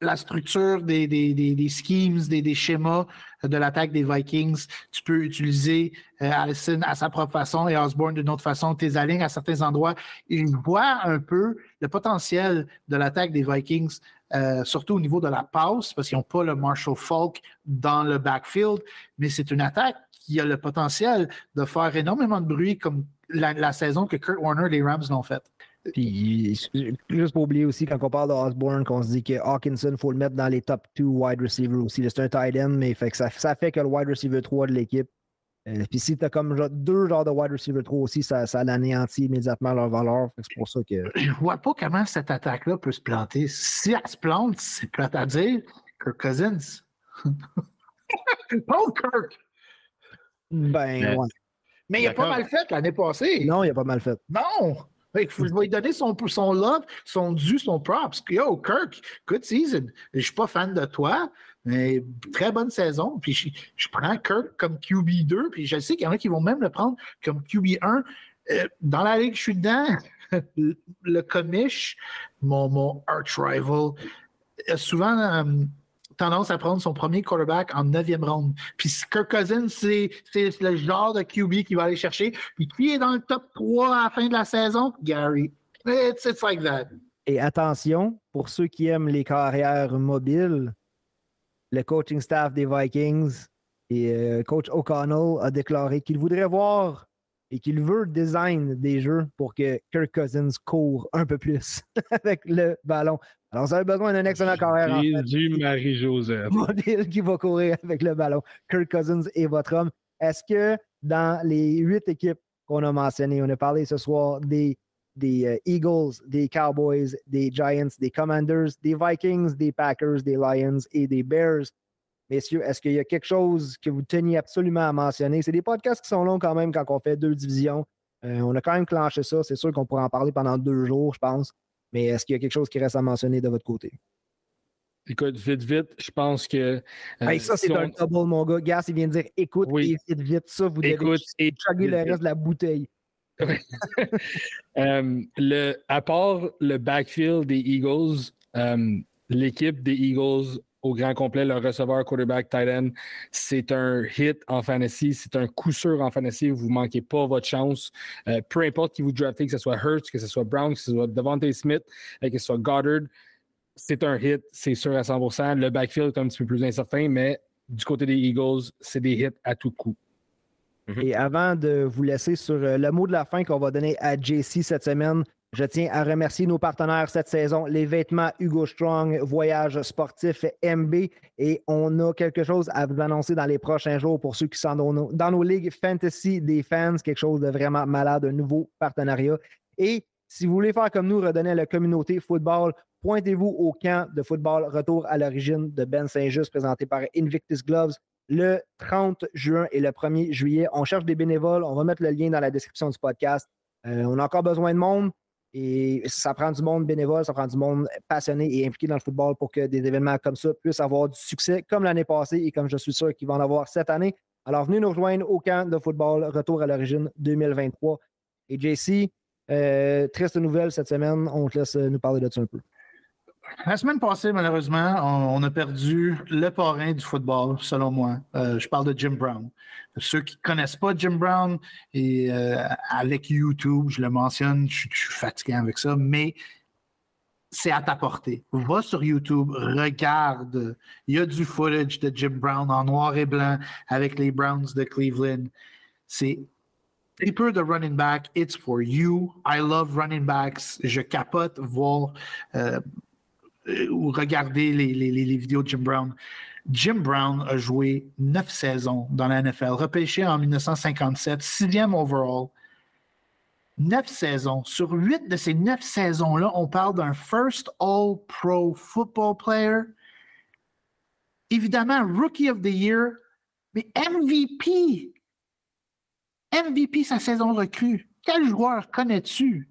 la structure des, des, schemes, des, schémas de l'attaque des Vikings. Tu peux utiliser euh, Allison à sa propre façon et Osborne d'une autre façon. Tes alignes à certains endroits. Il voit un peu le potentiel de l'attaque des Vikings, euh, surtout au niveau de la passe, parce qu'ils n'ont pas le Marshall Falk dans le backfield, mais c'est une attaque qui a le potentiel de faire énormément de bruit comme la, saison que Kurt Warner et les Rams l'ont faite. Puis, juste pour oublier aussi, quand on parle d'Osborne, qu'on se dit que Hawkinson, il faut le mettre dans les top 2 wide receivers aussi. C'est un tight end, mais fait que ça, ça, fait que le wide receiver 3 de l'équipe. Euh, puis si tu as comme deux genres de wide receiver 3 aussi, ça, ça l'anéantit immédiatement leur valeur. C'est pour ça que. Je vois pas comment cette attaque-là peut se planter. Si elle se plante, c'est plate à dire. Kirk Cousins. Paul Kirk! Ben, ouais. Mais il a pas mal fait l'année passée. Non, il a pas mal fait. Non! Il faut, lui donner son, son love, son dû, son props. Yo, Kirk, good season. Je suis pas fan de toi, mais très bonne saison. Puis je, prends Kirk comme QB2, puis je sais qu'il y en a qui vont même le prendre comme QB1. Euh, dans la ligue, je suis dedans. le commish, mon, mon arch rival, a souvent euh, tendance à prendre son premier quarterback en neuvième ronde. Puis Kirk Cousins, c'est le genre de QB qui va aller chercher. Puis qui est dans le top 3 à la fin de la saison? Gary. It's, like that. Et attention, pour ceux qui aiment les carrières mobiles, le coaching staff des Vikings et euh, coach O'Connell a déclaré qu'il voudrait voir et qu'il veut design des jeux pour que Kirk Cousins court un peu plus avec le ballon. Alors, vous avez besoin d'un excellent carrière. Jésus Marie-Joseph. Modèle qui va courir avec le ballon. Kirk Cousins est votre homme. Est-ce que dans les huit équipes qu'on a mentionnées, on a parlé ce soir des, des euh, Eagles, des Cowboys, des Giants, des Commanders, des Vikings, des Packers, des Lions et des Bears, Messieurs, est-ce qu'il y a quelque chose que vous teniez absolument à mentionner? C'est des podcasts qui sont longs quand même quand on fait deux divisions. Euh, on a quand même clenché ça. C'est sûr qu'on pourrait en parler pendant deux jours, je pense. Mais est-ce qu'il y a quelque chose qui reste à mentionner de votre côté? Écoute, vite, vite, je pense que. Euh, ça, c'est un double, mon gars. Gas, il vient de dire écoute et vite, vite. Ça, vous écoute, devez chugger le reste de la bouteille. Euh, le, à part le backfield des Eagles, l'équipe des Eagles au grand complet, le receveur, quarterback, tight end, c'est un hit en fantasy, c'est un coup sûr en fantasy. Vous ne manquez pas votre chance. Euh, peu importe qui vous draftez, que ce soit Hurts, que ce soit Brown, que ce soit Devontae Smith, euh, que ce soit Goddard, c'est un hit, c'est sûr à 100% Le backfield est un petit peu plus incertain, mais du côté des Eagles, c'est des hits à tout coup. Et avant de vous laisser sur euh, le mot de la fin qu'on va donner à JC cette semaine, je tiens à remercier nos partenaires cette saison, les vêtements Hugo Strong, Voyage sportif MB. Et on a quelque chose à vous annoncer dans les prochains jours pour ceux qui sont dans nos, dans nos ligues Fantasy des fans, quelque chose de vraiment malade, un nouveau partenariat. Et si vous voulez faire comme nous, redonner à la communauté football, pointez-vous au camp de football Retour à l'origine de Ben Saint-Just présenté par Invictus Gloves le 30 juin et le 1er juillet. On cherche des bénévoles. On va mettre le lien dans la description du podcast. Euh, on a encore besoin de monde. Et ça prend du monde bénévole, ça prend du monde passionné et impliqué dans le football pour que des événements comme ça puissent avoir du succès, comme l'année passée et comme je suis sûr qu'ils vont en avoir cette année. Alors, venez nous rejoindre au camp de football Retour à l'origine 2023. Et JC, euh, triste nouvelle cette semaine, on te laisse nous parler de ça un peu. La semaine passée, malheureusement, on, a perdu le parrain du football, selon moi. Euh, je parle de Jim Brown. Ceux qui ne connaissent pas Jim Brown, et euh, avec YouTube, je le mentionne, je, suis fatigué avec ça, mais c'est à ta portée. Va sur YouTube, regarde. Il y a du footage de Jim Brown en noir et blanc avec les Browns de Cleveland. C'est très peu de running back. It's for you. I love running backs. Je capote voir euh, ou regarder les, les, vidéos de Jim Brown. Jim Brown a joué neuf saisons dans la NFL, repêché en 1957, sixième overall. Neuf saisons. Sur huit de ces neuf saisons-là, on parle d'un first All-Pro football player. Évidemment, Rookie of the Year, mais MVP. MVP sa saison recrue. Quel joueur connais-tu?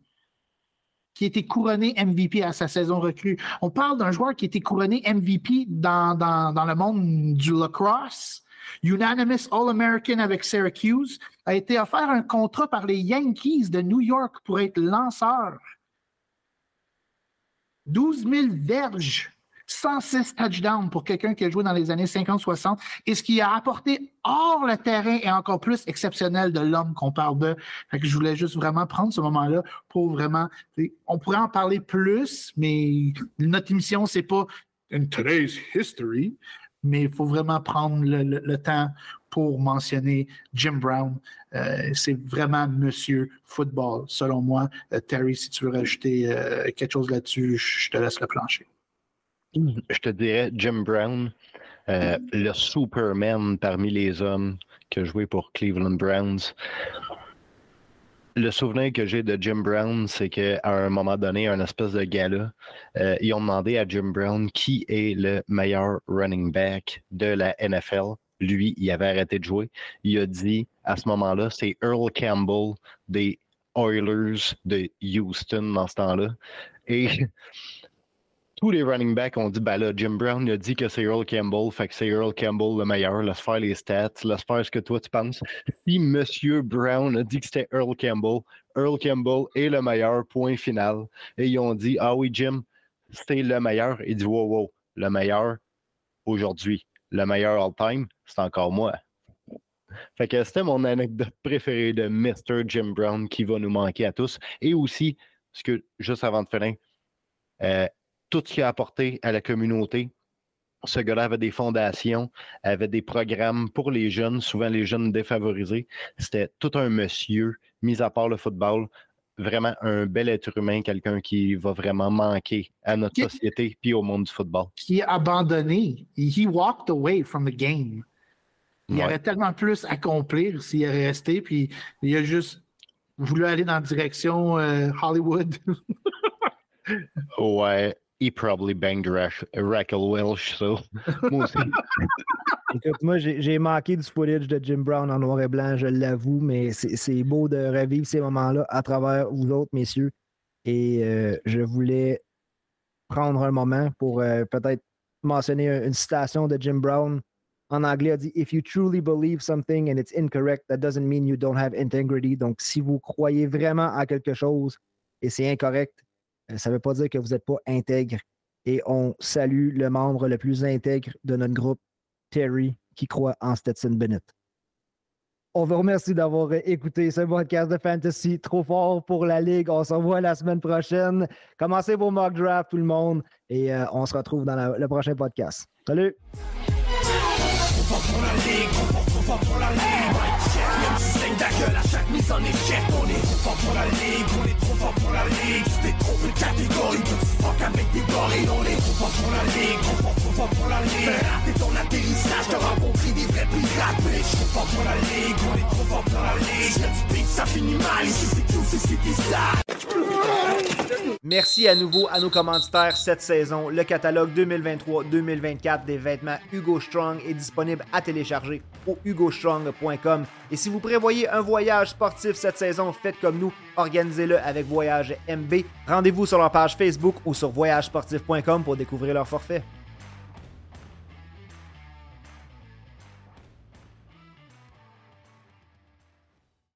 Qui a été couronné MVP à sa saison recrue. On parle d'un joueur qui a été couronné MVP dans, dans, le monde du lacrosse. Unanimous All-American avec Syracuse, a été offert un contrat par les Yankees de New York pour être lanceur. 12 000 verges 106 touchdowns pour quelqu'un qui a joué dans les années 50-60. Et ce qui a apporté hors le terrain est encore plus exceptionnel de l'homme qu'on parle de. je voulais juste vraiment prendre ce moment-là pour vraiment. On pourrait en parler plus, mais notre émission, c'est pas in today's history, mais il faut vraiment prendre le, temps pour mentionner Jim Brown. Euh, c'est vraiment Monsieur Football, selon moi. Euh, Terry, si tu veux rajouter euh, quelque chose là-dessus, je te laisse le plancher. Je te dirais Jim Brown, euh, le Superman parmi les hommes qui a joué pour Cleveland Browns. Le souvenir que j'ai de Jim Brown, c'est qu'à un moment donné, un espèce de gala, euh, ils ont demandé à Jim Brown qui est le meilleur running back de la NFL. Lui, il avait arrêté de jouer. Il a dit à ce moment-là, c'est Earl Campbell des Oilers de Houston dans ce temps-là. Et tous les running backs ont dit ben là, Jim Brown a dit que c'est Earl Campbell, fait que c'est Earl Campbell le meilleur. Laisse faire les stats, laisse faire ce que toi tu penses. Si Monsieur Brown a dit que c'était Earl Campbell, Earl Campbell est le meilleur, point final. Et ils ont dit Ah oui, Jim, c'était le meilleur. Il dit Wow, wow, le meilleur aujourd'hui, le meilleur all-time, c'est encore moi. Fait que c'était mon anecdote préférée de Mr. Jim Brown qui va nous manquer à tous. Et aussi, ce que, juste avant de finir, euh, tout ce qu'il a apporté à la communauté. Ce gars-là avait des fondations, avait des programmes pour les jeunes, souvent les jeunes défavorisés. C'était tout un monsieur, mis à part le football, vraiment un bel être humain, quelqu'un qui va vraiment manquer à notre société puis au monde du football. Qui est abandonné. He walked away from the game. Il Ouais. aurait tellement plus à accomplir s'il est resté, puis il a juste voulu aller dans la direction euh, Hollywood. Ouais, he probably banged Raquel Welch, so. Moi aussi. Écoute, moi, j'ai manqué du footage de Jim Brown en noir et blanc, je l'avoue, mais c'est beau de revivre ces moments-là à travers vous autres, messieurs. Et euh, je voulais prendre un moment pour euh, peut-être mentionner un- une citation de Jim Brown. En anglais, il dit If you truly believe something and it's incorrect, that doesn't mean you don't have integrity. Donc, si vous croyez vraiment à quelque chose et c'est incorrect, ça ne veut pas dire que vous n'êtes pas intègre. Et on salue le membre le plus intègre de notre groupe, Terry, qui croit en Stetson Bennett. On vous remercie d'avoir euh, écouté ce podcast de Fantasy trop fort pour la Ligue. On se revoit la semaine prochaine. Commencez vos mock drafts, tout le monde, et euh, on se retrouve dans le prochain podcast. Salut! pour la ligue, fort, pour la ligue. À chaque mise en échec. On est fort pour la ligue, on est trop fort pour la ligue. T'es trompé de catégorie, petit fuck avec des gorilles. On est trop fort pour la ligue, trop fort, trop fort pour la ligue. Rater ton atterrissage, t'as rencontré des vrais pirates. Mais je trop fort pour la ligue, on est trop fort pour la ligue. Beat, ça finit mal. Ici c'est tout, c'est City Star. Merci à nouveau à nos commanditaires cette saison. Le catalogue 2023-2024 des vêtements Hugo Strong est disponible à télécharger au hugostrong.com. Et si vous prévoyez un voyage sportif cette saison, faites comme nous, organisez-le avec Voyage MB. Rendez-vous sur leur page Facebook ou sur voyagesportif.com pour découvrir leur forfait.